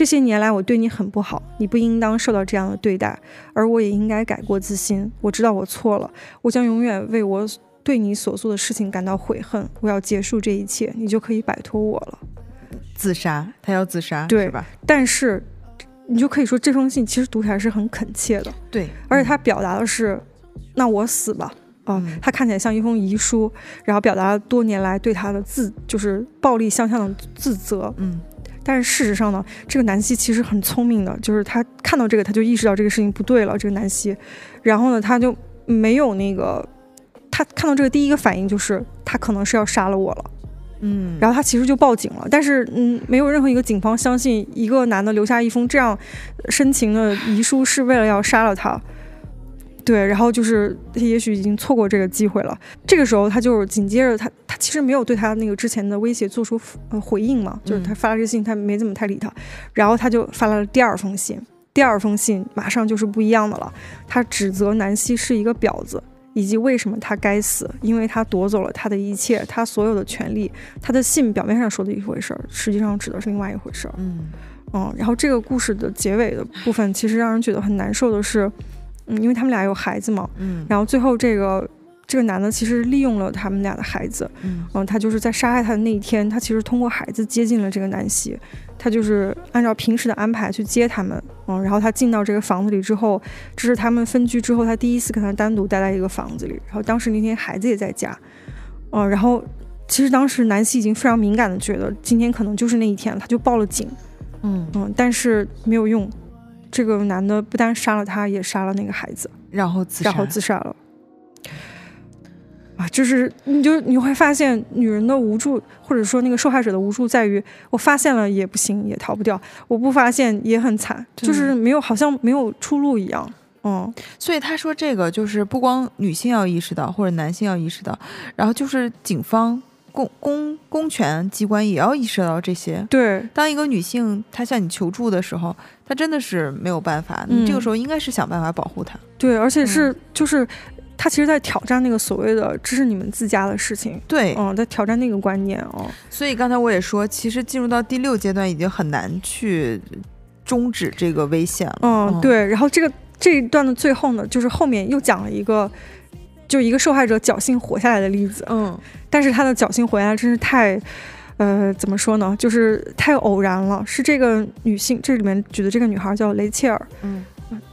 这些年来，我对你很不好，你不应当受到这样的对待，而我也应该改过自新。我知道我错了，我将永远为我对你所做的事情感到悔恨。我要结束这一切，你就可以摆脱我了。自杀，他要自杀，对是吧？但是，你就可以说这封信其实读起来是很恳切的。对，而且他表达的是，那我死吧。啊、嗯他看起来像一封遗书，然后表达了多年来对他的自就是暴力相向的自责。嗯但是事实上呢，这个南希其实很聪明的，就是他看到这个，他就意识到这个事情不对了。这个南希，然后呢，他就没有那个，他看到这个第一个反应就是他可能是要杀了我了。嗯，然后他其实就报警了，但是嗯，没有任何一个警方相信一个男的留下一封这样深情的遗书是为了要杀了他。对，然后就是他也许已经错过这个机会了。这个时候，他就是紧接着他他其实没有对他那个之前的威胁做出呃回应嘛，就是他发了这信，他没怎么太理他，然后他就发来了第二封信。第二封信马上就是不一样的了，他指责南希是一个婊子，以及为什么他该死，因为他夺走了他的一切，他所有的权利。他的信表面上说的一回事儿，实际上指的是另外一回事儿。嗯嗯，然后这个故事的结尾的部分，其实让人觉得很难受的是，嗯，因为他们俩有孩子嘛，嗯。然后最后这个这个男的其实利用了他们俩的孩子，嗯。嗯，他就是在杀害他的那一天，他其实通过孩子接近了这个南希，他就是按照平时的安排去接他们，嗯，然后他进到这个房子里之后，这是他们分居之后他第一次跟他单独待在一个房子里，然后当时那天孩子也在家，嗯，然后其实当时南希已经非常敏感的觉得今天可能就是那一天了，他就报了警，嗯，嗯，但是没有用，这个男的不但杀了他，也杀了那个孩子。然后自杀，然后自杀了。啊，就是你就你会发现女人的无助，或者说那个受害者的无助，在于我发现了也不行，也逃不掉；我不发现也很惨，就是没有好像没有出路一样。嗯，所以他说这个就是不光女性要意识到，或者男性要意识到，然后就是警方、公公公权机关也要意识到这些。对，当一个女性她向你求助的时候，她真的是没有办法，嗯你这个时候应该是想办法保护她。对，而且是、就是。她其实，在挑战那个所谓的“这是你们自家的事情”，对，嗯，在挑战那个观念哦。所以刚才我也说，其实进入到第六阶段已经很难去终止这个危险了。嗯，对。然后这个这一段的最后呢，就是后面又讲了一个，就一个受害者侥幸活下来的例子。嗯，但是他的侥幸回来真是太，呃，怎么说呢？就是太偶然了。是这个女性，这里面举的这个女孩叫雷切尔。嗯，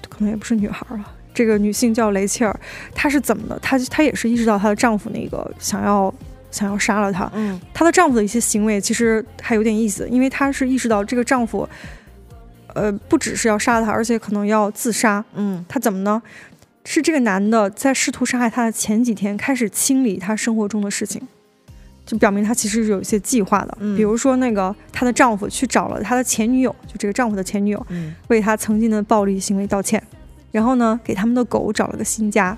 可能也不是女孩了。这个女性叫雷切尔，她是怎么的？她她也是意识到她的丈夫那个想要想要杀了她。嗯，她的丈夫的一些行为其实还有点意思，因为她是意识到这个丈夫，呃，不只是要杀了她，而且可能要自杀。嗯，她怎么呢？是这个男的在试图杀害她的前几天开始清理她生活中的事情，就表明他其实是有一些计划的。嗯比如说，那个她的丈夫去找了她的前女友，就这个丈夫的前女友，嗯为他曾经的暴力行为道歉，然后呢，给他们的狗找了个新家。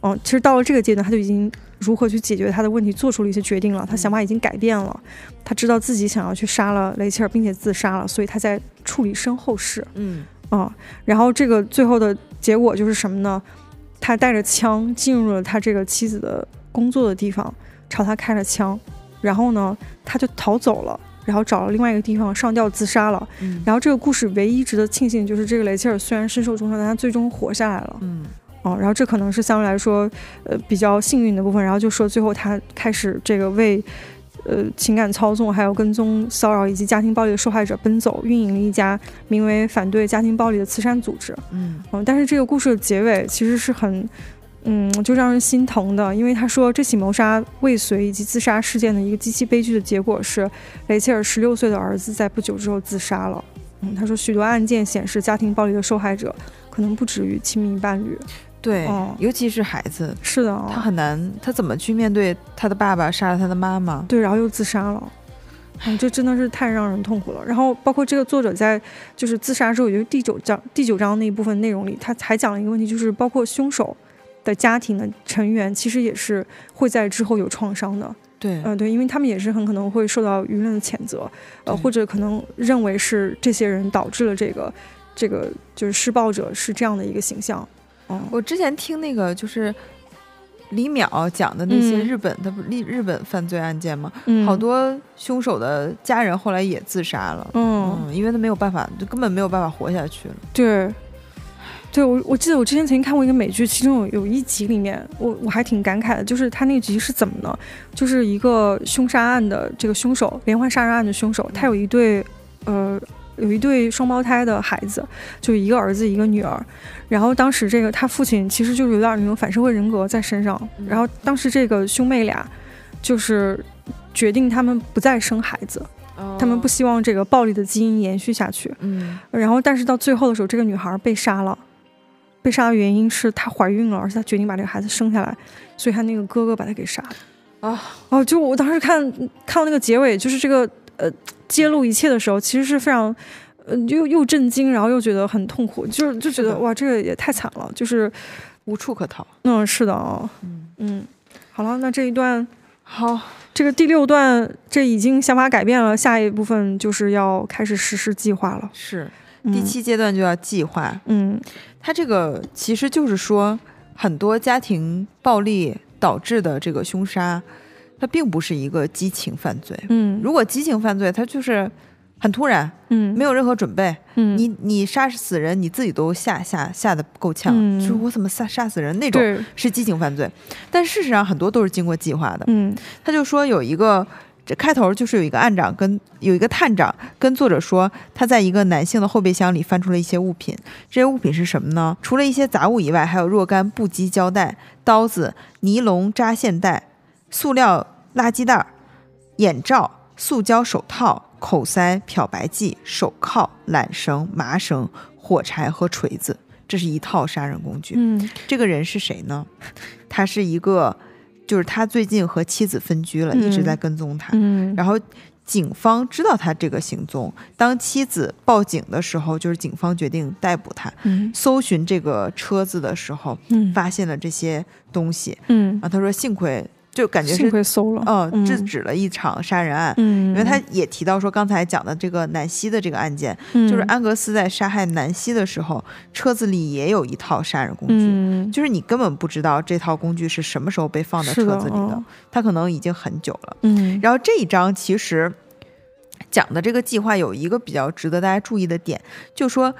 嗯，其实到了这个阶段，他就已经如何去解决他的问题做出了一些决定了，他想法已经改变了，他知道自己想要去杀了雷切尔，并且自杀了，所以他在处理身后事。嗯啊、然后这个最后的结果就是什么呢？他带着枪进入了他这个妻子的工作的地方，朝他开了枪，然后呢，他就逃走了，然后找了另外一个地方上吊自杀了。嗯然后这个故事唯一值得庆幸就是这个雷切尔虽然身受重伤，但他最终活下来了。嗯哦，然后这可能是相对来说，呃，比较幸运的部分。然后就说最后他开始这个为，呃，情感操纵、还有跟踪、骚扰以及家庭暴力的受害者奔走，运营了一家名为“反对家庭暴力”的慈善组织。嗯嗯，但是这个故事的结尾其实是很，嗯，就让人心疼的，因为他说这起谋杀未遂以及自杀事件的一个极其悲剧的结果是，雷切尔十六岁的儿子在不久之后自杀了。嗯，他说许多案件显示，家庭暴力的受害者可能不止于亲密伴侣。对哦，尤其是孩子，是的、他哦，很难，他怎么去面对他的爸爸杀了他的妈妈？对，然后又自杀了。嗯，这真的是太让人痛苦了。然后，包括这个作者在就是自杀之后，也就是第九章第九章那一部分内容里，他还讲了一个问题，就是包括凶手的家庭的成员，其实也是会在之后有创伤的。对，嗯、对，因为他们也是很可能会受到舆论的谴责，呃，或者可能认为是这些人导致了这个这个就是施暴者是这样的一个形象。嗯，我之前听那个就是李淼讲的那些嗯日本的不日日本犯罪案件嘛，嗯好多凶手的家人后来也自杀了。嗯嗯，因为他没有办法，就根本没有办法活下去了。对，对我我记得我之前曾经看过一个美剧，其中有有一集里面，我我还挺感慨的，就是他那集是怎么呢？就是一个凶杀案的这个凶手，连环杀人案的凶手，他有一对呃有一对双胞胎的孩子，就一个儿子一个女儿，然后当时这个他父亲其实就是有点那种反社会人格在身上，嗯然后当时这个兄妹俩就是决定他们不再生孩子，他们不希望这个暴力的基因延续下去。嗯然后，但是到最后的时候，这个女孩被杀了。被杀的原因是她怀孕了，而且她决定把这个孩子生下来，所以她那个哥哥把她给杀了。啊，哦，就我当时看看到那个结尾，就是这个呃揭露一切的时候，其实是非常呃又又震惊，然后又觉得很痛苦，就是就觉得哇，这个也太惨了，就是无处可逃。嗯，是的哦，嗯，嗯，好了，那这一段好，这个第六段这已经想法改变了，下一部分就是要开始实施计划了。是。嗯。第，七阶段就要计划。嗯。它这个其实就是说，很多家庭暴力导致的这个凶杀，它并不是一个激情犯罪。嗯如果激情犯罪，它就是很突然，嗯没有任何准备，嗯你你杀死人，你自己都吓吓吓得够呛，嗯就是我怎么杀杀死人那种是激情犯罪。但事实上，很多都是经过计划的。嗯他就说有一个。这开头就是有一个案长跟有一个探长跟作者说，他在一个男性的后备箱里翻出了一些物品。这些物品是什么呢？除了一些杂物以外，还有若干布基胶带、刀子、尼龙扎线带、塑料垃圾袋儿、眼罩、塑胶手套、口塞、漂白剂、手铐、缆绳、麻绳、火柴和锤子。这是一套杀人工具。嗯这个人是谁呢？他是一个，就是他最近和妻子分居了，嗯一直在跟踪他。嗯然后警方知道他这个行踪，当妻子报警的时候，就是警方决定逮捕他。嗯搜寻这个车子的时候，嗯发现了这些东西嗯，啊。他说幸亏，就感觉幸是亏搜了，嗯，制止了一场杀人案。嗯，因为他也提到说，刚才讲的这个南希的这个案件，嗯就是安格斯在杀害南希的时候，车子里也有一套杀人工具。嗯就是你根本不知道这套工具是什么时候被放在车子里的，嗯它可能已经很久了。嗯然后这一章其实讲的这个计划有一个比较值得大家注意的点，就说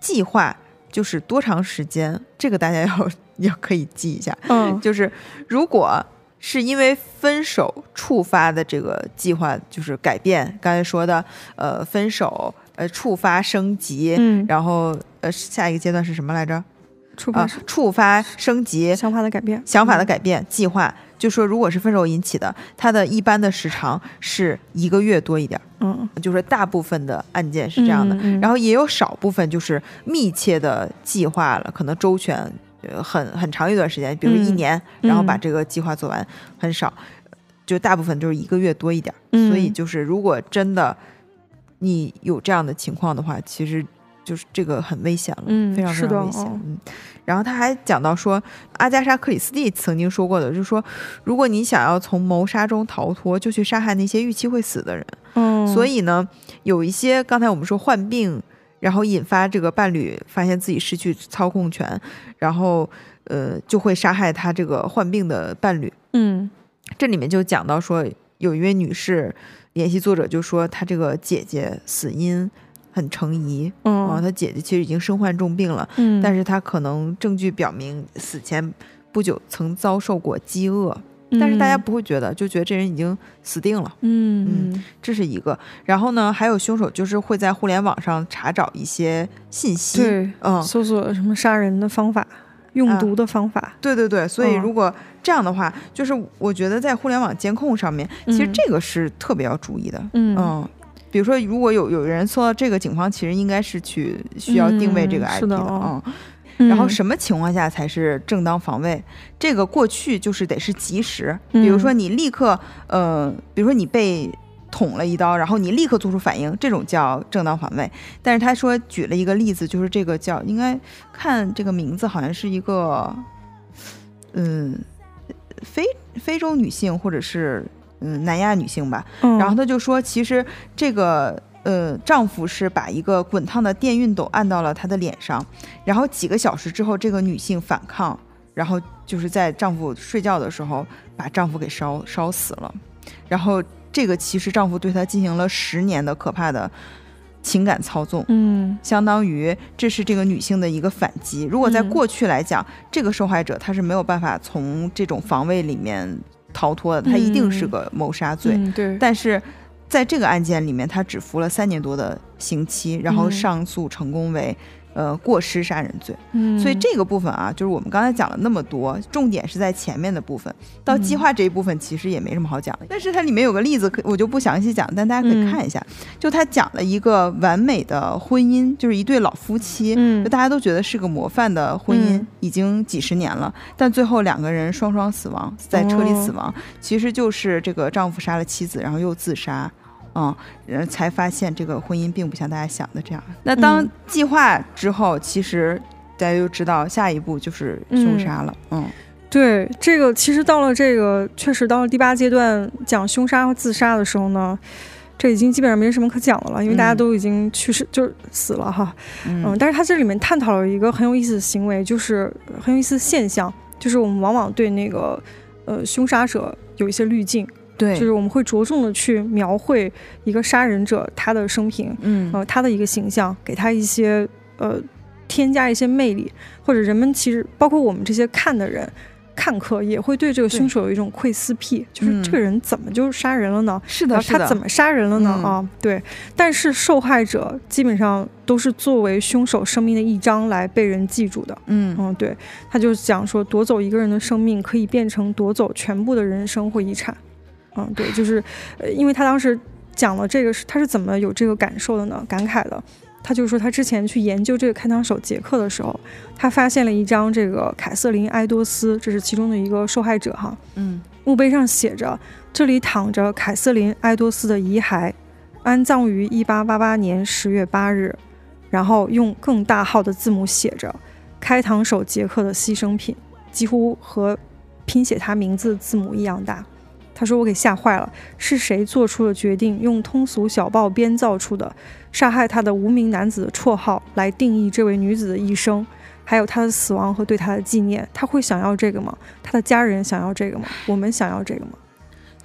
计划就是多长时间，这个大家要 [LAUGHS] 要可以记一下。嗯就是如果是因为分手触发的这个计划就是改变，刚才说的呃分手呃触发升级，嗯，然后呃下一个阶段是什么来着？啊触发，触发升级想法的改变，想法的改变计划，就说如果是分手引起的，它的一般的时长是一个月多一点儿，嗯，就是大部分的案件是这样的，嗯嗯然后也有少部分就是密切的计划了，可能周全。呃，很很长一段时间，比如一嗯年，然后把嗯这个计划做完，很少，就大部分就是一个月多一点所以就是如果真的你有这样的情况的话，其实就是这个很危险了，嗯非常非常危险。哦嗯，然后他还讲到说，阿加莎·克里斯蒂曾经说过的，就是说，如果你想要从谋杀中逃脱，就去杀害那些预期会死的人。嗯，所以呢，有一些刚才我们说患病，然后引发这个伴侣发现自己失去操控权，然后呃就会杀害他这个患病的伴侣。嗯这里面就讲到说，有一位女士联系作者，就说她这个姐姐死因很成疑，啊，嗯她姐姐其实已经身患重病了，嗯，但是她可能证据表明死前不久曾遭受过饥饿，但是大家不会觉得，就觉得这人已经死定了，嗯嗯这是一个。然后呢，还有凶手就是会在互联网上查找一些信息，对，嗯，搜索什么杀人的方法、用啊毒的方法，对对对，所以嗯如果这样的话，就是我觉得在互联网监控上面，其实嗯这个是特别要注意的。嗯嗯，比如说，如果有有人搜到这个，警方其实应该是去需要定位这个嗯 IP 是的嗯哦。然后嗯什么情况下才是正当防卫？这个过去就是得是及时，比如说嗯你立刻，呃，比如说你被捅了一刀，然后你立刻做出反应，这种叫正当防卫。但是他说举了一个例子，就是这个叫应该看这个名字好像是一个，嗯，非非洲女性或者是嗯南亚女性吧，嗯。然后他就说，其实这个呃，丈夫是把一个滚烫的电熨斗按到了她的脸上，然后几个小时之后，这个女性反抗，然后就是在丈夫睡觉的时候把丈夫给烧烧死了，然后这个其实丈夫对她进行了十年的可怕的情感操纵。嗯相当于这是这个女性的一个反击。如果在嗯过去来讲，这个受害者她是没有办法从这种防卫里面逃脱的，她一定是嗯个谋杀罪。嗯对，但是在这个案件里面，他只服了三年多的刑期，然后嗯上诉成功为。呃，过失杀人罪，嗯所以这个部分啊，就是我们刚才讲了那么多，重点是在前面的部分。到计嗯划这一部分其实也没什么好讲的，但是它里面有个例子，可我就不详细讲，但大家可以嗯看一下。就他讲了一个完美的婚姻，就是一对老夫妻，嗯就大家都觉得是个模范的婚姻，嗯已经几十年了，但最后两个人双双死亡，在车里哦死亡，其实就是这个丈夫杀了妻子，然后又自杀。嗯，然后才发现这个婚姻并不像大家想的这样。那当嗯计划之后，其实大家就知道下一步就是凶杀了。嗯对这个，其实到了这个确实到了第八阶段讲凶杀和自杀的时候呢，这已经基本上没什么可讲的了，因为大家嗯都已经去世，就是死了哈。嗯嗯，但是他这里面探讨了一个很有意思的行为，就是很有意思的现象，就是我们往往对那个呃凶杀者有一些滤镜，对，就是我们会着重的去描绘一个杀人者他的生平，嗯呃，他的一个形象，给他一些呃添加一些魅力，或者人们其实包括我们这些看的人。看客也会对这个凶手有一种窥私癖，就是嗯这个人怎么就杀人了呢？是的，是的，他怎么杀人了呢？嗯啊，对，但是受害者基本上都是作为凶手生命的一章来被人记住的。嗯嗯，对，他就讲说，夺走一个人的生命可以变成夺走全部的人生或遗产。嗯，对，就是，呃，因为他当时讲了这个是他是怎么有这个感受的呢？感慨的。他就说，他之前去研究这个开膛手杰克的时候，他发现了一张这个凯瑟琳·埃多斯，这是其中的一个受害者哈，嗯墓碑上写着：“这里躺着凯瑟琳·埃多斯的遗骸，安葬于1888年10月8日。”然后用更大号的字母写着“开膛手杰克的牺牲品”，几乎和拼写他名字的字母一样大。他说：“我给吓坏了，是谁做出了决定，用通俗小报编造出的杀害他的无名男子的绰号来定义这位女子的一生？”还有她的死亡和对她的纪念，他会想要这个吗？他的家人想要这个吗？我们想要这个吗？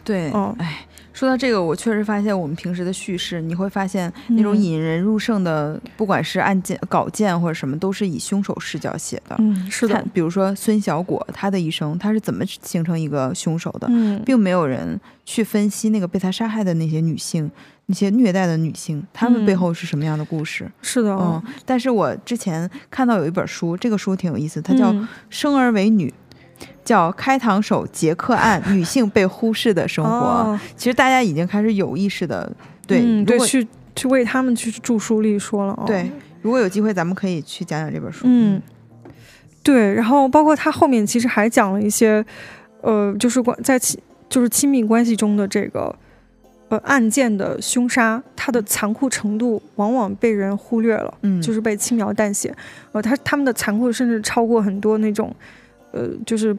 对，嗯哎，说到这个，我确实发现我们平时的叙事，你会发现那种嗯引人入胜的，不管是案件稿件或者什么，都是以凶手视角写的。嗯，是的，比如说孙小果他的一生，他是怎么形成一个凶手的，嗯，并没有人去分析那个被他杀害的那些女性，那些虐待的女性，她们嗯背后是什么样的故事。是的，嗯，但是我之前看到有一本书，这个书挺有意思，它叫《嗯生而为女》。叫《开膛手杰克案：女性被忽视的生活》哦其实大家已经开始有意识的对，嗯，对，去去为他们去著书立说了哦。对，如果有机会，咱们可以去讲讲这本书。嗯，对，然后包括他后面其实还讲了一些，呃，就是关在亲就是亲密关系中的这个呃案件的凶杀，它的残酷程度往往被人忽略了，嗯，就是被轻描淡写。呃，他他们的残酷甚至超过很多那种，呃，就是。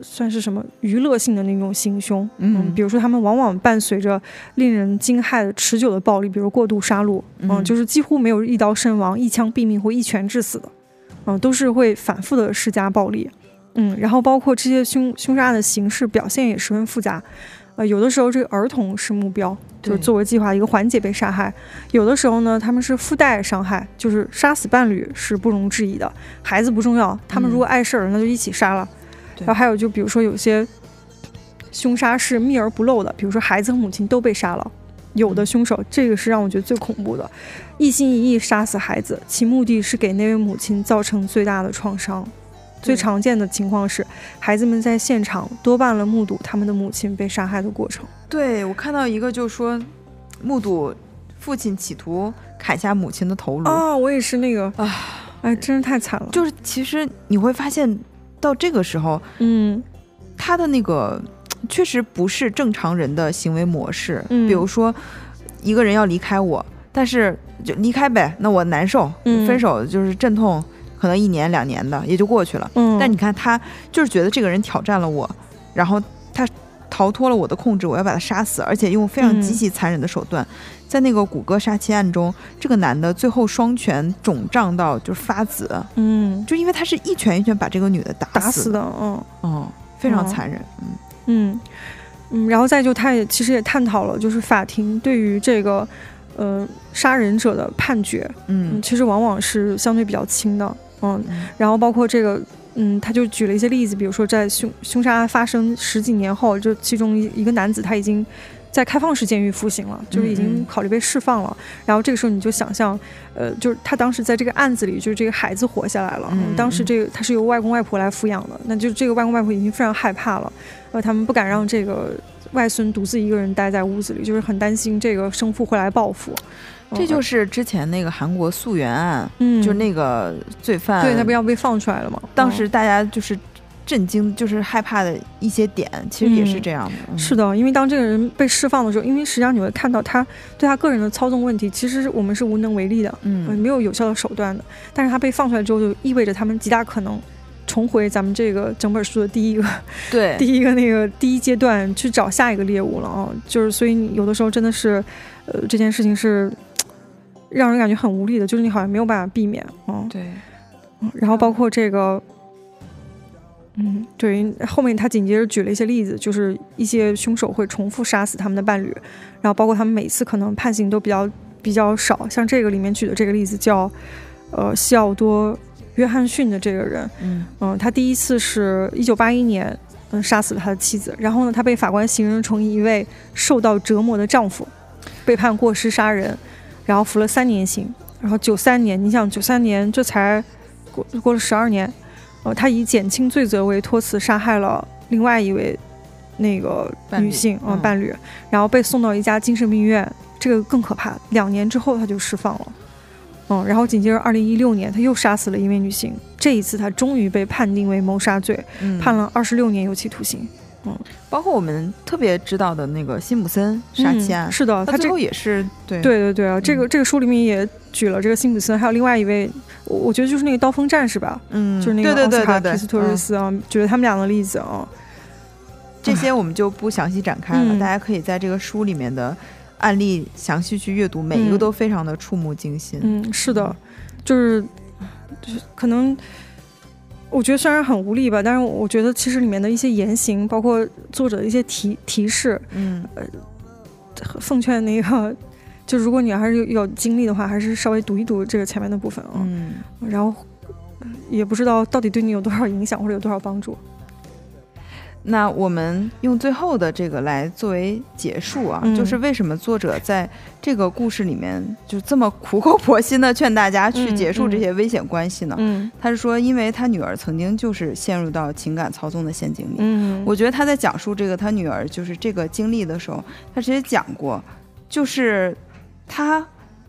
算是什么娱乐性的那种行凶，嗯。比如说他们往往伴随着令人惊骇的持久的暴力，比如过度杀戮，嗯。就是几乎没有一刀身亡、一枪毙命或一拳致死的，嗯、都是会反复的施加暴力，嗯，然后包括这些凶凶杀案的形式表现也十分复杂，呃，有的时候这个儿童是目标，就是作为计划的一个环节被杀害；有的时候呢，他们是附带伤害，就是杀死伴侣是不容置疑的，孩子不重要，他们如果碍事儿，那就一起杀了。对然后还有就比如说有些凶杀是密而不露的，比如说孩子和母亲都被杀了。有的凶手，这个是让我觉得最恐怖的，一心一意杀死孩子，其目的是给那位母亲造成最大的创伤。最常见的情况是，孩子们在现场多半了目睹他们的母亲被杀害的过程。对我看到一个就说，目睹父亲企图砍下母亲的头颅，啊，我也是那个啊，哎，真是太惨了。就是其实你会发现，到这个时候，嗯他的那个 [TSK] 确实不是正常人的行为模式。嗯比如说，一个人要离开我，但是就离开呗，那我难受，嗯分手就是阵痛，可能一年两年的也就过去了。嗯，但你看他就是觉得这个人挑战了我，然后他逃脱了我的控制，我要把他杀死，而且用非常嗯极其残忍的手段。在那个谷歌杀妻案中，这个男的最后双拳肿胀到就是发紫，嗯。就因为他是一拳一拳把这个女的打死。打死，的，嗯。嗯，非常嗯残忍，嗯。嗯。嗯，然后再就他也其实也探讨了，就是法庭对于这个呃杀人者的判决，嗯，嗯其实往往是相对比较轻的，嗯，嗯。然后包括这个。嗯，他就举了一些例子，比如说在凶凶杀案发生十几年后，就其中一一个男子他已经在开放式监狱服刑了，就是已经考虑被释放了。然后这个时候你就想象，呃，就是他当时在这个案子里，就是这个孩子活下来了。嗯当时嗯这个他是由外公外婆来抚养的，那就这个外公外婆已经非常害怕了，呃，他们不敢让这个外孙独自一个人待在屋子里，就是很担心这个生父会来报复。这就是是之前那个韩国溯源案，嗯，就是那个罪犯，对，他不要被放出来了吗？当嗯时大家就是震惊，就是害怕的一些点，其实也是这样的。嗯是的，因为当这个人被释放的时候，因为实际上你会看到他对他个人的操纵问题，其实我们是无能为力的，呃嗯，没有有效的手段的。但是他被放出来之后，就意味着他们极大可能重回咱们这个整本书的第一个、对，[LAUGHS] 第一个那个第一阶段去找下一个猎物了啊。就是所以你有的时候真的是，呃，这件事情是让人感觉很无力的，就是你好像没有办法避免啊。对，嗯然后包括这个，嗯，对，后面他紧接着举了一些例子，就是一些凶手会重复杀死他们的伴侣，然后包括他们每次可能判刑都比较比较少，像这个里面举的这个例子叫，呃，西奥多·约翰逊的这个人，嗯。嗯，他第一次是一九八一年，嗯，杀死了他的妻子，然后呢，他被法官形容成一位受到折磨的丈夫，被判过失杀人，然后服了三年刑，然后九三年，你想九三年这才过过了十二年，呃，他以减轻罪责为托词杀害了另外一位那个女性啊、伴侣，然后被送到一家精神病院，这个更可怕，两年之后他就释放了。嗯，然后紧接着，二零一六年他又杀死了一位女性，这一次他终于被判定为谋杀罪，嗯，判了二十六年有期徒刑。包括我们特别知道的那个辛普森杀妻案，嗯、是的，他最后也是对。对对对啊，这个嗯。这个书里面也举了这个辛普森，还有另外一位，我我觉得就是那个刀锋战士吧，嗯，就是那个对奥斯卡对对皮斯托瑞嗯斯啊，举了他们俩的例子啊。这些我们就不详细展开了，嗯。大家可以在这个书里面的案例详细去阅读，每一个嗯。都非常的触目惊心。嗯，是的，就是就是可能我觉得虽然很无力吧，但是我觉得其实里面的一些言行，包括作者的一些提提示，嗯。奉劝那个，就如果你还是有有精力的话，还是稍微读一读这个前面的部分啊，嗯，然后呃也不知道到底对你有多少影响或者有多少帮助。那我们用最后的这个来作为结束啊，嗯就是为什么作者在这个故事里面就这么苦口婆心的劝大家去嗯结束嗯这些危险关系呢？嗯他是说，因为他女儿曾经就是陷入到情感操纵的陷阱里。嗯，我觉得他在讲述这个他女儿就是这个经历的时候，他直接讲过，就是他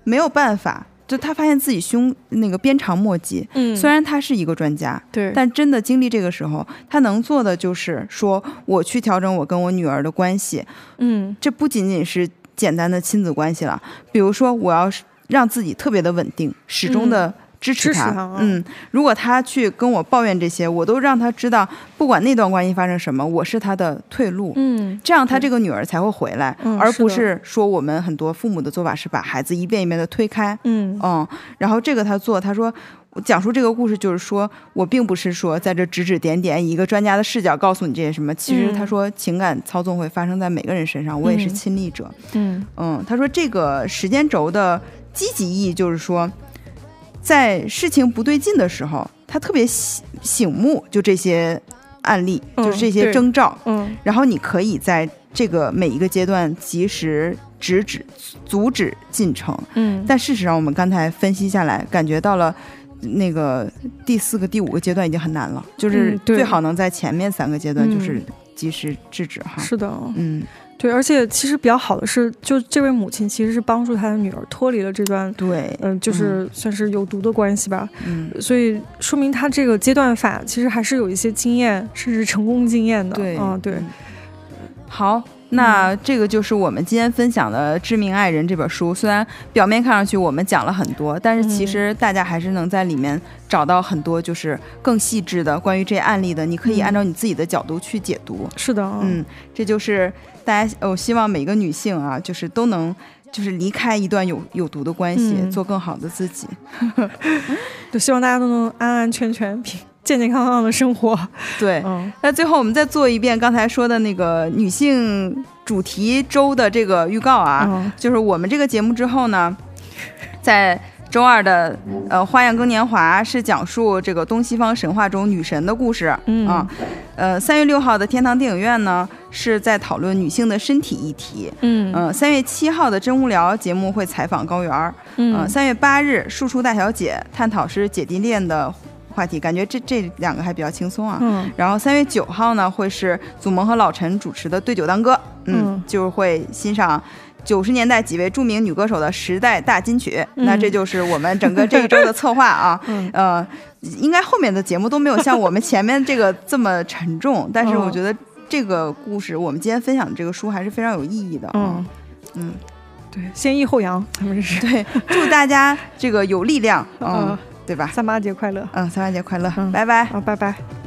没有办法，就他发现自己胸那个鞭长莫及。嗯虽然他是一个专家，对，但真的经历这个时候，他能做的就是说，我去调整我跟我女儿的关系。嗯这不仅仅是简单的亲子关系了，比如说，我要是让自己特别的稳定，始终的支持他。持他啊嗯，如果他去跟我抱怨这些，我都让他知道，不管那段关系发生什么，我是他的退路。嗯这样，他这个女儿才会回来，嗯而不是说我们很多父母的做法是把孩子一遍一遍的推开。嗯嗯，然后这个他做，他说我讲述这个故事，就是说我并不是说在这指指点点，以一个专家的视角告诉你这些什么。其实嗯他说情感操纵会发生在每个人身上，我也是嗯亲历者。嗯嗯，他说这个时间轴的积极意义就是说，在事情不对劲的时候，他特别醒醒目，就这些案例，嗯就是这些征兆。嗯然后你可以在这个每一个阶段及时制止、阻止进程。嗯，但事实上，我们刚才分析下来，感觉到了那个第四个、第五个阶段已经很难了，就是最好能在前面三个阶段就是嗯及时制止哈。是的，嗯，对，而且其实比较好的是，就这位母亲其实是帮助她的女儿脱离了这段，对，嗯、就是算是有毒的关系吧。嗯，所以说明她这个阶段法其实还是有一些经验，甚至成功经验的。对，嗯，对，嗯好，那这个就是我们今天分享的《致命爱人》这本书。虽然表面看上去我们讲了很多，但是其嗯实大家还是能在里面找到很多就是更细致的关于这案例的，你可以嗯按照你自己的角度去解读。是的，嗯，这就是大家，我希望每个女性啊，就是都能。就是离开一段有有毒的关系，嗯做更好的自己。[LAUGHS] 就希望大家都能安安全全、平健健康康的生活。对，嗯那最后我们再做一遍刚才说的那个女性主题周的这个预告啊，嗯就是我们这个节目之后呢，在周二的呃《花样更年华》是讲述这个东西方神话中女神的故事，嗯。啊，呃，三月六号的天堂电影院呢是在讨论女性的身体议题，嗯。嗯、三月七号的真无聊节目会采访高原儿，嗯、嗯三月八日庶出大小姐探讨是姐弟恋的话题，感觉这这两个还比较轻松啊，嗯。然后三月九号呢，会是祖萌和老陈主持的《对酒当歌》，嗯，嗯。就是会欣赏九十年代几位著名女歌手的时代大金曲。嗯那这就是我们整个这一周的策划啊。[LAUGHS] 嗯呃，应该后面的节目都没有像我们前面这个这么沉重，[LAUGHS] 但是嗯我觉得这个故事，我们今天分享的这个书还是非常有意义的啊。嗯，嗯，对，先抑后扬，咱们这是。对，[LAUGHS] 祝大家这个有力量，嗯嗯，对吧？三八节快乐嗯，三八节快乐，嗯拜拜。啊！拜拜。